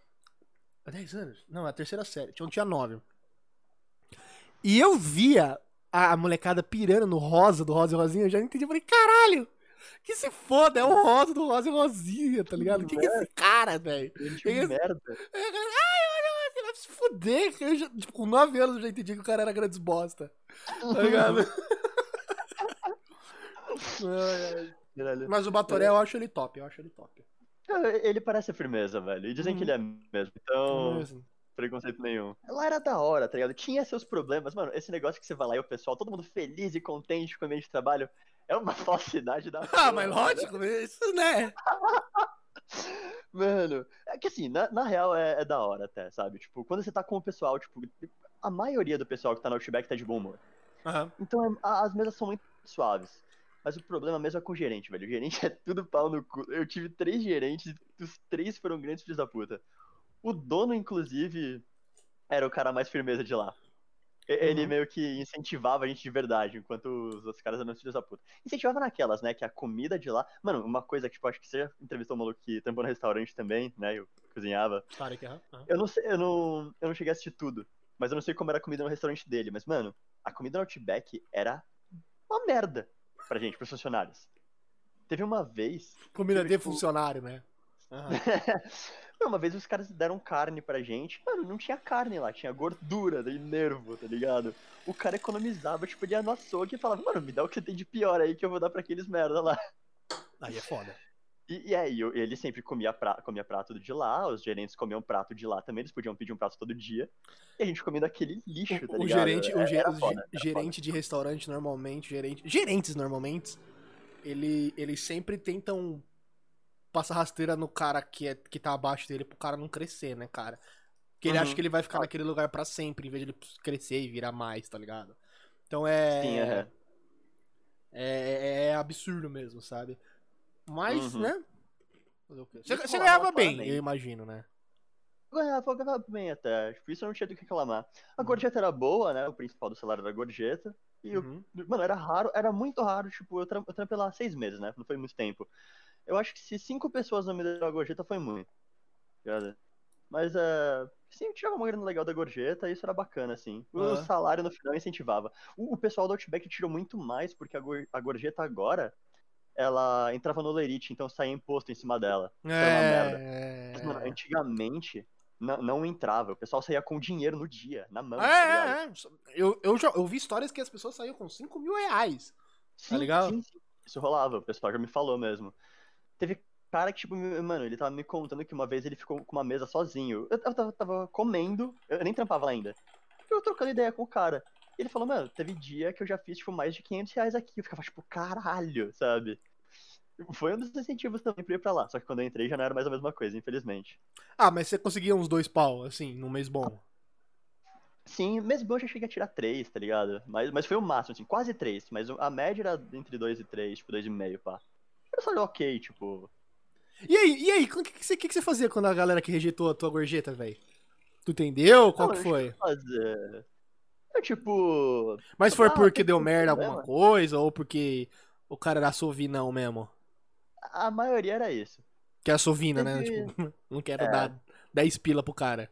10 anos? Não, é a terceira série. Eu tinha 9. E eu via a, a molecada pirando no rosa do Rosa e Rosinha. Eu já entendi. Eu falei, caralho! Que se foda, é o rosa do Rosa e Rosinha, tá ligado? O que, que é esse cara, velho? Que isso? merda. Ai, olha, olha, vai se fuder. Eu já, tipo, com 9 anos eu já entendi que o cara era grandes bosta. Tá ligado? Ai, ai. Mas o Batoré eu acho ele top, eu acho ele top. Ele parece firmeza, velho. E dizem Uhum. que ele é mesmo. Então, Mesmo. Preconceito nenhum. Lá era da hora, tá ligado? Tinha seus problemas. Mano, esse negócio que você vai lá e o pessoal, todo mundo feliz e contente com o ambiente de trabalho, é uma falsidade da Ah, mas lógico, isso, né? Mano, é que assim, na, na real é, é da hora até, sabe? Tipo, quando você tá com o pessoal, tipo, a maioria do pessoal que tá no Outback tá de bom humor. Aham. Então é- a- as mesas são muito suaves. Mas o problema mesmo é com o gerente, velho. O gerente é tudo pau no cu. Eu tive três gerentes e os três foram grandes filhos da puta. O dono, inclusive, era o cara mais firmeza de lá. Ele Uhum. meio que incentivava a gente de verdade, enquanto os caras eram os filhos da puta. Incentivava naquelas, né? Que a comida de lá. Mano, uma coisa que, tipo, acho que você já entrevistou um maluco que tampou no restaurante também, né? Eu cozinhava. Tarek, aham, aham. Eu não sei, eu não, eu não cheguei a assistir tudo. Mas eu não sei como era a comida no restaurante dele. Mas, mano, a comida no Outback era uma merda pra gente, pros funcionários. Teve uma vez. Comida Tipo, de tipo- funcionário, né? Aham. Não, uma vez os caras deram carne pra gente. Mano, não tinha carne lá, tinha gordura, daí nervo, tá ligado? O cara economizava, tipo, ele ia no açougue e falava, mano, me dá o que tem de pior aí que eu vou dar pra aqueles merda lá. Aí é foda. E, e aí, eu- ele sempre comia, pra, comia prato de lá, os gerentes comiam prato de lá também, eles podiam pedir um prato todo dia. E a gente comendo aquele lixo, tá O, o ligado? gerente, o, É, ge- era o ge- foda, gerente de restaurante normalmente, gerente, gerentes normalmente, ele, eles sempre tentam passar rasteira no cara que, é, que tá abaixo dele pro cara não crescer, né, cara? Porque ele Uhum. acha que ele vai ficar naquele lugar pra sempre, em vez de ele crescer e virar mais, tá ligado? Então é. Sim, é. é, é absurdo mesmo, sabe? Mas, Uhum. né? Você, você ganhava bem, eu imagino, né? Ganhava, ganhava bem até. Tipo, isso eu não tinha do que reclamar. A Uhum. gorjeta era boa, né? O principal do salário era a gorjeta. E, eu- Uhum. mano, era raro, era muito raro. Tipo, eu, tram eu trampei lá seis meses, né? Não foi muito tempo. Eu acho que se cinco pessoas não me deram a gorjeta, foi muito. tá ligado? Mas, é... Sim, tirava uma grana legal da gorjeta e isso era bacana, assim. O Aham. salário no final incentivava. O, o pessoal do Outback tirou muito mais, porque a, gor- a gorjeta agora, ela entrava no lerite, então saía imposto em cima dela. uma merda. É. Mas, mano, antigamente não, não entrava. O pessoal saía com dinheiro no dia, na mão. tá? É, é, é. Eu, eu, já, eu vi histórias que as pessoas saíam com 5 mil reais. Sim, ligado? sim, sim. Isso rolava, o pessoal já me falou mesmo. Teve cara que, tipo, mano, ele tava me contando que uma vez ele ficou com uma mesa sozinho. Eu, eu tava, tava comendo, eu nem trampava lá ainda. Eu trocando ideia com o cara. E ele falou, mano, teve dia que eu já fiz, tipo, mais de 500 reais aqui. Eu ficava, tipo, caralho, sabe? Foi um dos incentivos também pra ir pra lá. Só que quando eu entrei já não era mais a mesma coisa, infelizmente. Ah, mas você conseguia uns dois pau, assim, num mês bom. Sim, mesmo eu já cheguei a tirar três, tá ligado? Mas, mas foi o máximo, assim, quase três. Mas a média era entre dois e três, tipo, dois e meio, pá. Era só ok, tipo. E aí, e aí, o que, que, você, que, que você fazia quando a galera que rejeitou a tua gorjeta, velho? Tu entendeu? Qual Não, que eu foi? fazer. Eu, tipo. Mas foi Ah, porque deu problema. merda alguma coisa, ou porque o cara era sovinão mesmo? A maioria era isso. Que é sovina, né? Tipo, não quero É. dar 10 pila pro cara.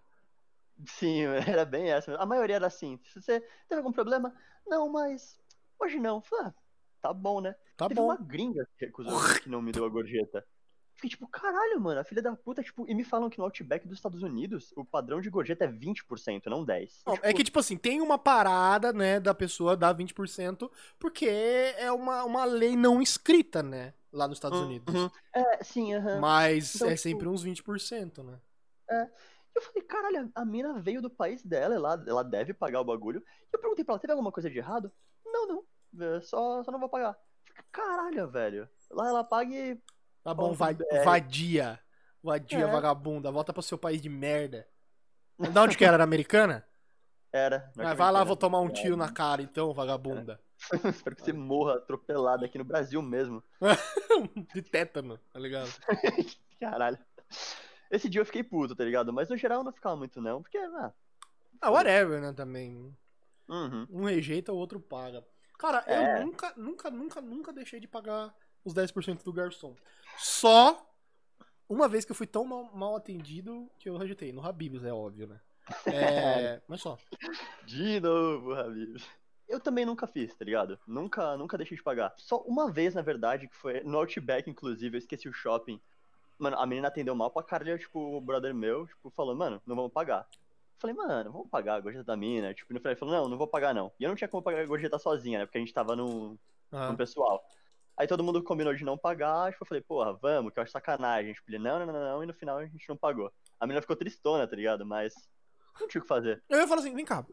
Sim, era bem essa. A maioria era assim. Se você teve algum problema? Não, mas. Hoje não. Falei, ah, tá bom, né? Tá teve bom. uma gringa que recusou, que não me deu a gorjeta. Fiquei tipo, caralho, mano, a filha da puta, tipo, e me falam que no Outback dos Estados Unidos o padrão de gorjeta é 20%, não 10%. Não, Tipo, é que, tipo assim, tem uma parada, né, da pessoa dar 20%, porque é uma, uma lei não escrita, né, lá nos Estados Uhum. Unidos. É, sim, aham. Mas Então, é tipo- sempre uns 20%, né? Eu falei, caralho, a mina veio do país dela, ela, ela deve pagar o bagulho. E eu perguntei pra ela, teve alguma coisa de errado? Não, não. É, Só, só não vou pagar. Caralho, velho. Lá ela paga e. Tá bom, va- BR. vadia. Vadia, É. vagabunda. Volta pro seu país de merda. Da onde que era? Era americana? Era. Ah, vai lá, vou tomar um É. tiro na cara então, vagabunda. Espero que você morra atropelado aqui no Brasil mesmo. De tétano, tá ligado? Caralho. Esse dia eu fiquei puto, tá ligado? Mas no geral eu não ficava muito, não. Porque, ah. Ah, whatever, né, também. Uhum. Um rejeita, o outro paga. Cara, É. eu nunca, nunca, nunca, nunca deixei de pagar os 10% do garçom. Só uma vez que eu fui tão mal, mal atendido que eu rejeitei. No Habibs, é óbvio, né? É, mas só. De novo, Habib. Eu também nunca fiz, tá ligado? Nunca, nunca deixei de pagar. Só uma vez, na verdade, que foi no Outback, inclusive, eu esqueci o shopping. Mano, a menina atendeu mal pra caralho, tipo, o brother meu, tipo, falou, mano, não vamos pagar. Falei, mano, vamos pagar a gorjeta da mina. Tipo, no final ele falou, não, não vou pagar não. E eu não tinha como pagar a gorjeta sozinha, né? Porque a gente tava num, Ah, num pessoal. Aí todo mundo combinou de não pagar, tipo, eu falei, porra, vamos, que eu acho sacanagem. Tipo, ele, não, não, não, não, e no final a gente não pagou. A menina ficou tristona, tá ligado? Mas não tinha o que fazer. Eu ia falar assim, vem cá,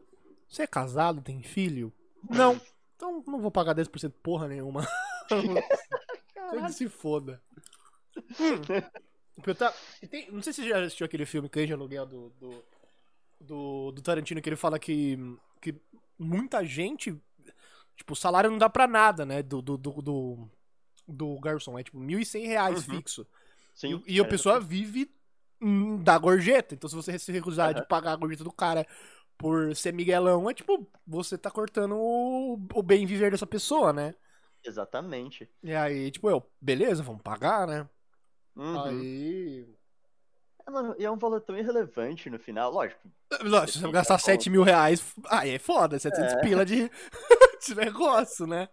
você é casado, tem filho? Não. Então não vou pagar 10% porra nenhuma. Que se foda. Hum. Tá- tem- não sei se você já assistiu aquele filme Cães de Aluguel do, do, do, do Tarantino, que ele fala que, que muita gente, tipo, o salário não dá pra nada, né, do, do, do, do, do garçom. É tipo 1.100 reais Uhum. fixo. Sim. E, e a é, pessoa vive hum, da gorjeta. Então, se você se recusar de Aham. pagar a gorjeta do cara por ser miguelão, é tipo, você tá cortando o, o bem viver dessa pessoa, né? Exatamente. E aí, tipo, eu, beleza, vamos pagar, né? Uhum. Aí. É, mano, e é um valor tão irrelevante no final, lógico. Lógico, se você gastar da 7 mil reais, aí é foda, 700 É. pila de, de negócio, né?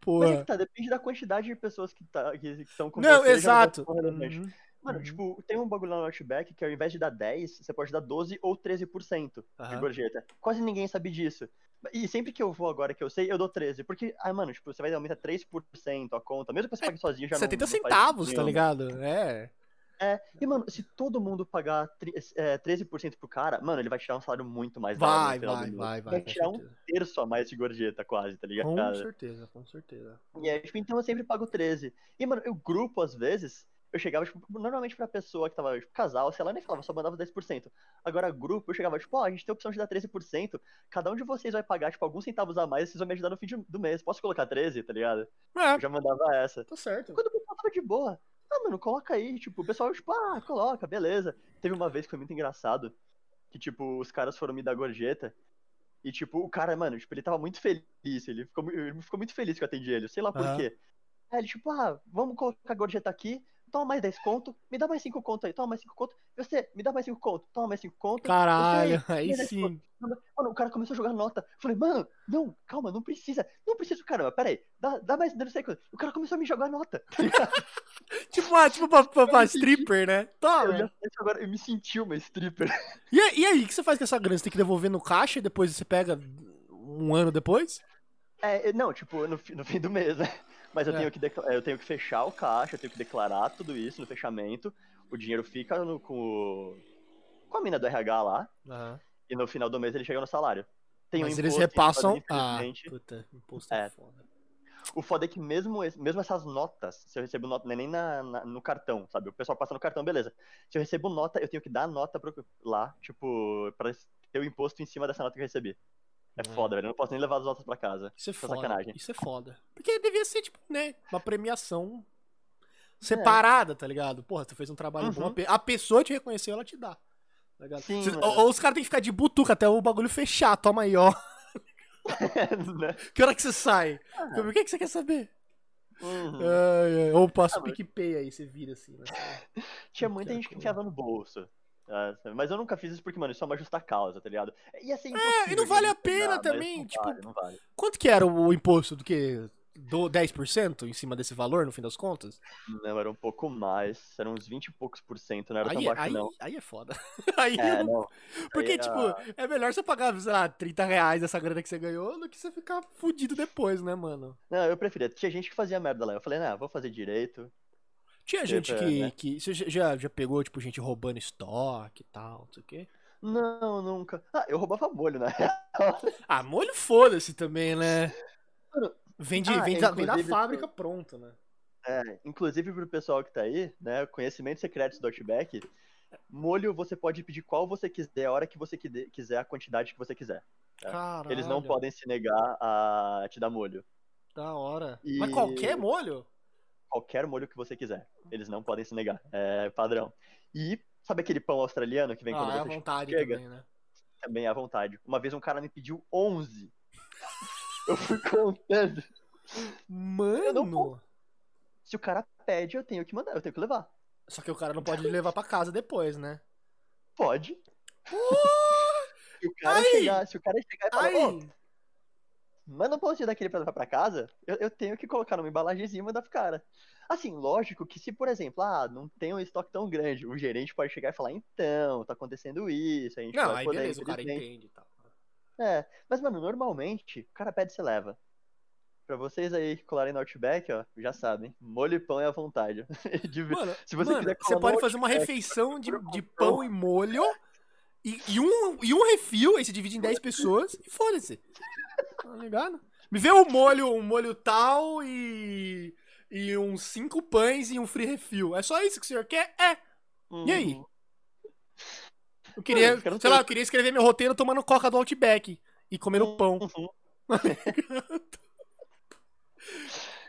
Pô. Mas é que tá, depende da quantidade de pessoas que tá, que estão com Não, você. exato. Uhum. Mano, Uhum. tipo, tem um bagulho lá no Outback que ao invés de dar 10, você pode dar 12 ou 13% de Aham. gorjeta. Quase ninguém sabe disso. E sempre que eu vou agora que eu sei, eu dou 13. Porque, ah, mano, tipo, você vai aumentar 3% a conta. Mesmo que você pague sozinho, já 70 não, não centavos, tá ligado? É. É, e, mano, se todo mundo pagar é, 13% pro cara, mano, ele vai tirar um salário muito mais Vai, do vai, vai, vai. Vai Com tirar um terço a mais de gorjeta, quase, tá ligado? Com certeza, com certeza. E aí, tipo, então eu sempre pago 13. E, mano, o grupo, às vezes, eu chegava, tipo, normalmente pra pessoa que tava, tipo, casal, sei lá, nem falava, só mandava 10%. Agora, grupo, eu chegava, tipo, ó, a gente tem a opção de dar 13%, cada um de vocês vai pagar, tipo, alguns centavos a mais, vocês vão me ajudar no fim de- do mês. Posso colocar 13, tá ligado? É, Eu já mandava essa. tá certo. Quando o pessoal tava de boa, ah, mano, coloca aí, tipo, o pessoal, tipo, ah, coloca, beleza. Teve uma vez que foi muito engraçado, que, tipo, os caras foram me dar gorjeta, e, tipo, o cara, mano, tipo, ele tava muito feliz, ele ficou, ele ficou muito feliz que eu atendi ele, sei lá por Aham. quê. Aí ele, tipo, ah, vamos colocar a gorjeta aqui, toma mais 10 conto, me dá mais 5 conto aí, toma mais 5 conto, você, me dá mais 5 conto, toma mais 5 conto. Caralho, Você aí dá sim. Mano, o cara começou a jogar nota. Eu falei, mano, não, calma, não precisa. Não precisa, caramba, peraí. Dá, dá mais, não sei quanto. O cara começou a me jogar nota. Tipo, uma, tipo pra, pra, pra Eu stripper, né? Eu Toma. que agora eu me senti uma stripper. E, aí- e aí, o que você faz com essa grana? Você tem que devolver no caixa e depois você pega um ano depois? É, não, tipo, no, no fim do mês, né? Mas eu, É. tenho que eu tenho que fechar o caixa, eu tenho que declarar tudo isso no fechamento. O dinheiro fica no- com, o- com a mina do RH lá. E no final do mês ele chega no salário. Tem um Mas eles imposto que repassam. fazem, Ah, puta, imposto é, É. foda. O foda é que mesmo, mesmo essas notas, se eu recebo nota, não é nem na, na- no cartão, sabe? O pessoal passa no cartão, beleza. Se eu recebo nota, eu tenho que dar a nota pro, lá, tipo, pra ter o imposto em cima dessa nota que eu recebi. É É. foda, velho. Eu não posso nem levar as notas pra casa. Isso é foda. sacanagem. Isso é foda. Porque devia ser, tipo, né, uma premiação É. separada, tá ligado? Porra, você fez um trabalho bom. Uhum. a pe- A pessoa te reconheceu, ela te dá. Tá? Sim, Cê- ou, ou os caras têm que ficar de butuca até o bagulho fechar. Toma aí, ó. né? Que hora que você sai? O que, que você quer saber? Uhum. Ai, ai. Ou passa Ah, o PicPay aí, você vira assim, né? Tinha muita gente que enfiava no bolso. Tá? Mas eu nunca fiz isso porque, mano, isso é uma justa causa, tá ligado? Ia ser É, e não vale a pena também, não tipo- Vale, não vale. Quanto que era o imposto do que? Do 10% em cima desse valor, no fim das contas? Não, era um pouco mais. Eram uns 20 e poucos por cento, não era tão Aí, baixo, aí, não. aí é foda. Aí É, não- não. Porque, Aí tipo, era- é melhor você pagar, sei lá, 30 reais dessa grana que você ganhou do que você ficar fudido depois, né, mano? Não, eu preferia. Tinha gente que fazia merda lá. Eu falei, não, vou fazer direito. Tinha gente Tipo, que, né? que. Você já, já pegou, tipo, gente roubando estoque e tal, não sei o quê? Não, nunca. Ah, eu roubava molho, né? Ah, molho foda-se também, né? Vem, de, ah, vem, da, vem da fábrica pronto, né? É, inclusive pro pessoal que tá aí, né? Conhecimentos secretos do Outback. Molho você pode pedir qual você quiser, a hora que você quiser, a quantidade que você quiser. É. Caralho. Eles não podem se negar a te dar molho. Da hora. E- Mas qualquer molho? Qualquer molho que você quiser. Eles não podem se negar. É padrão. E sabe aquele pão australiano que vem quando Ah, é à vontade chega? também, né? Também é à vontade. Uma vez um cara me pediu 11. Eu fui contando. não Mano! Se o cara pede, eu tenho que mandar, eu tenho que levar. Só que o cara não pode levar pra casa depois, né? Pode. Se o cara chegar, se o cara chegar e falar, manda um pãozinho daquele pra levar pra casa, eu, eu tenho que colocar numa embalagenzinha e mandar pro cara. Assim, lógico que se, por exemplo, ah, não tem um estoque tão grande, o gerente pode chegar e falar, então, tá acontecendo isso, a gente Não, vai aí poder, beleza, o cara entende e tal. É, mas, mano, normalmente, o cara pede e você leva. Pra vocês aí que colarem no Outback, ó, já sabem, molho e pão é à vontade. De Mano, Se você mano, quiser você pode fazer uma refeição de, de pão e molho e, e um, e um refil, aí você divide em 10 pessoas e foda-se. Tá ligado? Me vê um molho, um molho tal e. E uns cinco pães e um free refil. É só isso que o senhor quer? É. E aí? Uhum. Eu queria, sei lá, eu queria escrever meu roteiro tomando coca do Outback e comendo pão. Uhum.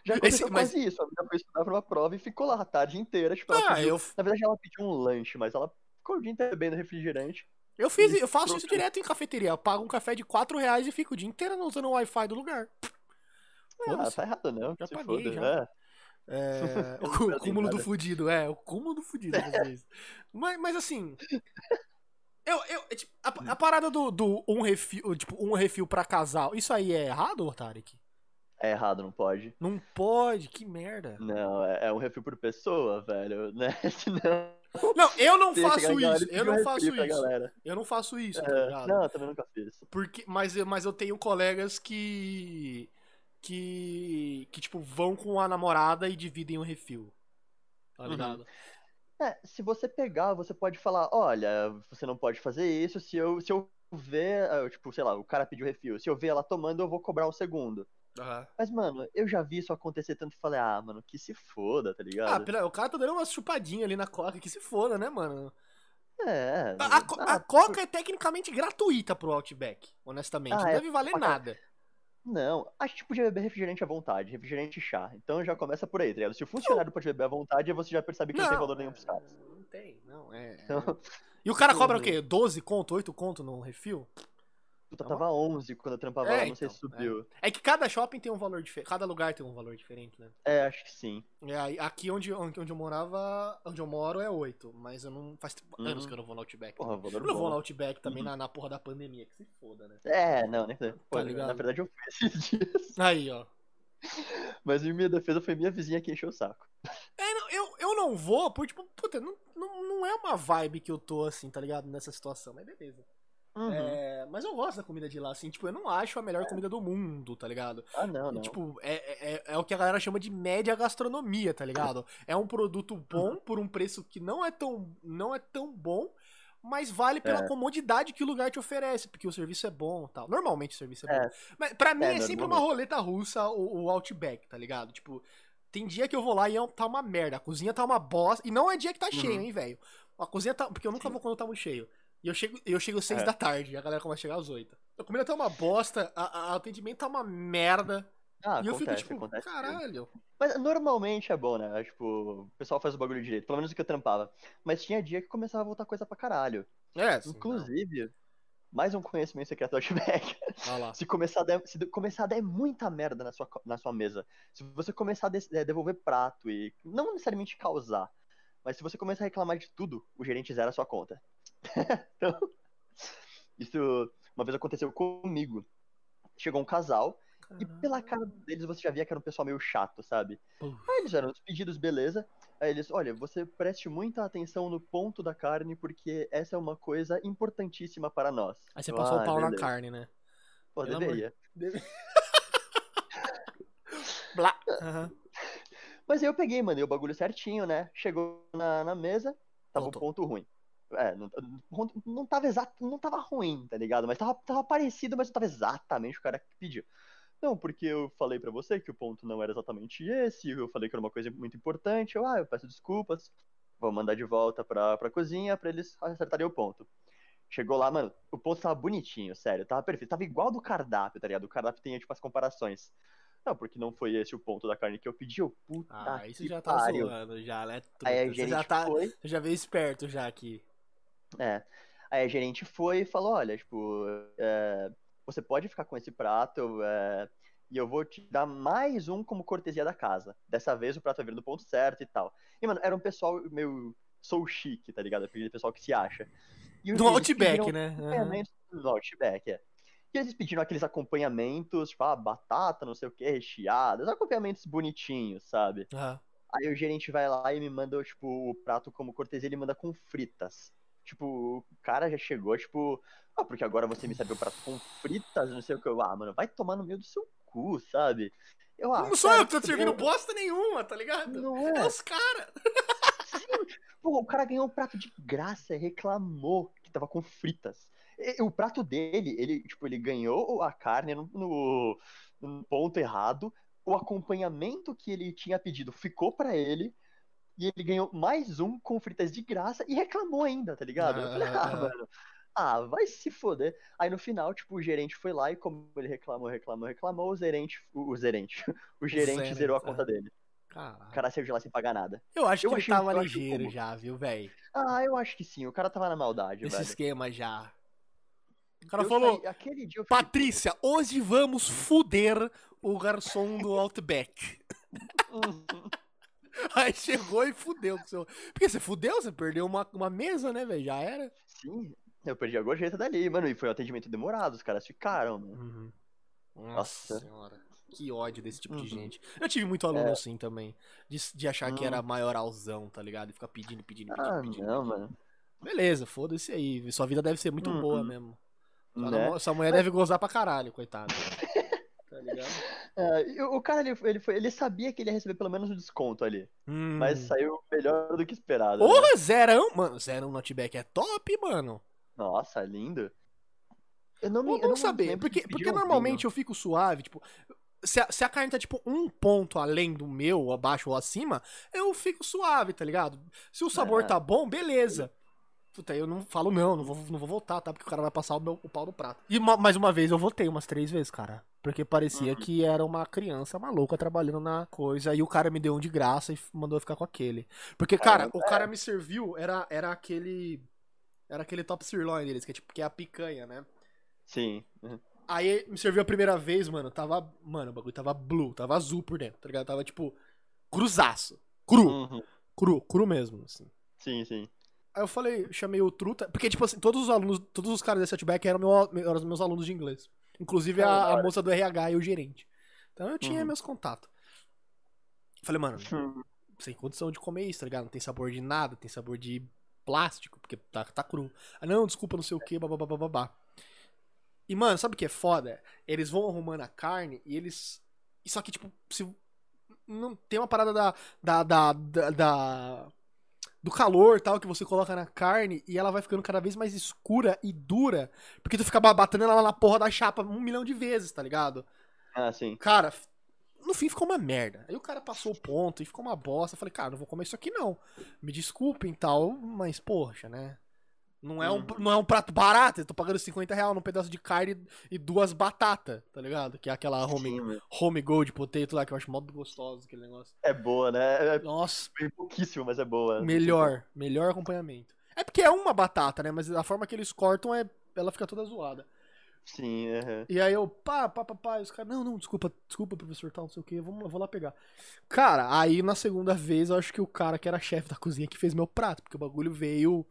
Já Esse- aconteceu mas- quase isso. A menina foi estudar pra uma prova e ficou lá a tarde inteira. Tipo, ela Ah, pediu- eu, Na verdade, ela pediu um lanche, mas ela ficou o dia inteiro bebendo refrigerante. Eu fiz, Isso, eu faço isso direto em cafeteria. Eu pago um café de 4 reais e fico o dia inteiro usando o Wi-Fi do lugar. Ah, Foda-se. tá errado, não. Já se paguei, foda. já. É. É, o Não cúmulo do fudido, é, o cúmulo do fudido. Mas, mas assim. Eu, eu, é, tipo, a, a parada do, do um refil, tipo, um refil pra casal, isso aí é errado, Tarek? É errado, não pode. Não pode, que merda. Não, é, é um refil por pessoa, velho, né? Senão. Não, eu não chegar faço galera isso. Eu um não faço isso. galera. Eu não faço isso, tá É, ligado? não, eu também nunca fiz. Porque, mas, eu- mas eu tenho colegas que. que. que, tipo, vão com a namorada e dividem o refil. Tá Uhum. ligado? É, se você pegar, você pode falar, olha, você não pode fazer isso, se eu, se eu ver, ah, tipo, sei lá, o cara pediu refil, se eu ver ela tomando, eu vou cobrar o segundo. Aham. Mas, mano, eu já vi isso acontecer tanto e falei, ah, mano, que se foda, tá Ah, ligado? pera- o cara tá dando uma chupadinha ali na coca, que se foda, né, mano? É. A, a ah, a coca é tecnicamente gratuita pro Outback, honestamente. Ah, não é deve valer nada. Não, a gente podia beber refrigerante à vontade, refrigerante e chá. Então já começa por aí, tá ligado? Se o funcionário pode beber à vontade, você já percebe que não, tem valor nenhum pros caras. Não tem, não, é. Então, E o cara Uhum. cobra o quê? 12 conto, 8 conto no refil? Puta, É uma- tava 11 quando eu trampava É, lá, não sei se então, subiu. É que cada shopping tem um valor diferente. Cada lugar tem um valor diferente, né? É. acho que sim. É, aqui onde, onde eu morava, onde eu moro é 8, mas eu não. Faz anos Uhum. que eu não vou no Outback. Porra, valor eu não vou bom. no Outback também Uhum. na, na porra da pandemia, que se foda, né? É, não, nem sei. Pô, Tá ligado? na verdade eu fui esses dias. Aí, ó. Mas em minha defesa foi minha vizinha que encheu o saco. É, não, eu, eu não vou, por tipo, puta, não, não, não é uma vibe que eu tô assim, tá ligado? Nessa situação, mas beleza. Uhum. É, mas eu gosto da comida de lá, assim, tipo, eu não acho a melhor comida do mundo, tá ligado? Ah, não, não. Tipo, é, é, é o que a galera chama de média gastronomia, tá ligado? É um produto bom por um preço que não é tão, não é tão bom, mas vale pela É. comodidade que o lugar te oferece, porque o serviço é bom e tal. Normalmente o serviço é, É. bom. Mas pra mim é, É, sempre uma roleta russa o, o Outback, tá ligado? Tipo, tem dia que eu vou lá e é tá uma merda, a cozinha tá uma bosta, e não é dia que tá cheio, Uhum. hein, velho? A cozinha tá, porque eu nunca Sim. vou quando tá muito cheio. E eu chego, eu chego às seis É. da tarde, e a galera começa a chegar às oito. A comida tá uma bosta, a, a- o atendimento tá uma merda. Ah, e eu acontece, fico tipo, acontece. caralho. Mas normalmente é bom, né? Tipo, o pessoal faz o bagulho direito, pelo menos o que eu trampava. Mas tinha dia que começava a voltar coisa pra caralho. É, sim, Inclusive, mais um conhecimento secreto do Outback. não. Lá. Se começar, a der, se começar a der muita merda na sua, na sua mesa, se você começar a eh, devolver prato e não necessariamente causar, mas se você começar a reclamar de tudo, o gerente zera a sua conta. então, isso uma vez aconteceu comigo. Chegou um casal e pela cara deles você já via que era um pessoal meio chato, sabe? Puf. Aí eles fizeram os pedidos, beleza. Aí eles, olha, você preste muita atenção no ponto da carne, porque essa é uma coisa importantíssima para nós. Aí você passou "Ah, o pau na beleza." carne, né? Pô, Pelo amor deveria. Blá. Aham. Mas aí eu peguei, mandei o bagulho certinho, né? Chegou na, na mesa, tava Voltou. o ponto ruim. É, não, não, tava exato, não tava ruim, tá ligado? Mas tava, tava parecido, mas não tava exatamente o cara que pediu. Não, porque eu falei pra você que o ponto não era exatamente esse, eu falei que era uma coisa muito importante, eu, ah, eu peço desculpas, vou mandar de volta pra, pra cozinha pra eles acertarem o ponto. Chegou lá, mano, o ponto tava bonitinho, sério, tava perfeito, tava igual do cardápio, tá ligado? O cardápio tem, tipo, as comparações. Não, porque não foi esse o ponto da carne que eu pedi, eu, puta Ah, isso já tá pariu. zoando, já, né? Aí a gerente já tá. foi, já veio esperto já aqui. É. Aí a gerente foi e falou, olha, tipo, é, você pode ficar com esse prato é, e eu vou te dar mais um como cortesia da casa. Dessa vez o prato vai vir no ponto certo e tal. E, mano, era um pessoal meio sou chique, tá ligado? Aquele pessoal que se acha. E Do Outback, pediram né? Acompanhamentos do Outback, é. E eles pediram aqueles acompanhamentos, tipo, ah, batata, não sei o que, recheadas, acompanhamentos bonitinhos, sabe? Aham. Aí o gerente vai lá e me manda, tipo, o prato como cortesia, ele manda com fritas. Tipo, o cara já chegou, tipo, ah, porque agora você me serve o prato com fritas, não sei o que. Eu, ah, mano, vai tomar no meio do seu cu, sabe? Eu, ah, não sou cara, eu que tô te servindo eu- bosta nenhuma, tá ligado? Não É é. os caras. Pô, o cara ganhou um prato de graça e reclamou que tava com fritas. E- o prato dele, ele, tipo, ele ganhou a carne no, no- no ponto errado. O acompanhamento que ele tinha pedido ficou pra ele. E ele ganhou mais um com fritas de graça e reclamou ainda, tá ligado? Eu falei, Ah, ah, ah. mano. Ah, vai se foder. Aí no final, tipo, o gerente foi lá e como ele reclamou, reclamou, reclamou, o gerente, o, o gerente, o gerente zerou a é. conta dele. O cara saiu de lá sem pagar nada. Eu acho Eu que ele tava ligeiro já, viu, velho? Ah, eu acho que sim. O cara tava na maldade, Esse velho. esquema já. O cara Eu falou, saí- fiquei Patrícia, hoje vamos fuder o garçom do Outback. Aí chegou e fudeu. com seu- Porque você fudeu, você perdeu uma, uma mesa, né, velho? Já era. Sim, eu perdi a gorjeta dali, mano. E foi um atendimento demorado, os caras ficaram, mano. Uhum. Nossa. senhora. Que ódio desse tipo de Uhum. gente. Eu tive muito aluno É. assim também. De, de achar que era maioral,zão, tá ligado? E ficar pedindo, pedindo, pedindo, Ah, pedindo. não, mano. Beleza, foda-se aí. Sua vida deve ser muito Uhum. boa mesmo. Sua, Né? namo- sua mulher deve gozar pra caralho, coitado. Ligado? É, o cara, ele, ele, foi, ele sabia que ele ia receber pelo menos um desconto ali. Hum. Mas saiu melhor do que esperado. né? Porra, zerão, mano. Zerão notback é top, mano. Nossa, lindo. Eu não me eu não não saber. Porque, porque normalmente vinho. eu fico suave, tipo. Se a, se a carne tá, tipo, um ponto além do meu, ou abaixo ou acima, eu fico suave, tá ligado? Se o sabor É. tá bom, beleza. Puta, eu não falo não, não vou, não vou voltar, tá? Porque o cara vai passar o, meu, o pau no prato. E ma- mais uma vez eu voltei, umas três vezes, cara. Porque parecia Uhum. que era uma criança maluca trabalhando na coisa. E o cara me deu um de graça e mandou eu ficar com aquele. Porque, cara, o cara me serviu, era, era aquele. Era aquele top sirloin deles, que é tipo, que é a picanha, né? Sim. uhum. Aí me serviu a primeira vez, mano, tava. Mano, o bagulho tava blue, tava azul por dentro, tá ligado? Tava tipo. Cruzaço. Cru. Uhum. Cru, cru mesmo, assim. Sim, sim. Aí eu falei, chamei o Truta. Porque, tipo assim, todos os alunos, todos os caras desse Outback eram, meu, eram os meus alunos de inglês. Inclusive a, a moça do RH e o gerente. Então eu tinha Uhum. meus contatos. Falei, mano, Hum. sem condição de comer isso, tá ligado? Não tem sabor de nada, tem sabor de plástico, porque tá, tá cru. Ah, não, desculpa, não sei o que, babá. E, mano, sabe o que é foda? Eles vão arrumando a carne e eles. Só que, tipo, se. Não tem uma parada da. da, da, da- da- do calor tal que você coloca na carne e ela vai ficando cada vez mais escura e dura. Porque tu fica batendo ela na porra da chapa um milhão de vezes, tá ligado? Ah, sim. Cara, no fim ficou uma merda. Aí o cara passou o ponto e ficou uma bosta. Eu falei, cara, não vou comer isso aqui não. Me desculpem e tal, mas poxa, né? Não é, um, Uhum. não é um prato barato, eu tô pagando 50 reais num pedaço de carne e duas batatas, tá ligado? Que é aquela home, Sim, home gold potato lá, que eu acho mó gostoso aquele negócio. É boa, né? É Nossa, bem pouquíssimo, mas é boa. melhor, melhor acompanhamento. É porque é uma batata, né? Mas a forma que eles cortam é. Ela fica toda zoada. Sim, aham. E aí eu, pá, pá, pá, pá, e os caras, não, não, desculpa, desculpa, professor, tal, não sei o que, vamos, eu vou lá pegar. Cara, aí na segunda vez eu acho que o cara que era chefe da cozinha que fez meu prato, porque o bagulho veio,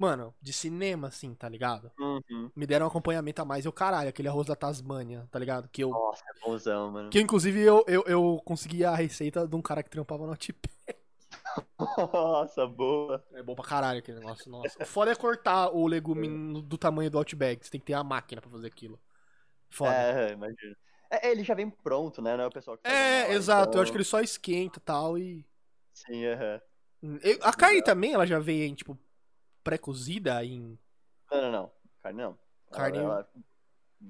mano, de cinema, assim, tá ligado? Uhum. Me deram um acompanhamento a mais, eu, caralho, aquele arroz da Tasmânia, tá ligado? Que eu, Nossa, é bonzão, mano. que inclusive eu, eu, eu consegui a receita de um cara que trampava no Tip. Nossa, boa. É bom pra caralho aquele negócio, nossa. O foda é cortar o legume no- do tamanho do Outback, você tem que ter a máquina pra fazer aquilo. Foda. É, imagina. É, ele já vem pronto, né? Não é o pessoal que na É, hora, exato. então- Eu acho que ele só esquenta e tal e. Sim, aham. Eu- A carne também, ela já vem em, tipo, pré-cozida em. Não, não, não. Carne não. Carne- Ela, ela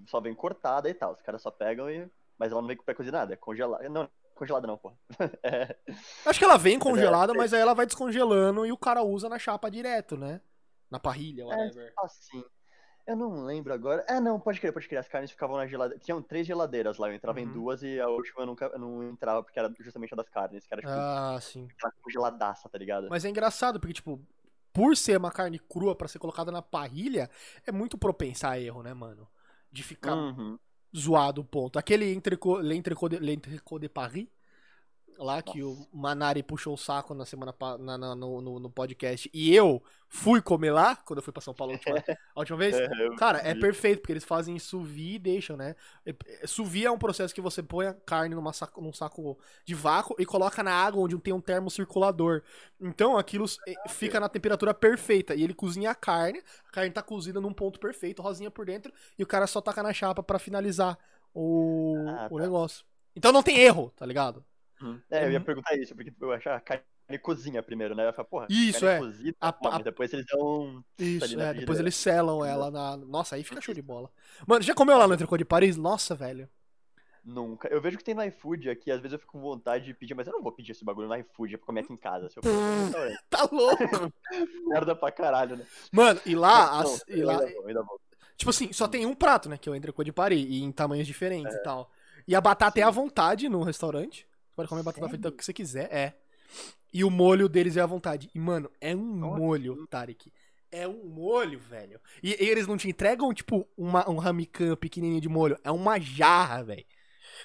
só vem cortada e tal. Os caras só pegam e. Mas ela não vem pré-cozinhada, é congelada. Não, congelada não, porra. É. Acho que ela vem é, congelada, mas aí ela vai descongelando e o cara usa na chapa direto, né? Na parrilha, É, whatever. assim. Eu não lembro agora. É, não, pode crer, pode crer. As carnes ficavam na geladeira. Tinham três geladeiras lá, eu entrava Uhum. em duas e a última eu, nunca, eu não entrava porque era justamente a das carnes, que era tipo Ah, sim. aquela congeladaça, tá ligado? Mas é engraçado, porque, tipo, por ser uma carne crua pra ser colocada na parrilha, é muito propensa a erro, né, mano? De ficar Uhum. zoado o ponto. Aquele entrecô, l'entrecô de, l'entrecô de Paris, lá que o Manari puxou o saco na semana na, na- no, no, no podcast, e eu fui comer lá, quando eu fui pra São Paulo a última, a última vez. É, Cara, é perfeito, porque eles fazem sous vide e deixam, né? É- é- Sous vide é um processo que você põe a carne numa saco, num saco de vácuo e coloca na água onde tem um termocirculador. Então aquilo fica na temperatura perfeita. E ele cozinha a carne, a carne tá cozida num ponto perfeito, rosinha por dentro, e o cara só taca na chapa pra finalizar o, Ah, o tá. negócio. Então não tem erro, tá ligado? Uhum. É, eu ia perguntar isso, porque eu achava a carne cozinha primeiro, né? Eu ia falar, porra, Isso, é. cozida, A- a- depois eles dão. Isso, é. Depois frigideira. eles selam ela na. Nossa, aí fica show de bola. Mano, já comeu lá no Entrecô de Paris? Nossa, velho. Nunca. Eu vejo que tem no iFood aqui, às vezes eu fico com vontade de pedir, mas eu não vou pedir esse bagulho no iFood, é pra comer aqui em casa. Se eu. Tá louco. Merda pra caralho, né? Mano, e lá, Não, as- e eu lá ainda vou. tipo assim, só tem um prato, né? Que é o entrecô de Paris, e em tamanhos diferentes e tal. E a batata é à vontade no restaurante. Pode comer batata frita o que você quiser, é. E o molho deles é à vontade. E, mano, é um Nossa. molho, Tarek. É um molho, velho. E, e eles não te entregam, tipo, uma, um ramicam pequenininho de molho. É uma jarra, velho.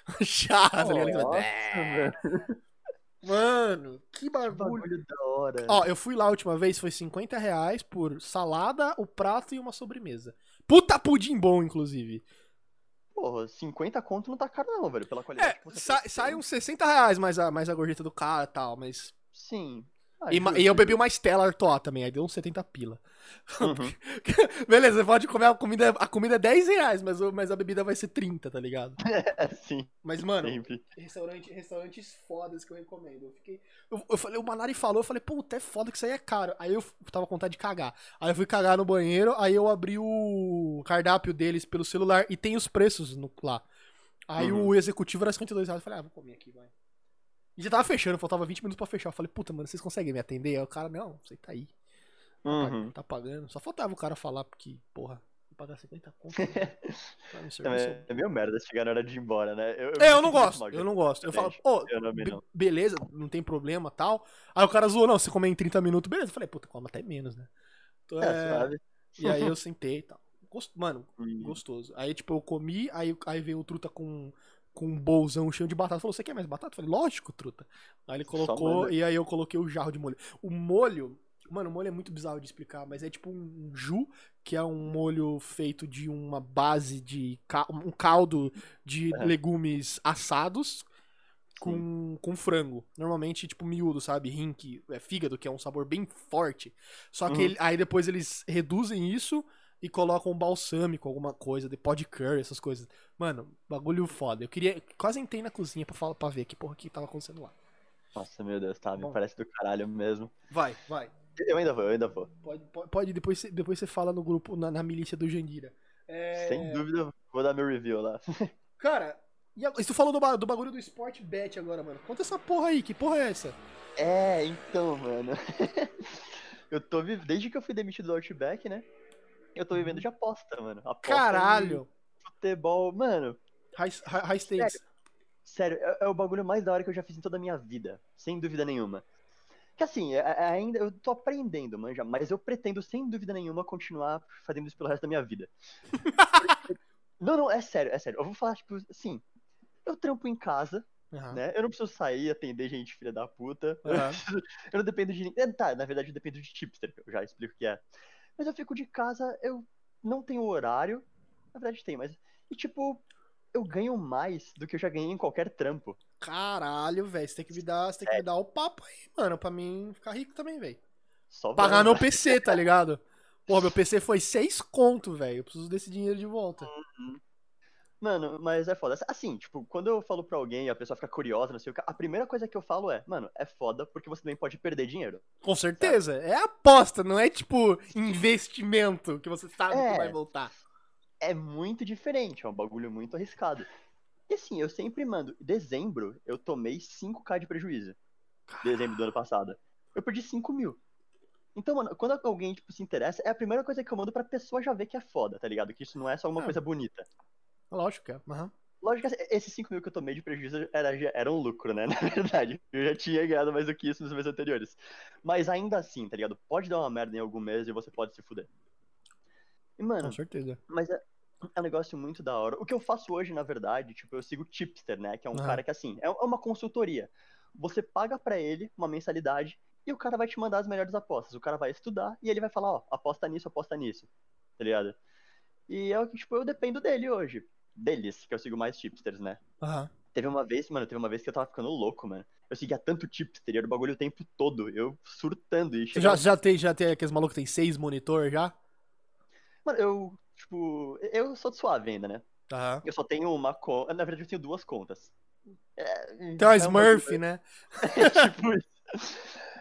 Jarra, tá ligado? Nossa, É. Mano, que Que bagulho. bagulho da hora. Ó, eu fui lá a última vez, foi 50 reais por salada, o prato e uma sobremesa. Puta pudim bom, inclusive. Porra, 50 conto não tá caro não, velho, pela qualidade É, sai, sai uns 60 reais mais a, mais a gorjeta do cara e tal, mas. Sim. Ah, E, ma- e eu bebi uma Stella Artois também, aí deu uns 70 pila. Uhum. Beleza, você pode comer a comida, a comida é 10 reais, mas, o- mas a bebida vai ser 30, tá ligado? É, sim, Mas, mano, sempre. restaurante, restaurantes fodas que eu recomendo. Eu fiquei. Eu, eu falei, o Manari falou, eu falei, puta, é foda que isso aí é caro. Aí eu f- tava com vontade de cagar. Aí eu fui cagar no banheiro, aí eu abri o cardápio deles pelo celular e tem os preços no, lá. Aí Uhum. o executivo era 52 reais. Eu falei, ah, vou comer aqui, vai. E já tava fechando, faltava 20 minutos pra fechar. Eu falei, puta, mano, vocês conseguem me atender? Aí o cara, não, você tá aí. Tá, Uhum. tá pagando. Só faltava o cara falar, porque, porra, vou pagar 50 conto. né? seu- é meio merda chegar na hora de ir embora, né? É, eu me não sinto muito gosto, mal, eu não gosto. Eu falo, Gente, ô, eu também be- não. beleza, não tem problema tal. Aí o cara zoou, não, você comer em 30 minutos, beleza. Eu falei, puta, come até menos, né? Então, É, é, suave. e aí eu sentei e tal. Mano, Hum. gostoso. Aí, tipo, eu comi, aí, aí veio o truta com, com um bolzão cheio de batata. Falou, você quer mais batata? Eu falei, lógico, truta. Aí ele colocou, e aí eu coloquei o jarro de molho. O molho, mano, o molho é muito bizarro de explicar, mas é tipo um ju, que é um molho feito de uma base de. ca- um caldo de É. legumes assados com, com frango. Normalmente, tipo, miúdo, sabe? Rink, é fígado, que é um sabor bem forte. Só que Uhum. ele- aí depois eles reduzem isso e colocam um balsâmico, alguma coisa, de pó de curry, essas coisas. Mano, bagulho foda. Eu queria. Quase entrei na cozinha pra, falar, pra ver que porra que tava acontecendo lá. Nossa, meu Deus, tá, me Bom. parece do caralho mesmo. Vai, vai. Eu ainda vou, eu ainda vou. Pode, pode, pode depois, você- depois você fala no grupo, na, na milícia do Jandira. É, Sem dúvida, vou dar meu review lá. Cara, e, e tu falou do, do bagulho do Sport Bet agora, mano. Conta essa porra aí, que porra é essa? É, então, mano. eu tô. Desde que eu fui demitido do Outback, né? Eu tô vivendo de aposta, mano. Aposta Caralho! Futebol, mano. High, high, high stakes. Sério, é, é o bagulho mais da hora que eu já fiz em toda a minha vida. Sem dúvida nenhuma. Que assim, é- é ainda eu tô aprendendo, manja, mas eu pretendo, sem dúvida nenhuma, continuar fazendo isso pelo resto da minha vida. não, não, é sério, é sério. Eu vou falar, tipo, assim. Eu trampo em casa, Aham. né? Eu não preciso sair, atender gente filha da puta. Aham. Eu não dependo de ninguém. Tá, na verdade eu dependo de tipster, eu já explico o que é. Mas eu fico de casa, eu não tenho horário. Na verdade tem, mas. E tipo, eu ganho mais do que eu já ganhei em qualquer trampo. Caralho, velho. Você tem que me dar, você tem que me dar o papo aí, mano, pra mim ficar rico também, velho. Só Pagar meu PC, tá ligado? Pô, meu PC foi 6 conto, velho. Eu preciso desse dinheiro de volta. Mano, mas é foda. Assim, tipo, quando eu falo pra alguém e a pessoa fica curiosa, não sei o que, a primeira coisa que eu falo é, mano, é foda porque você também pode perder dinheiro. Com certeza. É aposta, não é tipo investimento que você sabe É. que vai voltar. É muito diferente, é um bagulho muito arriscado. E assim, eu sempre mando. Dezembro, eu tomei 5k de prejuízo. Dezembro do ano passado. Eu perdi 5 mil. Então, mano, quando alguém, tipo, se interessa, é a primeira coisa que eu mando pra pessoa já ver que é foda, tá ligado? Que isso não é só uma coisa bonita. Lógico que é. Aham. Lógico que esses 5 mil que eu tomei de prejuízo era, já era um lucro, né? Na verdade. Eu já tinha ganhado mais do que isso nos meses anteriores. Mas ainda assim, tá ligado? Pode dar uma merda em algum mês e você pode se fuder. E, mano, Com certeza. mas é, é um negócio muito da hora. O que eu faço hoje, na verdade, tipo, eu sigo o Tipster, né? Que é um Ah. cara que, assim, é é uma consultoria. Você paga pra ele uma mensalidade e o cara vai te mandar as melhores apostas. O cara vai estudar e ele vai falar, ó, aposta nisso, aposta nisso. Tá ligado? E é o que, tipo, eu dependo dele hoje. Deles, que eu sigo mais tipsters, né? Aham. Teve uma vez, mano, teve uma vez que eu tava ficando louco, mano. Eu seguia tanto tipster, e era o bagulho o tempo todo. Eu surtando e chegava... já, já tem, já tem aqueles malucos que tem seis monitor já? Mano, eu, tipo, eu sou de suave ainda, né? Aham. Eu só tenho uma conta. Na verdade, eu tenho duas contas. É, uma é Smurf, bagulho- né? é tipo isso.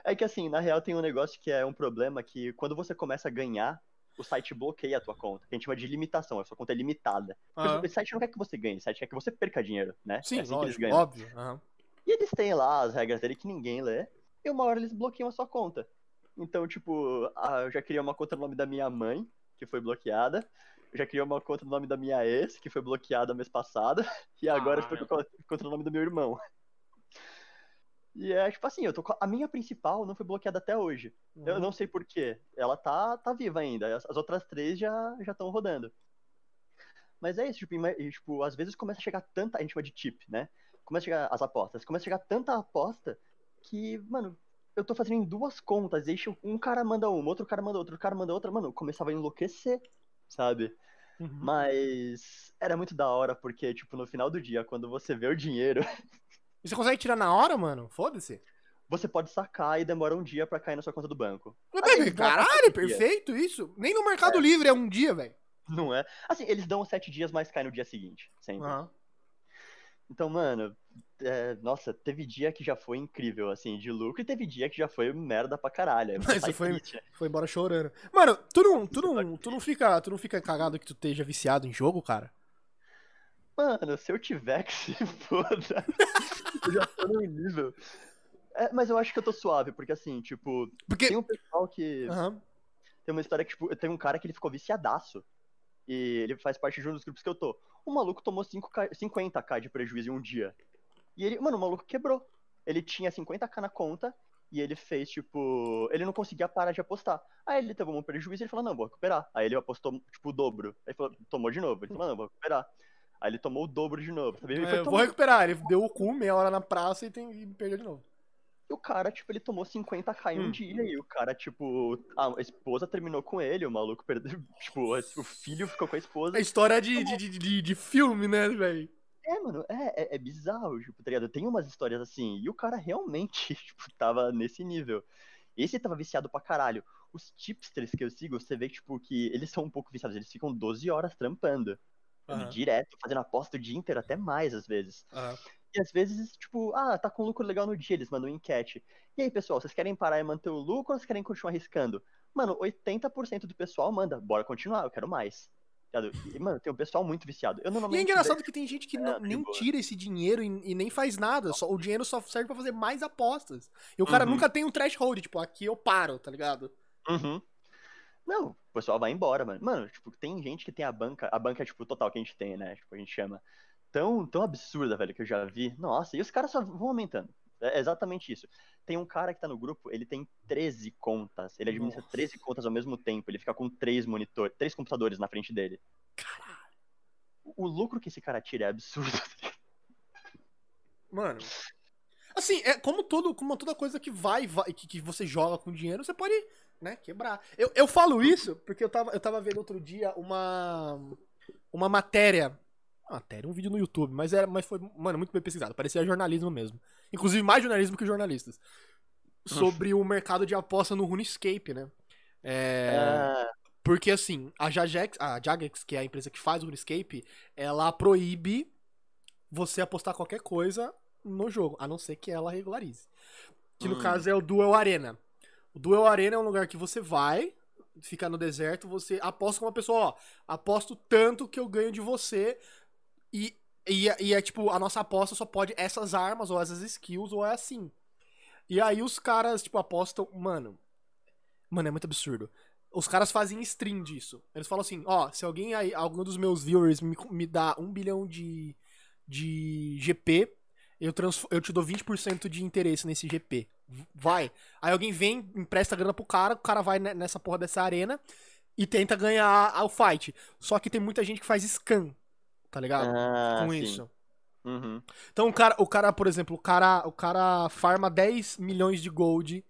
É que assim, na real tem um negócio que é um problema que quando você começa a ganhar, o site bloqueia a tua conta. Que a gente chama de limitação, a sua conta é limitada. Aham. O site não quer que você ganhe, o site quer que você perca dinheiro, né? Sim, é assim que eles lógico, ganham. óbvio. Aham. E eles têm lá as regras dele que ninguém lê, e uma hora eles bloqueiam a sua conta. Então, tipo, ah, eu já criei uma conta no nome da minha mãe, que foi bloqueada. Eu já criei uma conta no nome da minha ex, que foi bloqueada mês passado. E agora eu estou com a conta no nome do meu irmão. E é tipo assim, eu tô com... a minha principal não foi bloqueada até hoje. Eu Uhum. não sei porquê. Ela tá, tá viva ainda. As, as outras três já estão rodando. Mas é isso, tipo, e, tipo, às vezes começa a chegar tanta. A gente chama de tip, né? Começa a chegar as apostas. Começa a chegar tanta aposta que, mano, eu tô fazendo em duas contas. Deixa um cara manda uma, outro cara manda outra, outro cara manda outra. Mano, eu começava a enlouquecer, sabe? Uhum. Mas era muito da hora, porque, tipo, no final do dia, quando você vê o dinheiro, E você consegue tirar na hora, mano? Foda-se. você pode sacar e demora um dia pra cair na sua conta do banco. Mas, Assim, dão Caralho, perfeito isso. Nem no Mercado Livre é um dia, velho. Não é? Assim, eles dão sete dias, mas cai no dia seguinte, sempre. Aham. Então, mano, é, nossa, teve dia que já foi incrível, assim, de lucro, e teve dia que já foi merda pra caralho. Você Mas foi- triste, né? Foi embora chorando. Mano, tu não, tu não, tu não fica, tu não fica cagado que tu esteja viciado em jogo, cara? Mano, se eu tiver que se foda, eu já tô no nível. É, mas eu acho que eu tô suave, porque assim, tipo, Porque tem um pessoal que. Aham. Tem uma história que, tipo, tem um cara que ele ficou viciadaço. E ele faz parte de um dos grupos que eu tô. O maluco tomou 5K, 50k de prejuízo em um dia. E ele, mano, o maluco quebrou. Ele tinha 50k na conta e ele fez, tipo. Ele não conseguia parar de apostar. Aí ele teve um prejuízo e ele falou, não, vou recuperar. Aí ele apostou, tipo, o dobro. Aí ele falou, tomou de novo. Ele falou, não, vou recuperar. Aí ele tomou o dobro de novo. Sabe? Ele É, vou recuperar. Ele deu o cu meia hora na praça e, tem, e perdeu de novo. E o cara, tipo, ele tomou 50k em um Hum. dia. E o cara, tipo, a esposa terminou com ele, o maluco perdeu. Tipo, o filho ficou com a esposa. É história de, de, de, de, de filme, né, velho? É, mano, é, é, é bizarro, tipo, tá ligado? Tem umas histórias assim, e o cara realmente, tipo, tava nesse nível. Esse tava viciado pra caralho. Os tipsters que eu sigo, você vê, tipo, que eles são um pouco viciados, eles ficam 12 horas trampando. Aham. Direto, fazendo aposta o dia inteiro, até mais às vezes. Aham. E às vezes, tipo, ah, tá com lucro legal no dia, eles mandam enquete. E aí, pessoal, vocês querem parar e manter o lucro ou vocês querem continuar arriscando? Mano, 80% do pessoal manda, bora continuar, eu quero mais. E, mano, tem um pessoal muito viciado. Eu E normalmente. é engraçado que tem gente que É, não- de nem boa. tira esse dinheiro e, e nem faz nada. Só, o dinheiro só serve pra fazer mais apostas. E o cara Uhum. nunca tem um threshold, tipo, aqui eu paro, tá ligado? Uhum. Não, o pessoal vai embora, mano. Mano, tipo, tem gente que tem a banca, a banca, tipo, total que a gente tem, né? Tipo, a gente chama. Tão, tão absurda, velho, que eu já vi. Nossa, e os caras só vão aumentando. É exatamente isso. Tem um cara que tá no grupo, ele tem 13 contas. Ele administra Nossa. 13 contas ao mesmo tempo. Ele fica com três monitores, três computadores na frente dele. Caralho. O lucro que esse cara tira é absurdo. Mano. Assim, é como todo, como toda coisa que vai, vai que, que você joga com dinheiro, você pode, né, quebrar. Eu, eu falo isso porque eu tava, eu tava vendo outro dia uma uma matéria, matéria, um vídeo no YouTube, mas era, mas foi, mano, muito bem pesquisado, parecia jornalismo mesmo. Inclusive mais jornalismo que jornalistas. Sobre o mercado de aposta no RuneScape, né? É, Ah, porque assim, a Jagex, a Jagex, que é a empresa que faz o RuneScape, ela proíbe você apostar qualquer coisa no jogo, a não ser que ela regularize. Que no Hum. caso é o Duel Arena. O Duel Arena é um lugar que você vai, fica no deserto, você aposta com uma pessoa, ó, aposto tanto que eu ganho de você e, e, e é tipo, a nossa aposta só pode essas armas ou essas skills ou é assim. E aí os caras, tipo, apostam, mano, mano, é muito absurdo. Os caras fazem stream disso. Eles falam assim, ó, se alguém aí, algum dos meus viewers me, me dá um bilhão de, de GP, eu, eu te dou 20% de interesse nesse GP. Vai. Aí alguém vem, empresta grana pro cara, o cara vai ne- nessa porra dessa arena e tenta ganhar o fight. Só que tem muita gente que faz scam, tá ligado? ah, Com sim. isso. Uhum. Então o cara, o cara, por exemplo, o cara, o cara farma 10 milhões de gold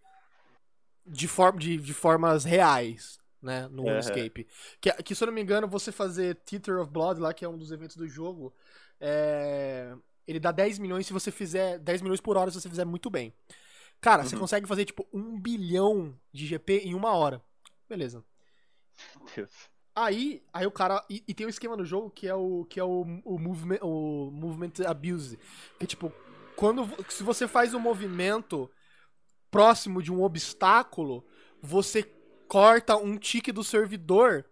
de, forma, de, de formas reais, né, no Aham. RuneScape. Que, que, se eu não me engano, você fazer Theater of Blood lá, que é um dos eventos do jogo, é, ele dá 10 milhões se você fizer 10 milhões por hora se você fizer muito bem. Cara, você Uhum. consegue fazer tipo um bilhão de GP em uma hora. Beleza. Deus. Aí, aí o cara. E, e tem um esquema no jogo que é o que é o, o, movement, o movement abuse. Que tipo, quando se você faz um movimento próximo de um obstáculo, você corta um tique do servidor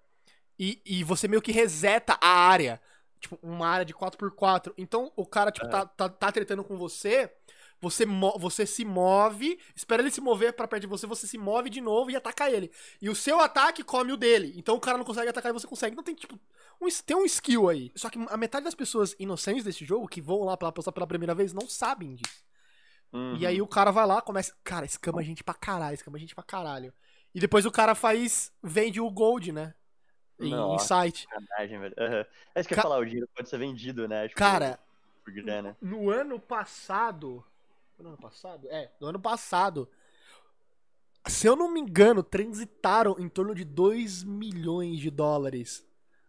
e, e você meio que reseta a área. Tipo, uma área de 4x4. Então o cara, tipo, tá, tá, tá tretando com você. Você, você se move, espera ele se mover pra perto de você, você se move de novo e ataca ele. E o seu ataque come o dele. Então o cara não consegue atacar e você consegue. Então tem, tipo, um, tem um skill aí. Só que a metade das pessoas inocentes desse jogo, que vão lá pra apostar pela primeira vez, não sabem disso. Uhum. E aí o cara vai lá, começa. Cara, escama a gente pra caralho, escama a gente pra caralho. E depois o cara faz. Vende o gold, né? Em, em site. Sacanagem, velho. Aham. É isso que eu Ca- ia falar, o dinheiro pode ser vendido, né? Tipo, Cara, Por grana. no ano passado. Foi No ano passado? É, no ano passado. Se eu não me engano, transitaram em torno de 2 milhões de dólares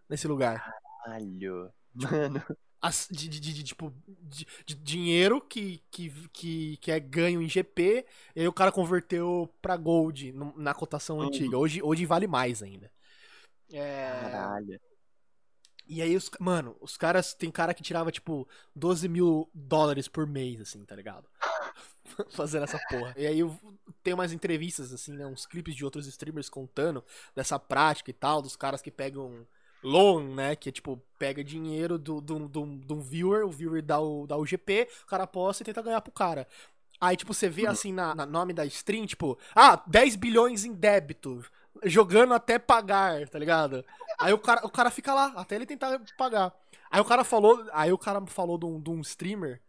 nesse lugar. Caralho. Mano. As- de, de- de- de, tipo, de, dinheiro que, que, que, que é ganho em GP, e aí o cara converteu pra Gold na cotação Uhum. antiga. Hoje, hoje vale mais ainda. É, Caralho. e aí, os, mano, os caras. Tem cara que tirava, tipo, 12 mil dólares por mês, assim, tá ligado? Fazendo essa porra. E aí eu tenho umas entrevistas, assim, né? Uns clipes de outros streamers contando dessa prática e tal, dos caras que pegam loan, né? Que é tipo, pega dinheiro do, do, do, do viewer, o viewer dá o, dá o GP, o cara aposta e tenta ganhar pro cara. Aí, tipo, você vê assim na, na nome da stream, tipo, ah, 10 bilhões em débito, jogando até pagar, tá ligado? Aí o cara, o cara fica lá, até ele tentar pagar. Aí o cara falou, aí o cara falou de um, de um streamer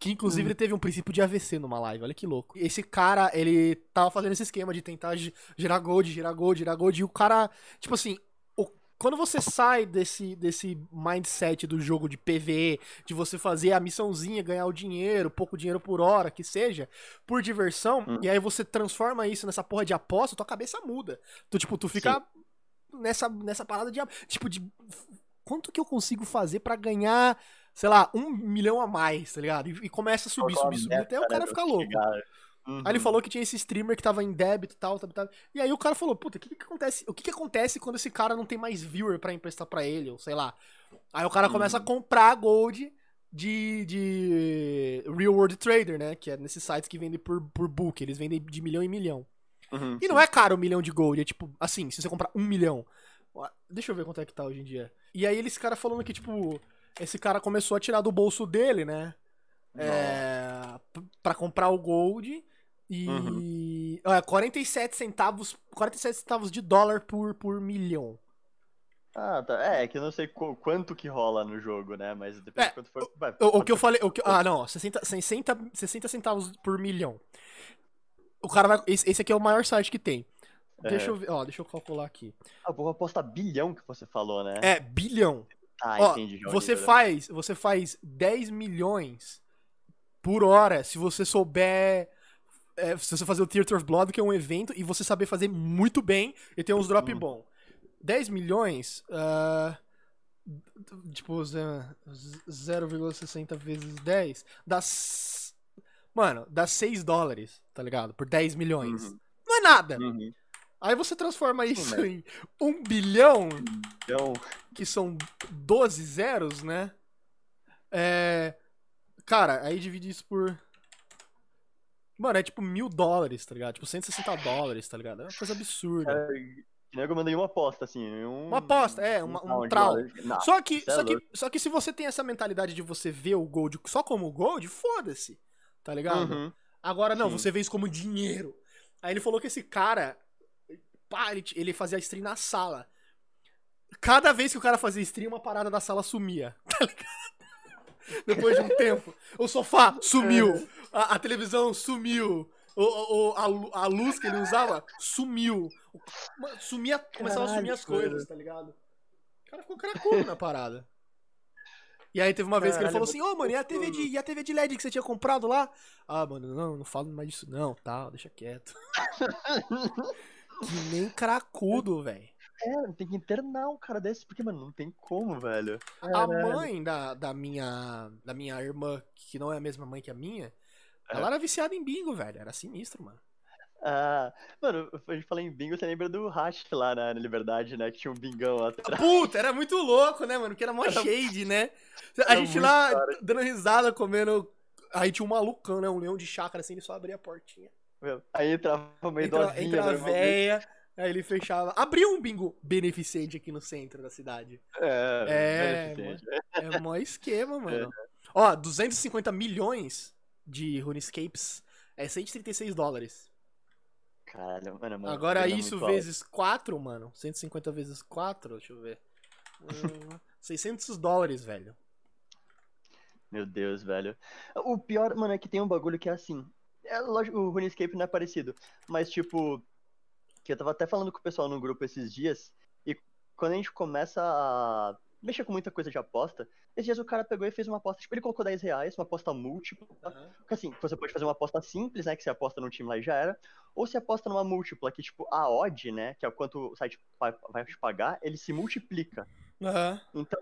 que inclusive ele teve um princípio de AVC numa live, olha que louco. Esse cara, ele tava fazendo esse esquema de tentar ge- gerar gold, gerar gold, gerar gold, e o cara, tipo assim, o- quando você sai desse, desse mindset do jogo de PVE, de você fazer a missãozinha, ganhar o dinheiro, pouco dinheiro por hora, que seja, por diversão, Hum. e aí você transforma isso nessa porra de aposta, tua cabeça muda. Tu, tipo, tu fica nessa, nessa parada de, tipo, de quanto que eu consigo fazer pra ganhar, sei lá, um milhão a mais, tá ligado? E, e começa a subir, subir, subir, até o né, cara pra ficar louco. Uhum. Aí ele falou que tinha esse streamer que tava em débito e tal, tal, tal. E aí o cara falou, puta, o que que acontece? O que que acontece quando esse cara não tem mais viewer pra emprestar pra ele, ou sei lá. Aí o cara começa a Uhum. comprar gold de, de Real World Trader, né? Que é nesses sites que vendem por, por book, eles vendem de milhão em milhão. Uhum, E não é caro um milhão de gold, é tipo, assim, se você comprar um milhão. Deixa eu ver quanto é que tá hoje em dia. E aí esse cara falando que, tipo, esse cara começou a tirar do bolso dele, né? É, p- pra comprar o gold. E. Uhum. Olha, 47 centavos. 47 centavos de dólar por, por milhão. Ah, tá. É, é que eu não sei qu- quanto que rola no jogo, né? Mas depende É, de quanto for. vai, O, o que eu falei. O que, ah, não. 60, 60, 60 centavos por milhão. O cara vai. Esse, esse aqui é o maior site que tem. Deixa É. eu ver. Ó, deixa eu calcular aqui. Ah, vou apostar bilhão que você falou, né? É, bilhão. Ah, Ó, entendi. você nível, né? faz, você faz 10 milhões por hora se você souber é, se você fazer o Theater of Blood, que é um evento, e você saber fazer muito bem e ter uns drop Hum. bom. 10 milhões, ah, tipo, ze- 0,60 vezes 10, dá. Mano, dá 6 dólares, tá ligado? Por 10 milhões. Uhum. Não é nada. Uhum. Aí você transforma isso né? em 1 bilhão, Então, que são 12 zeros, né? É. Cara, aí divide isso por. Mano, é tipo mil dólares, tá ligado? Tipo 160 dólares, tá ligado? É uma coisa absurda. nego mandei uma aposta, assim. Um, Uma aposta, é, uma- um de trau. Não, Só que, é só, que, só que se você tem essa mentalidade de você ver o gold só como gold, foda-se, tá ligado? Uhum. Agora não, Sim. você vê isso como dinheiro. Aí ele falou que esse cara, pá, ele, ele fazia stream na sala. Cada vez que o cara fazia stream, uma parada da sala sumia. Tá ligado? Depois de um tempo. O sofá sumiu. A, a televisão sumiu. O, o- a, a luz que ele usava sumiu. Sumia, começava a sumir as coisas, tá ligado? O cara ficou cracudo na parada. E aí teve uma vez que ele falou assim, ô mano, e a, TV de, e a TV de LED que você tinha comprado lá? Ah, mano, não, não falo mais disso não, tal, deixa quieto. Que nem cracudo, velho. É, tem que internar um cara desse, porque, mano, não tem como, velho. A mãe da, da, minha, da minha irmã, que não é a mesma mãe que a minha, É. ela era viciada em bingo, velho. Era sinistro, mano. Ah, mano, a gente fala em bingo, você lembra do Hash lá na, na Liberdade, né? Que tinha um bingão atrás. Puta, era muito louco, né, mano? Que era mó Era- shade, né? A era gente lá da hora. dando risada, comendo. Aí tinha um malucão, né? Um leão de chácara, assim, ele só abria a portinha. Aí entrava uma Entra, idosinha, entra véia, aí ele fechava. Abriu um bingo beneficente aqui no centro da cidade. É, É. É mó esquema, mano. Ó, 250 milhões de RuneScapes é 136 dólares. Caralho, mano, mano. Agora isso vezes 4, mano. 150 vezes 4, deixa eu ver. Hum, 600 dólares, velho. Meu Deus, velho. O pior, mano, é que tem um bagulho que é assim. É lógico, o RuneScape não é parecido. Mas, tipo, que eu tava até falando com o pessoal no grupo esses dias. E quando a gente começa a mexer com muita coisa de aposta, esses dias o cara pegou e fez uma aposta. Tipo, ele colocou 10 reais, uma aposta múltipla. Porque assim, você pode fazer uma aposta simples, né? Que você aposta num time lá e já era. Ou você aposta numa múltipla, que, tipo, a odd, né? Que é o quanto o site vai te pagar, ele se multiplica. Aham, Então,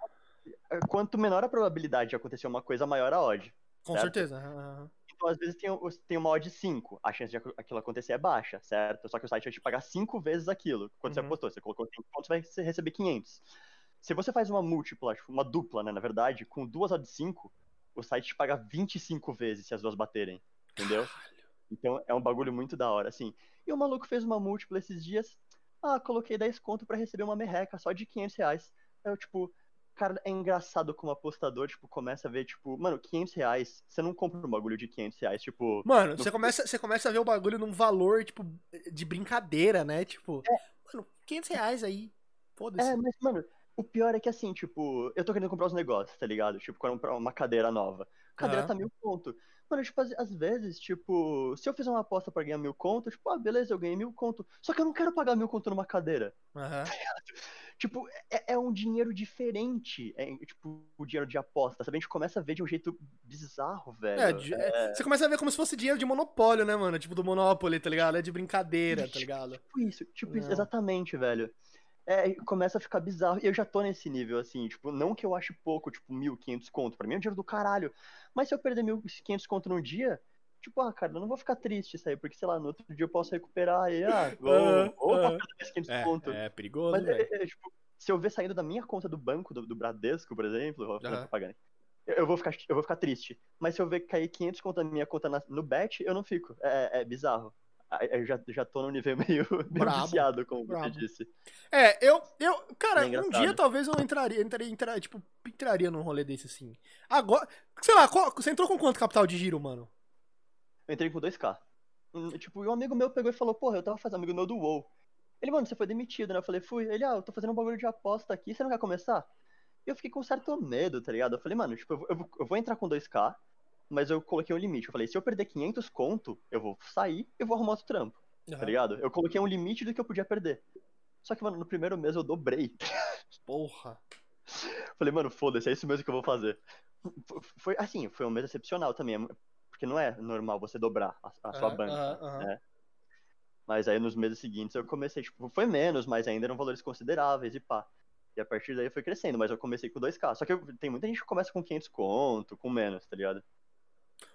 é, quanto menor a probabilidade de acontecer uma coisa, maior a odd. com Certo. certeza. aham. Então, às vezes, tem, tem uma odd 5. A chance de aqu- aquilo acontecer é baixa, certo? Só que o site vai te pagar 5 vezes aquilo. Quando você Uhum. apostou, você colocou 5 pontos, vai você receber 500. Se você faz uma múltipla, tipo, uma dupla, né, na verdade, com duas odds 5, o site te paga 25 vezes se as duas baterem. Entendeu? Então é um bagulho muito da hora, assim. E o maluco fez uma múltipla esses dias. Ah, coloquei 10 conto pra receber uma merreca só de 500 reais. Aí eu, tipo, cara, é engraçado como apostador, tipo, começa a ver, tipo, mano, 500 reais. Você não compra um bagulho de 500 reais, tipo. Mano, No- você começa, você começa a ver o bagulho num valor, tipo, de brincadeira, né? Tipo, mano, 500 reais aí. Foda-se. É, mas, mano, o pior é que assim, tipo, eu tô querendo comprar os negócios, tá ligado? Tipo, comprar uma cadeira nova. Cadeira Aham. tá mil conto. Mano, tipo, às, vezes, tipo, se eu fizer uma aposta pra ganhar mil conto, tipo, ah, beleza, eu ganhei mil conto. Só que eu não quero pagar mil conto numa cadeira. Aham. Tipo, é, é um dinheiro diferente. É, tipo, o dinheiro de aposta, sabe? A gente começa a ver de um jeito bizarro, velho. É, de- é, Você começa a ver como se fosse dinheiro de monopólio, né, mano? Tipo do Monopoly, tá ligado? É de brincadeira, tá ligado? Tipo isso, tipo isso, exatamente, velho. É, começa a ficar bizarro. E eu já tô nesse nível, assim, tipo, não que eu ache pouco, tipo, 1.500 conto. Pra mim é um dinheiro do caralho. Mas se eu perder 1.500 conto num dia, tipo, ah, cara, eu não vou ficar triste isso aí, porque, sei lá, no outro dia eu posso recuperar e, ah, vou, perder mais 500 conto. É, é perigoso, Mas, é, é, tipo, se eu ver saindo da minha conta do banco, do, do Bradesco, por exemplo, eu vou fazer propaganda. Eu, vou ficar, eu vou ficar triste. Mas se eu ver cair 500 conto na minha conta na- no bet, eu não fico. É, é bizarro. Aí Eu já, já tô num nível meio, meio viciado, como brabo. você disse. É, eu, eu, cara, É um dia talvez eu entraria, entraria, entraria, tipo, entraria num rolê desse assim. Agora, sei lá, qual- você entrou com quanto capital de giro, mano? Eu entrei com 2k. Hum, Tipo, e um amigo meu pegou e falou, porra, eu tava fazendo amigo meu do WoW. Ele, mano, você foi demitido, né? Eu falei, fui. Ele, ah, eu tô fazendo um bagulho de aposta aqui, você não quer começar? E eu fiquei com um certo medo, tá ligado? Eu falei, mano, tipo, eu vou, eu vou- entrar com 2k, mas eu coloquei um limite. Eu falei, se eu perder 500 conto, eu vou sair e vou arrumar outro trampo, tá ligado? Eu coloquei um limite do que eu podia perder. Só que, mano, no primeiro mês eu dobrei. Porra. Falei, mano, foda-se, é isso mesmo que eu vou fazer. Foi, assim, foi um mês excepcional também, porque não é normal você dobrar a, a sua Aham, banca, aham. né? Mas aí nos meses seguintes eu comecei, tipo, foi menos, mas ainda eram valores consideráveis e pá. E a partir daí foi crescendo, mas eu comecei com 2k. Só que eu- tem muita gente que começa com 500 conto, com menos, tá ligado?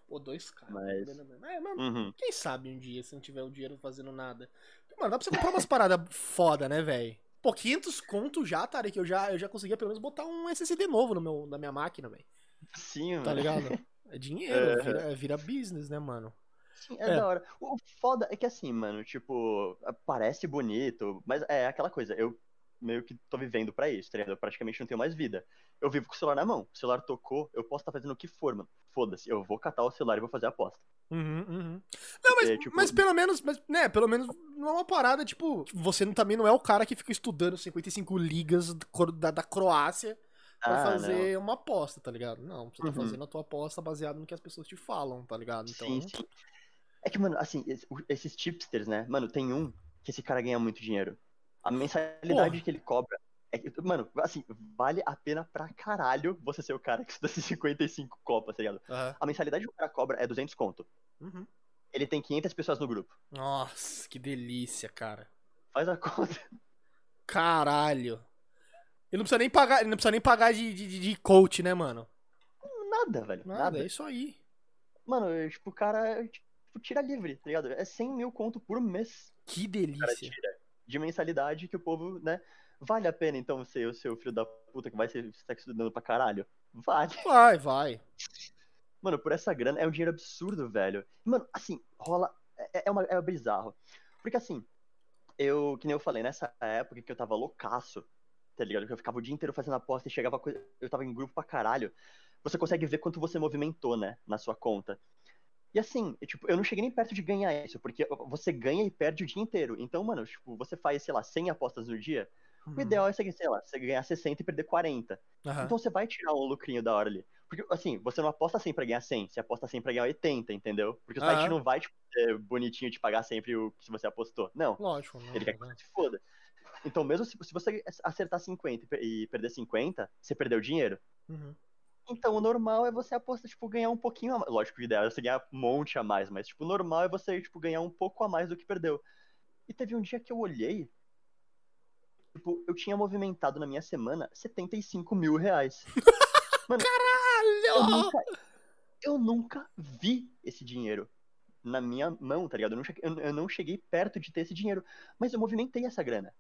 Pô, dois caras. Mas- É, Uhum. quem sabe um dia, se não tiver o dinheiro fazendo nada. Mano, dá pra você comprar umas paradas foda, né, velho? Pô, 500 conto já, Tarek, que eu já, eu já conseguia pelo menos botar um SSD novo no meu, na minha máquina, velho. Sim, Tá mano. ligado? É dinheiro, É. vira, vira business, né, mano? Sim, é, É. da hora. O foda é que assim, mano, tipo, parece bonito, mas é aquela coisa, eu meio que tô vivendo pra isso, tá ligado? Eu praticamente não tenho mais vida. Eu vivo com o celular na mão. O celular tocou, eu posso estar fazendo o que for, mano. Foda-se, eu vou catar o celular e vou fazer a aposta. Uhum, uhum. Não, mas, É, tipo- mas pelo menos, mas, né, pelo menos não é uma parada, tipo, você não- também não é o cara que fica estudando 55 ligas da, da Croácia pra Ah, fazer uma aposta, tá ligado? Não, você tá Uhum. fazendo a tua aposta baseado no que as pessoas te falam, tá ligado? Então, Sim, sim. É que, mano, assim, esses tipsters, né? Mano, tem um que esse cara ganha muito dinheiro. A mensalidade Porra. que ele cobra. É que, mano, assim, vale a pena pra caralho você ser o cara que estuda esses 55 copas, tá ligado? aham. A mensalidade que o cara cobra é 200 conto. Uhum. Ele tem 500 pessoas no grupo. Nossa, que delícia, cara. Faz a conta. Caralho. Ele não precisa nem pagar, ele não precisa nem pagar de, de, de coach, né, mano? Nada, velho. Nada, Nada. é isso aí. Mano, eu, tipo, o cara, tipo, tira livre, tá ligado? É 100 mil conto por mês Que delícia. de mensalidade que o povo, né? Vale a pena, então, ser o seu filho da puta que vai ser estar estudando pra caralho? Vale. Vai, vai. Mano, por essa grana é um dinheiro absurdo, velho. Mano, assim, rola. É, é, uma, é bizarro. Porque assim, eu, que nem eu falei, nessa época que eu tava loucaço, tá ligado? Que eu ficava o dia inteiro fazendo aposta e chegava. Eu tava em grupo pra caralho. Você consegue ver quanto você movimentou, né? Na sua conta. E assim, eu, tipo, eu não cheguei nem perto de ganhar isso, porque você ganha e perde o dia inteiro. Então, mano, tipo, você faz, sei lá, 100 apostas no dia. Uhum. O ideal é, você, sei lá, você ganhar 60 e perder 40. Aham. Então você vai tirar um lucrinho da hora ali. Porque, assim, você não aposta 100 pra ganhar 100, você aposta 100 pra ganhar 80, entendeu? Porque o site Aham. não vai, tipo, ser bonitinho te pagar sempre o que você apostou. Não, Lógico, não, ele quer que não. você se foda. Então, mesmo se, se você acertar 50 e per- perder 50, você perdeu dinheiro. Uhum. Então, o normal é você apostar, tipo, ganhar um pouquinho a mais. Lógico, o ideal é você ganhar um monte a mais, mas, tipo, o normal é você, tipo, ganhar um pouco a mais do que perdeu. E teve um dia que eu olhei tipo, eu tinha movimentado na minha semana 75 mil reais. Mano, eu Caralho! nunca, eu nunca vi esse dinheiro na minha mão, tá ligado? Eu não, cheguei, eu, eu não cheguei perto de ter esse dinheiro, mas eu movimentei essa grana.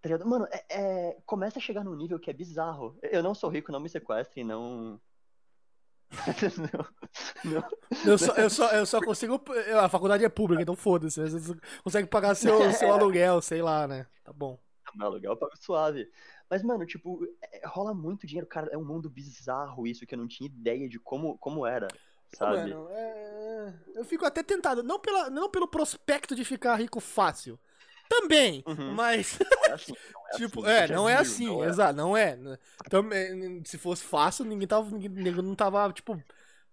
Tá ligado? Mano, é, é- começa a chegar num nível que é bizarro. Eu não sou rico, não me sequestrem, não. não, não. Eu só, eu, só, eu só consigo. A faculdade é pública, então foda-se. Você consegue pagar seu, seu aluguel, sei lá, né? Tá bom. Meu aluguel eu pago suave. Mas, mano, tipo, é- rola muito dinheiro, cara. É um mundo bizarro isso, que eu não tinha ideia de como, como era, sabe? Mano, é... eu fico até tentado. Não, pela, não pelo prospecto de ficar rico fácil. Também, Uhum. mas, Não é assim, não é tipo, assim, é, não é viu, assim, não é. exato, não é. Também, se fosse fácil, ninguém tava, ninguém, não tava, tipo,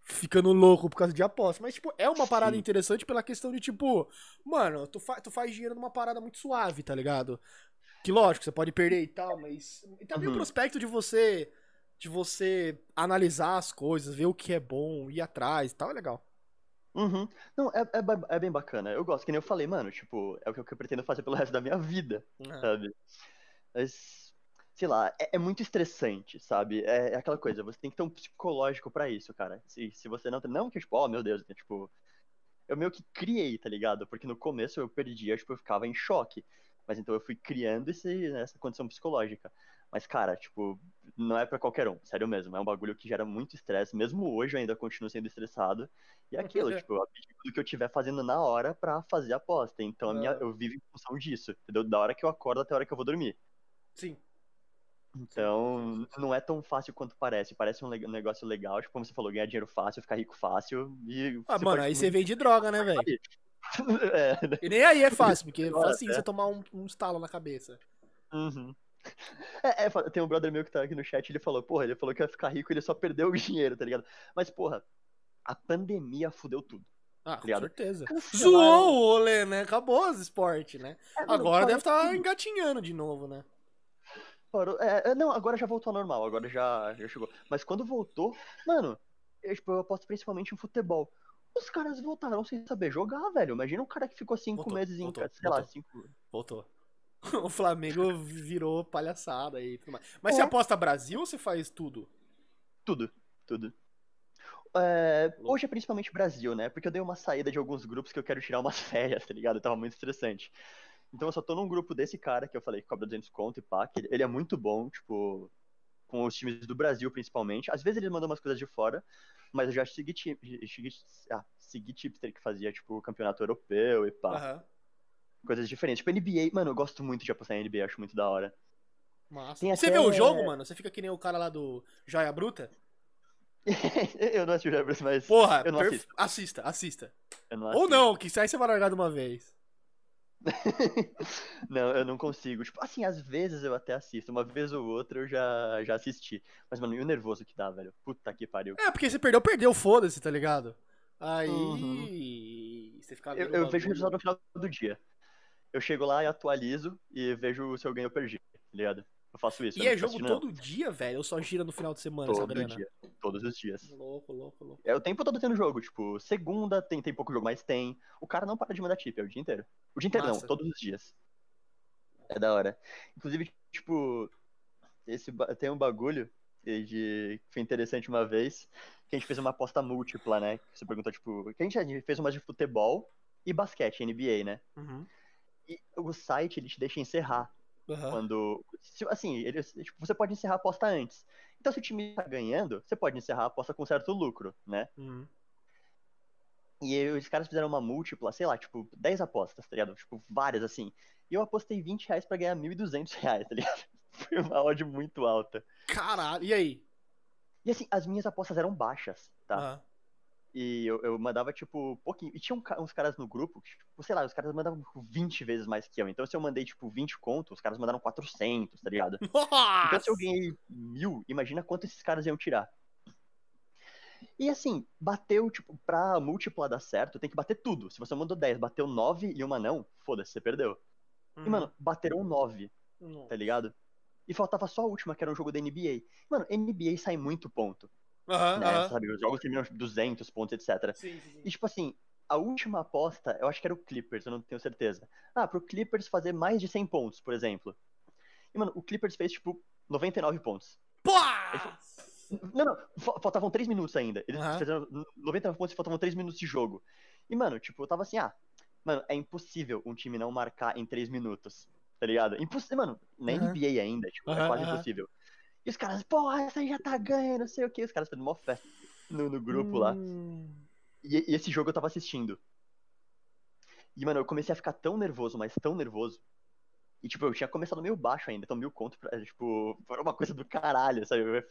ficando louco por causa de aposta. Mas, tipo, é uma parada Sim. interessante pela questão de, tipo, mano, tu, fa tu faz dinheiro numa parada muito suave, tá ligado? Que lógico, você pode perder e tal, mas. E também o Uhum. prospecto de você. De você analisar as coisas, ver o que é bom, ir atrás e tal, é legal. Uhum. Não, é, é, é bem bacana. Eu gosto, que nem eu falei, mano, tipo, é o que eu, pretendo fazer pelo resto da minha vida, É. sabe? Mas, sei lá, é, é muito estressante, sabe? É, é aquela coisa, você tem que ter um psicológico pra isso, cara. Se, se você não tem. Não que, tipo, oh meu Deus, né, tipo. Eu meio que criei, tá ligado? Porque no começo eu perdia, tipo, eu ficava em choque. Mas então eu fui criando esse, essa condição psicológica. Mas, cara, tipo, não é pra qualquer um, sério mesmo. É um bagulho que gera muito estresse. Mesmo hoje eu ainda continuo sendo estressado. E é aquilo, tipo, eu abdico do que eu estiver fazendo na hora pra fazer a aposta. Então a minha, eu vivo em função disso, entendeu? Da hora que eu acordo até a hora que eu vou dormir. Sim. Então, não é tão fácil quanto parece. Parece um, negócio legal, tipo, como você falou, ganhar dinheiro fácil, ficar rico fácil. E Ah, mano, aí você vende droga, né, velho? é, E nem aí é fácil, porque é fácil é. você tomar um, um estalo na cabeça. Uhum. É, é, tem um brother meu que tá aqui no chat, ele falou, porra, ele falou que ia ficar rico, ele só perdeu o dinheiro, tá ligado? Mas, porra, a pandemia fudeu tudo. Ah, com Ligado? certeza. Cancelaram- Zoou o rolê, né? Acabou os esportes, né? É, mano, Agora deve estar tudo. engatinhando de novo, né? Parou- é, é, não, agora já voltou ao normal, agora já, já chegou. Mas quando voltou, mano, eu, tipo, eu aposto principalmente em futebol. Os caras voltaram sem saber jogar, velho. Imagina um cara que ficou cinco Voltou, meses em voltou, casa, sei lá, voltou. cinco. Voltou. O Flamengo virou palhaçada aí e tudo mais. Mas você É. aposta Brasil ou você faz tudo? Tudo, tudo. É, hoje é principalmente Brasil, né? Porque eu dei uma saída de alguns grupos que eu quero tirar umas férias, tá ligado? Tava muito estressante. Então eu só tô num grupo desse cara que eu falei que cobra 200 conto e pá, que ele, é muito bom, tipo, com os times do Brasil principalmente. Às vezes ele manda umas coisas de fora, mas eu já segui, segui, ah, segui tipster que fazia, tipo, campeonato europeu e pá. Aham. Coisas diferentes. Tipo, NBA, mano, eu gosto muito de apostar em NBA, acho muito da hora. Massa. Tem Você até- vê o jogo, mano? Você fica que nem o cara lá do Joia Bruta? eu não assisto o Jefferson, mas. Porra, eu não perf- assisto. assista, assista. Não Ou não, que sai você vai largar de uma vez. não, eu não consigo. Tipo, assim, às vezes eu até assisto. Uma vez ou outra eu já, já assisti. Mas, mano, e o nervoso que dá, velho? Puta que pariu. É, porque você perdeu, perdeu, foda-se, tá ligado? Aí. Uhum. Você fica Eu, eu vejo o resultado no final do dia. Eu chego lá e atualizo e vejo se eu ganho ou perdi, tá ligado? Eu faço isso. E é jogo assistindo, todo dia, velho? Ou só gira no final de semana não. essa Todo grana? dia. Todos os dias. Louco, louco, louco. É o tempo todo tendo jogo, tipo, segunda tem, tem pouco jogo, mas tem. O cara não para de mandar tip, é o dia inteiro. O dia inteiro Massa. não, todos os dias. É da hora. Inclusive, tipo, esse, tem um bagulho que de, que foi interessante uma vez, que a gente fez uma aposta múltipla, né? Você perguntou, tipo, que a gente, a gente fez uma de futebol e basquete, NBA, né? Uhum. E o site, ele te deixa encerrar Aham. quando. se- Assim, ele, tipo, você pode encerrar a aposta antes. Então, se o time tá ganhando, você pode encerrar a aposta com certo lucro, né? Uhum. E os caras fizeram uma múltipla, sei lá, tipo, 10 apostas, tá ligado? Tipo, várias assim. E eu apostei 20 reais pra ganhar 1.200 reais, tá ligado? Foi uma odd muito alta. Caralho, e aí? E assim, as minhas apostas eram baixas, tá? Aham. E eu, eu mandava, tipo, pouquinho. E tinha uns caras no grupo que, tipo, sei lá, os caras mandavam tipo, 20 vezes mais que eu. Então se eu mandei, tipo, 20 conto, os caras mandaram 400, tá ligado? Então se eu Nossa! ganhei mil, imagina quanto esses caras iam tirar. E assim, bateu, tipo, pra múltipla dar certo, tem que bater tudo. Se você mandou 10, bateu 9 e uma não, foda-se, você perdeu. Uhum. E, mano, bateram 9, Nossa. tá ligado? E faltava só a última, que era um jogo da NBA. Mano, NBA sai muito ponto, Aham, né? aham. Sabe, os jogos terminam 200 pontos, etc. Sim, sim. E, tipo assim, a última aposta, eu acho que era o Clippers, eu não tenho certeza. Ah, pro Clippers fazer mais de 100 pontos, por exemplo. E, mano, o Clippers fez, tipo, 99 pontos. Pô! Não, não, fa- faltavam 3 minutos ainda. Eles Aham. fizeram 99 pontos e faltavam 3 minutos de jogo. E, mano, tipo, eu tava assim, ah, mano, é impossível um time não marcar em 3 minutos. Tá ligado? Impossível, mano, na Aham. NBA ainda, tipo, é quase impossível. E os caras, pô, essa aí já tá ganha, não sei o que. Os caras fazendo mó festa no, no grupo lá. Hum. E, e esse jogo eu tava assistindo. E, mano, eu comecei a ficar tão nervoso, mas tão nervoso. E, tipo, eu tinha começado meio baixo ainda, então mil conto, pra, tipo, foi uma coisa do caralho, sabe? Eu,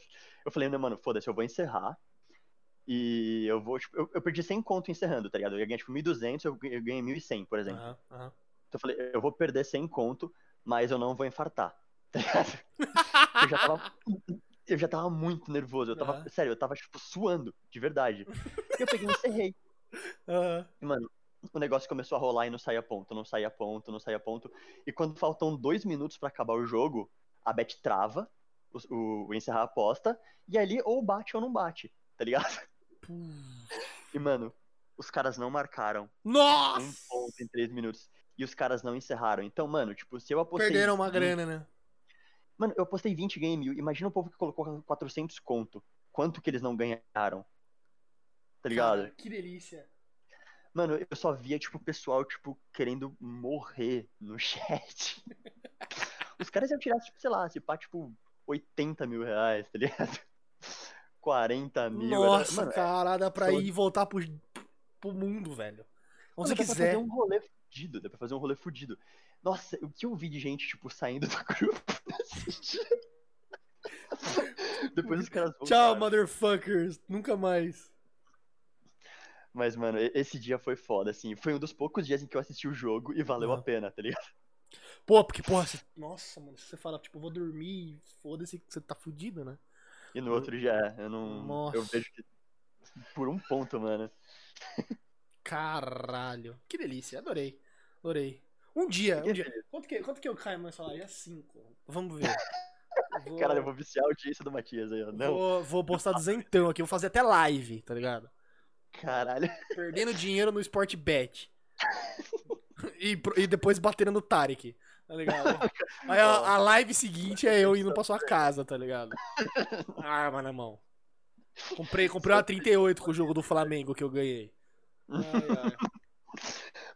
eu falei, não, mano, foda-se, eu vou encerrar. E eu vou, tipo, eu, eu perdi 100 conto encerrando, tá ligado? Eu ia ganhar, tipo, 1.200, eu ganhei- eu ganhei 1.100, por exemplo. Aham, aham. Então eu falei, eu vou perder 100 conto, mas eu não vou infartar? Eu já tava, eu já tava muito nervoso, eu tava, Aham. sério, eu tava, tipo, suando, de verdade. E eu peguei e encerrei. Aham. E, mano, o negócio começou a rolar e não saía ponto, não saía ponto, não saía ponto. E quando faltam dois minutos pra acabar o jogo, a bet trava, o, o, o encerrar a aposta, e ali ou bate ou não bate, tá ligado? E, mano, os caras não marcaram um Nossa! ponto em três minutos. E os caras não encerraram. Então, mano, tipo, se eu apostei. Perderam uma 20 grana, né? Mano, eu apostei 20 ganhei mil. Imagina o povo que colocou 400 conto. Quanto que eles não ganharam? Tá ligado? Cara, que delícia. Mano, eu só via, tipo, o pessoal, tipo, querendo morrer no chat. Os caras iam tirar, tipo, sei lá, se pá, tipo, 80 mil reais, tá ligado? 40 mil. Nossa, mano, é- cara, dá pra ir e voltar pro, pro mundo, velho. Onde mano, você dá pra quiser. fazer um rolê fudido, dá pra fazer um rolê fudido. Nossa, o que eu vi de gente, tipo, saindo do grupo? Depois os caras Tchau, voltaram. motherfuckers. Nunca mais. Mas, mano, esse dia foi foda, assim. Foi um dos poucos dias em que eu assisti o jogo e valeu Aham. a pena, tá ligado? Pô, porque, porra, você... nossa, mano, se você fala, tipo, vou dormir, foda-se que você tá fudido, né? E no outro dia, eu não. Nossa. Eu vejo que. Por um ponto, mano. Caralho. Que delícia, adorei. Adorei. Um dia, um dia. Quanto que, quanto que eu caio mais salário? É 5. Vamos ver. Vou, Caralho, eu vou viciar a audiência do Matias aí, ó. Não. vou, vou postar duzentão aqui, vou fazer até live, tá ligado? Caralho. Perdendo dinheiro no Sport Bet. E, e depois batendo no Tarek, tá ligado? Aí a, a live seguinte é eu indo pra sua casa, tá ligado? Arma na mão. Comprei, comprei uma 38 com o jogo do Flamengo que eu ganhei. Ai, ai.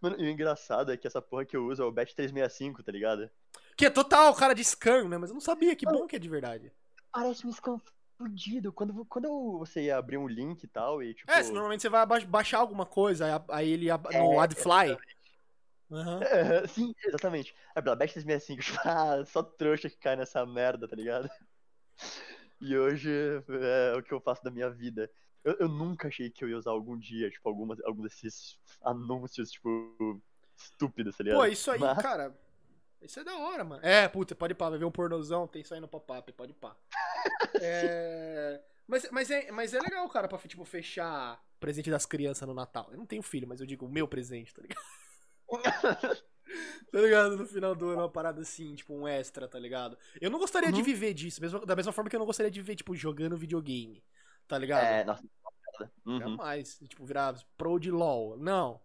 Mano, e o engraçado é que essa porra que eu uso é o Bet365, tá ligado? Que é total cara de scam, né? Mas eu não sabia, que bom que é de verdade. Parece um scam fudido. Quando, quando você ia abrir um link e tal, e tipo. É, se normalmente você vai baixar alguma coisa, aí, ele ab- no É, AdFly. Aham. É, sim, exatamente. Aí pela Bet365, tipo, ah, só trouxa que cai nessa merda, tá ligado? E hoje é o que eu faço da minha vida. Eu, eu nunca achei que eu ia usar algum dia, tipo, alguma, algum desses anúncios, tipo, estúpidos, tá ligado? Pô, isso aí, Mas- cara. Isso é da hora, mano. É, puta, pode ir pá, vai ver um pornozão, tem isso aí no pop-up, pode ir pá. É. Mas, mas, é, mas é legal, cara, pra tipo, fechar presente das crianças no Natal. Eu não tenho filho, mas eu digo o meu presente, tá ligado? Tá ligado? No final do ano, uma parada assim, tipo, um extra, tá ligado? Eu não gostaria de Uhum. viver disso, mesmo- da mesma forma que eu não gostaria de viver, tipo, jogando videogame, tá ligado? É, nossa. Uhum. Jamais. Tipo, virar pro de LOL. Não.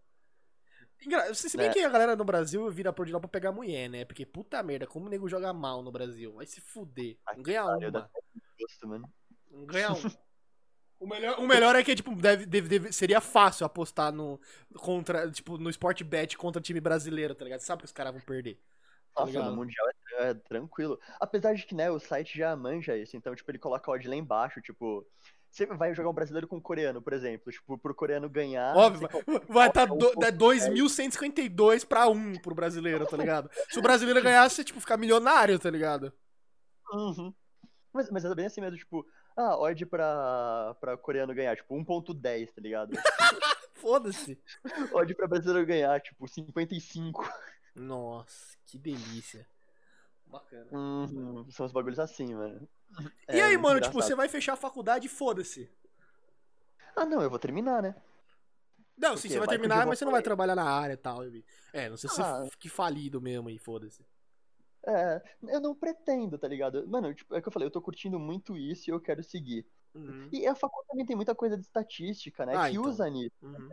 Se bem É. que a galera no Brasil vira pro de LOL pra pegar mulher, né? Porque puta merda, como o nego joga mal no Brasil. Vai se fuder. Não ganha uma. Não ganha um. O melhor, o melhor é que, tipo, deve, deve- deve- seria fácil apostar no, contra, tipo, no Sport Bet contra time brasileiro, tá ligado? Sabe que os caras vão perder. Tá Nossa, no Mundial é, é tranquilo. Apesar de que, né, o site já manja isso. Então, tipo, ele coloca a odd lá embaixo, tipo... Você vai jogar um brasileiro com um coreano, por exemplo. Tipo, pro coreano ganhar... Óbvio, você vai, vai tá do, pouco tá 2.152 pra 1 pro brasileiro, tá ligado? Se o brasileiro ganhasse, tipo, ficar milionário, tá ligado? Uhum. Mas, mas é bem assim mesmo, tipo, ah, odd pra, pra coreano ganhar, tipo, 1.10, tá ligado? Foda-se. odd pra brasileiro ganhar, tipo, 55. Nossa, que delícia. Bacana. Uhum. São os bagulhos assim, mano. e É aí, muito mano, tipo, engraçado. você vai fechar a faculdade e foda-se. Ah, não, eu vou terminar, né? Não, Por sim, você vai terminar, mas você não vai trabalhar na área e tal. É, não sei se Ah. você fique falido mesmo aí, foda-se. É, eu não pretendo, tá ligado? Mano, tipo, é que eu falei, eu tô curtindo muito isso e eu quero seguir. Uhum, E a faculdade também tem muita coisa de estatística, né? Ah, que então. usa nisso, uhum.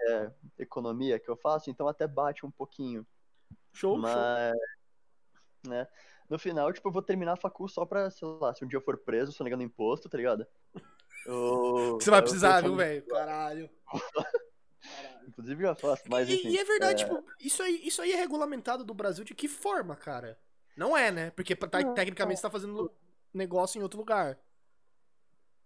é, economia que eu faço, então até bate um pouquinho. Show, show. mas, né? No final, tipo, eu vou terminar a facu só pra, sei lá, se um dia eu for preso, sonegando imposto, tá ligado? Eu- Você vai eu precisar, viu, velho? Caralho. Inclusive já faço, mas e, enfim. e é verdade, é, tipo, isso aí, isso aí é regulamentado do Brasil de que forma, cara? Não é, né? Porque tá- Não, tecnicamente você tá fazendo negócio em outro lugar.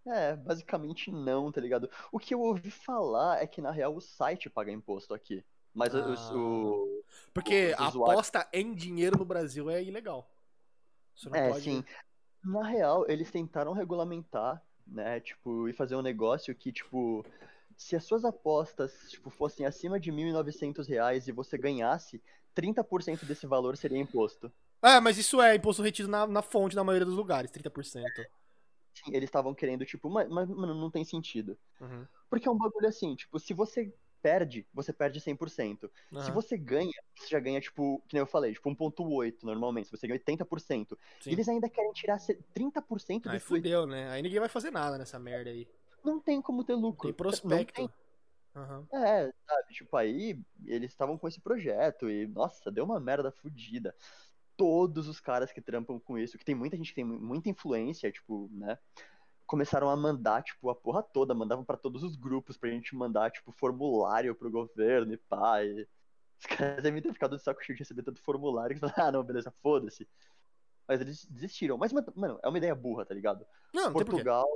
É, basicamente não, tá ligado? O que eu ouvi falar é que na real o site paga imposto aqui. Mas o- Ah. o. Porque Os a usuários- aposta em dinheiro no Brasil é ilegal. Você não É, pode. sim. Na real, eles tentaram regulamentar, né? Tipo, e fazer um negócio que, tipo, se as suas apostas, tipo, fossem acima de 1.900 reais e você ganhasse, 30% desse valor seria imposto. Ah, mas isso é imposto retido na, na fonte na maioria dos lugares, 30%. Sim, eles estavam querendo, tipo, mas, mas, não tem sentido. Uhum. Porque é um bagulho assim, tipo, se você perde, você perde 100%. Se Aham, você ganha, você já ganha, tipo, que nem eu falei, tipo 1.8 normalmente, se você ganha 80%. sim. Eles ainda querem tirar se- 30% Aí desse 80%. fudeu, né? Aí ninguém vai fazer nada nessa merda aí. Não tem como ter lucro. Tem prospecto. Aham. É, sabe, tipo, aí eles estavam com esse projeto e, nossa, deu uma merda fodida. Todos os caras que trampam com isso, que tem muita gente que tem muita influência, tipo, né, começaram a mandar, tipo, a porra toda, mandavam pra todos os grupos pra gente mandar, tipo, formulário pro governo e pá. E... Os caras devem ter ficado de saco cheio de receber tanto formulário que falaram, ah, não, beleza, foda-se. Mas eles desistiram. Mas, mano, é uma ideia burra, tá ligado? Não. Portugal,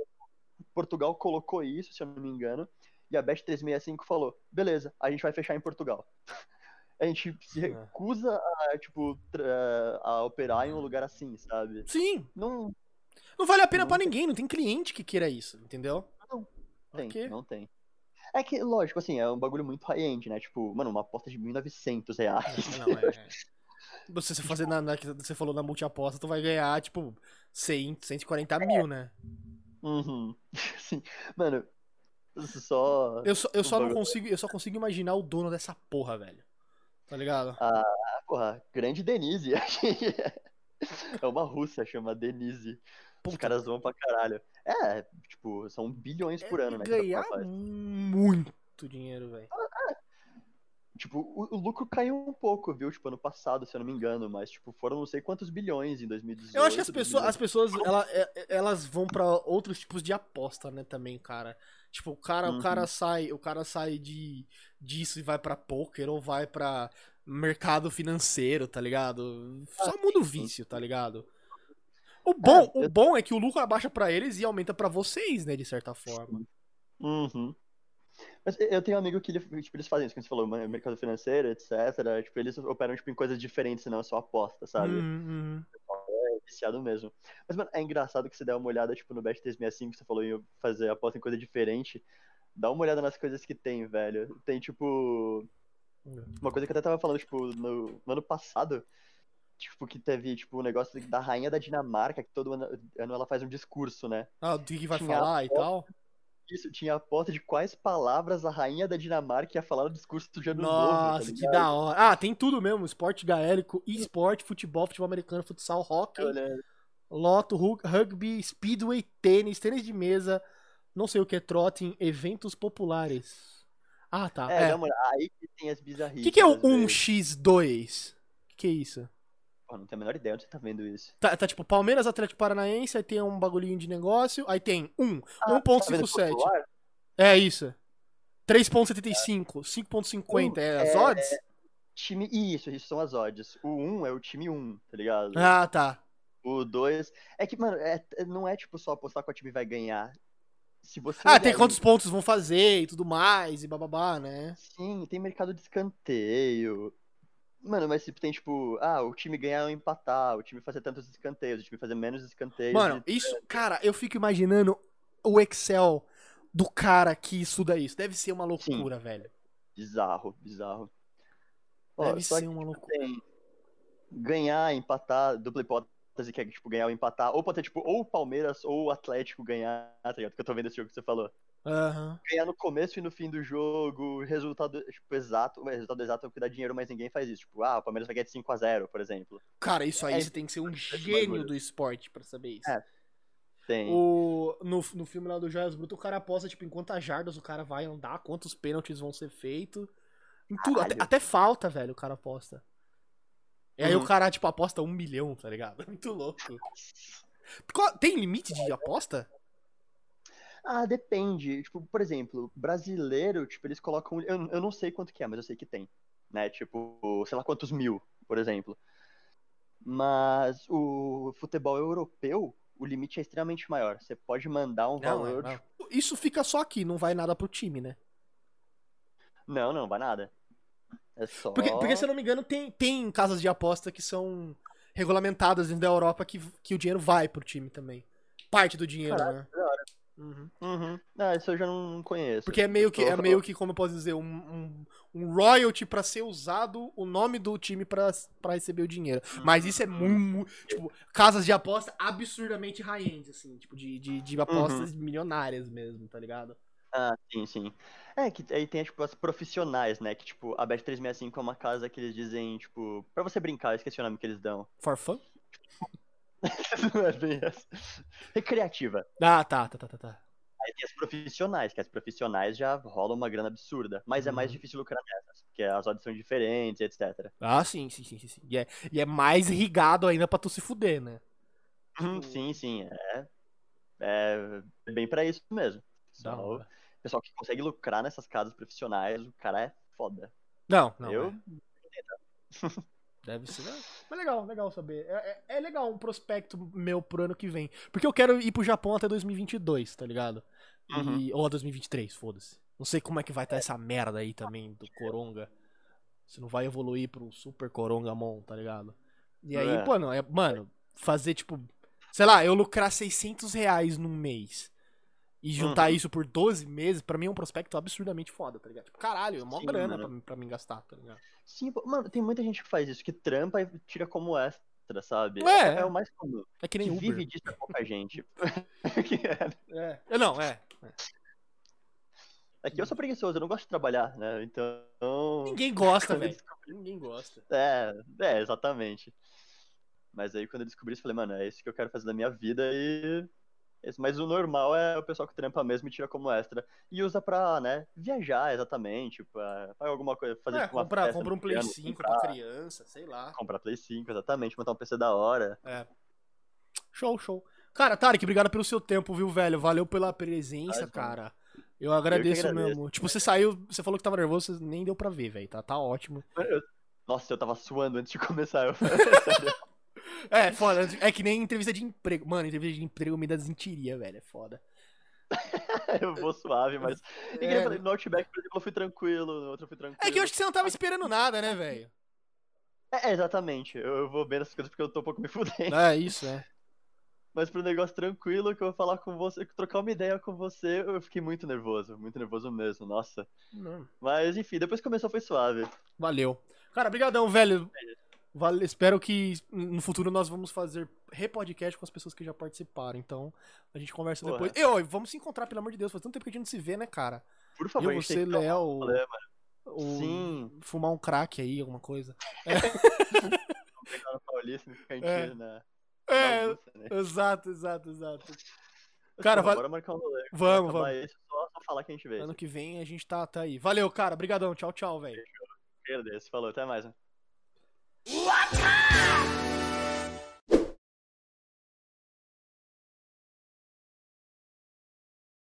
Portugal colocou isso, se eu não me engano, e a Bet 365 falou: beleza, a gente vai fechar em Portugal. A gente se É. recusa a, tipo, a operar em um lugar assim, sabe? Sim, Não não vale a pena Não pra tem. ninguém, não tem cliente que queira isso, entendeu? tem, Ok. não tem. É que, lógico, assim, é um bagulho muito high-end, né? Tipo, mano, uma aposta de 1.900 reais. É, não, é. é. Você se fazer na, na- que você falou na multiaposta, tu vai ganhar, tipo, 100, 140 mil, né? Uhum. Sim. Mano, só. Eu só, eu só não consigo, eu só consigo imaginar o dono dessa porra, velho. Tá ligado? Ah, porra, grande Denise. É uma russa, chama Denise. Os caras vão pra caralho. É, tipo, são bilhões por ano, né? ganhar faz. muito dinheiro, velho. Tipo, o, o lucro caiu um pouco, viu? Tipo, ano passado, se eu não me engano, mas, tipo, foram não sei quantos bilhões em 2018. Eu acho que as pessoas, as 2019. pessoas ela- é- elas vão pra outros tipos de aposta, né, também, cara. Tipo, o cara, o Uhum. cara sai, o cara sai de disso e vai pra poker ou vai pra mercado financeiro, tá ligado? Só muda o vício, tá ligado? O bom, o eu- bom é que o lucro abaixa pra eles e aumenta pra vocês, né, de certa forma. Uhum. Mas eu tenho um amigo que tipo, eles fazem isso, como você falou, mercado financeiro, etc. Tipo, eles operam tipo, em coisas diferentes, não é só aposta, sabe? Uhum. É viciado mesmo. Mas, mano, é engraçado que você der uma olhada, tipo, no Bet 365, você falou em fazer aposta em coisa diferente. Dá uma olhada nas coisas que tem, velho. Tem, tipo. Uma coisa que eu até tava falando, tipo, no, no ano passado. Tipo, que teve, tipo, um negócio da rainha da Dinamarca, que todo ano, ano ela faz um discurso, né? Ah, o que que vai Tinha falar e tal? Isso, tinha a aposta de quais palavras a rainha da Dinamarca ia falar no discurso do ano novo. tá Nossa, que da hora. Ah, tem tudo mesmo. Esporte gaélico, esporte, futebol, futebol americano, futsal, hockey, Olha, loto, ru- rugby, speedway, tênis, tênis de mesa, não sei o que é trotting, eventos populares. Ah, tá. É, É. não, mano, aí que tem as O bizarrices. que, que é o às vezes. 1x2? O que, que é isso? Pô, não tenho a menor ideia onde você tá vendo isso. Tá, tá tipo Palmeiras, Atlético Paranaense, aí tem um bagulhinho de negócio, aí tem 1, Ah, Tá vendo 1.57. popular? É isso. 3.75, 5.50, é as É, odds? Time. Isso, isso são as odds. O 1 é o time 1, tá ligado? Ah, tá. O 2. É que, mano, é- não é tipo só apostar qual time vai ganhar. Se você. Ah, tem quantos pontos vão fazer e tudo mais, e bababá, né? Sim, tem mercado de escanteio. Mano, mas tipo, tem tipo, ah, o time ganhar ou empatar, o time fazer tantos escanteios, o time fazer menos escanteios. Mano, e- isso, cara, eu fico imaginando o Excel do cara que estuda isso. Deve ser uma loucura, velho. Bizarro, bizarro. Ó, Deve só ser que uma loucura. tem ganhar, empatar, dupla hipótese, que é tipo ganhar ou empatar, ou pode ter tipo, ou o Palmeiras ou o Atlético ganhar, tá ligado? Porque eu tô vendo esse jogo que você falou. Aham. Ganhar no começo e no fim do jogo, resultado, tipo, exato, o resultado exato é o que dá dinheiro, mas ninguém faz isso. Tipo, ah, o Palmeiras vai ganhar de 5x0, por exemplo. Cara, isso aí É, você tem que ser um gênio do esporte pra saber isso. É. Tem. O, no, no filme lá do Joias Bruto, o cara aposta, tipo, em quantas jardas o cara vai andar, quantos pênaltis vão ser feitos. Em tudo. Até, até falta, velho, o cara aposta. E aí Uhum. o cara, tipo, aposta um milhão, tá ligado? Muito louco. Tem limite de aposta? Ah, depende. Tipo, por exemplo, brasileiro, tipo, eles colocam. Eu, eu não sei quanto que é, mas eu sei que tem. Né? Tipo, sei lá quantos mil, por exemplo. Mas o futebol europeu, o limite é extremamente maior. Você pode mandar um Não, é, valor. não. Isso fica só aqui, não vai nada pro time, né? Não, não, vai nada. É só. Porque, porque, se eu não me engano, tem, tem casas de aposta que são regulamentadas dentro da Europa que, que o dinheiro vai pro time também. Parte do dinheiro, Caraca, né? Uhum. Uhum. Ah, isso eu já não conheço. Porque é meio que, Eu é meio que, como eu posso dizer, um, um, um royalty pra ser usado o nome do time pra, pra receber o dinheiro. Mas isso é muito. Tipo, casas de aposta absurdamente high-end, assim, tipo, de, de, de apostas milionárias mesmo, tá ligado? Ah, sim, sim. É, que aí tem, tipo, as profissionais, né? Que, tipo, a Bet365 é uma casa que eles dizem, tipo, pra você brincar, eu esqueci o nome que eles dão. For fun? Não é bem essa. Recreativa. Ah, tá, tá, tá, tá. tá. Aí tem as profissionais, que as profissionais já rolam uma grana absurda. Mas é mais Uhum. difícil lucrar nessas, porque as odds são diferentes, etc. Ah, sim, sim, sim, sim. sim. E, é, e é mais rigado ainda pra tu se fuder, né? Uhum, Sim, sim, é. É bem pra isso mesmo. O pessoal que consegue lucrar nessas casas profissionais, o cara é foda. Não, não. eu, é. Deve ser. Mas legal, legal saber. É, é- é legal um prospecto meu pro ano que vem. Porque eu quero ir pro Japão até 2022, tá ligado? E, Ou a 2023, foda-se. Não sei como é que vai estar essa merda aí também do Coronga. Se não vai evoluir pro Super Corongamon, tá ligado? E aí, É. mano, é, mano, fazer tipo. Sei lá, eu lucrar 600 reais num mês e juntar Uhum. isso por 12 meses, pra mim é um prospecto absurdamente foda, tá ligado? Tipo, caralho, é mó Sim, grana mano. pra, mim- pra mim gastar, tá ligado? Sim, mano, tem muita gente que faz isso, que trampa e tira como extra, sabe? É, é, o mais comum. É que nem Que Uber. vive disso é pouca gente. É. É. É, Não, é. É que eu sou preguiçoso, eu não gosto de trabalhar, né? Então. Ninguém gosta, velho. descobri- Ninguém gosta. É, é, exatamente. Mas aí quando eu descobri isso, eu falei, mano, é isso que eu quero fazer da minha vida e. esse- Mas o normal é o pessoal que trampa mesmo e tira como extra. E usa pra, né, viajar, exatamente. Pra, pra alguma coisa, fazer É, tipo, comprar, compra um Play piano, 5 comprar, pra criança, sei lá. comprar Play 5, exatamente, montar um PC da hora. É. Show, show. Cara, Tarek, obrigado pelo seu tempo, viu, velho? Valeu pela presença, cara. Eu agradeço, agradeço. mesmo. Tipo, você saiu, você falou que tava nervoso, você nem deu pra ver, velho. Tá, tá ótimo. Eu- Nossa, eu tava suando antes de começar. Eu... É, foda. É que nem entrevista de emprego. Mano, entrevista de emprego me dá desentiria, velho. É foda. eu vou suave, mas. E É, eu falei, no Outback, por exemplo, eu fui tranquilo, no outro eu fui tranquilo. É que eu acho que você não tava esperando nada, né, velho? É, exatamente. Eu, eu vou bem nessas coisas porque eu tô um pouco me fudendo. É, isso, é. Mas pro negócio tranquilo que eu vou falar com você, trocar uma ideia com você, eu fiquei muito nervoso. Muito nervoso mesmo, nossa. Não. Mas enfim, depois que começou foi suave. Valeu. Cara, brigadão, velho. Vale, espero que no futuro nós vamos fazer repodcast com as pessoas que já participaram. Então, a gente conversa Porra. depois. E, ó, vamos se encontrar, pelo amor de Deus. Faz tanto tempo que a gente não se vê, né, cara? Por favor, Eu, gente você, Léo, mano. ou Sim. fumar um crack aí, alguma coisa. Paulista, É. na, É, na Augusta, né? exato, exato, exato. Cara, bora marcar um rolê. Vamos, vamos. Isso, só, só falar que a gente vê. Ano que vem a gente tá, tá aí. Valeu, cara. Brigadão. Tchau, tchau, velho. Agradeço. Falou, até mais. né? What time?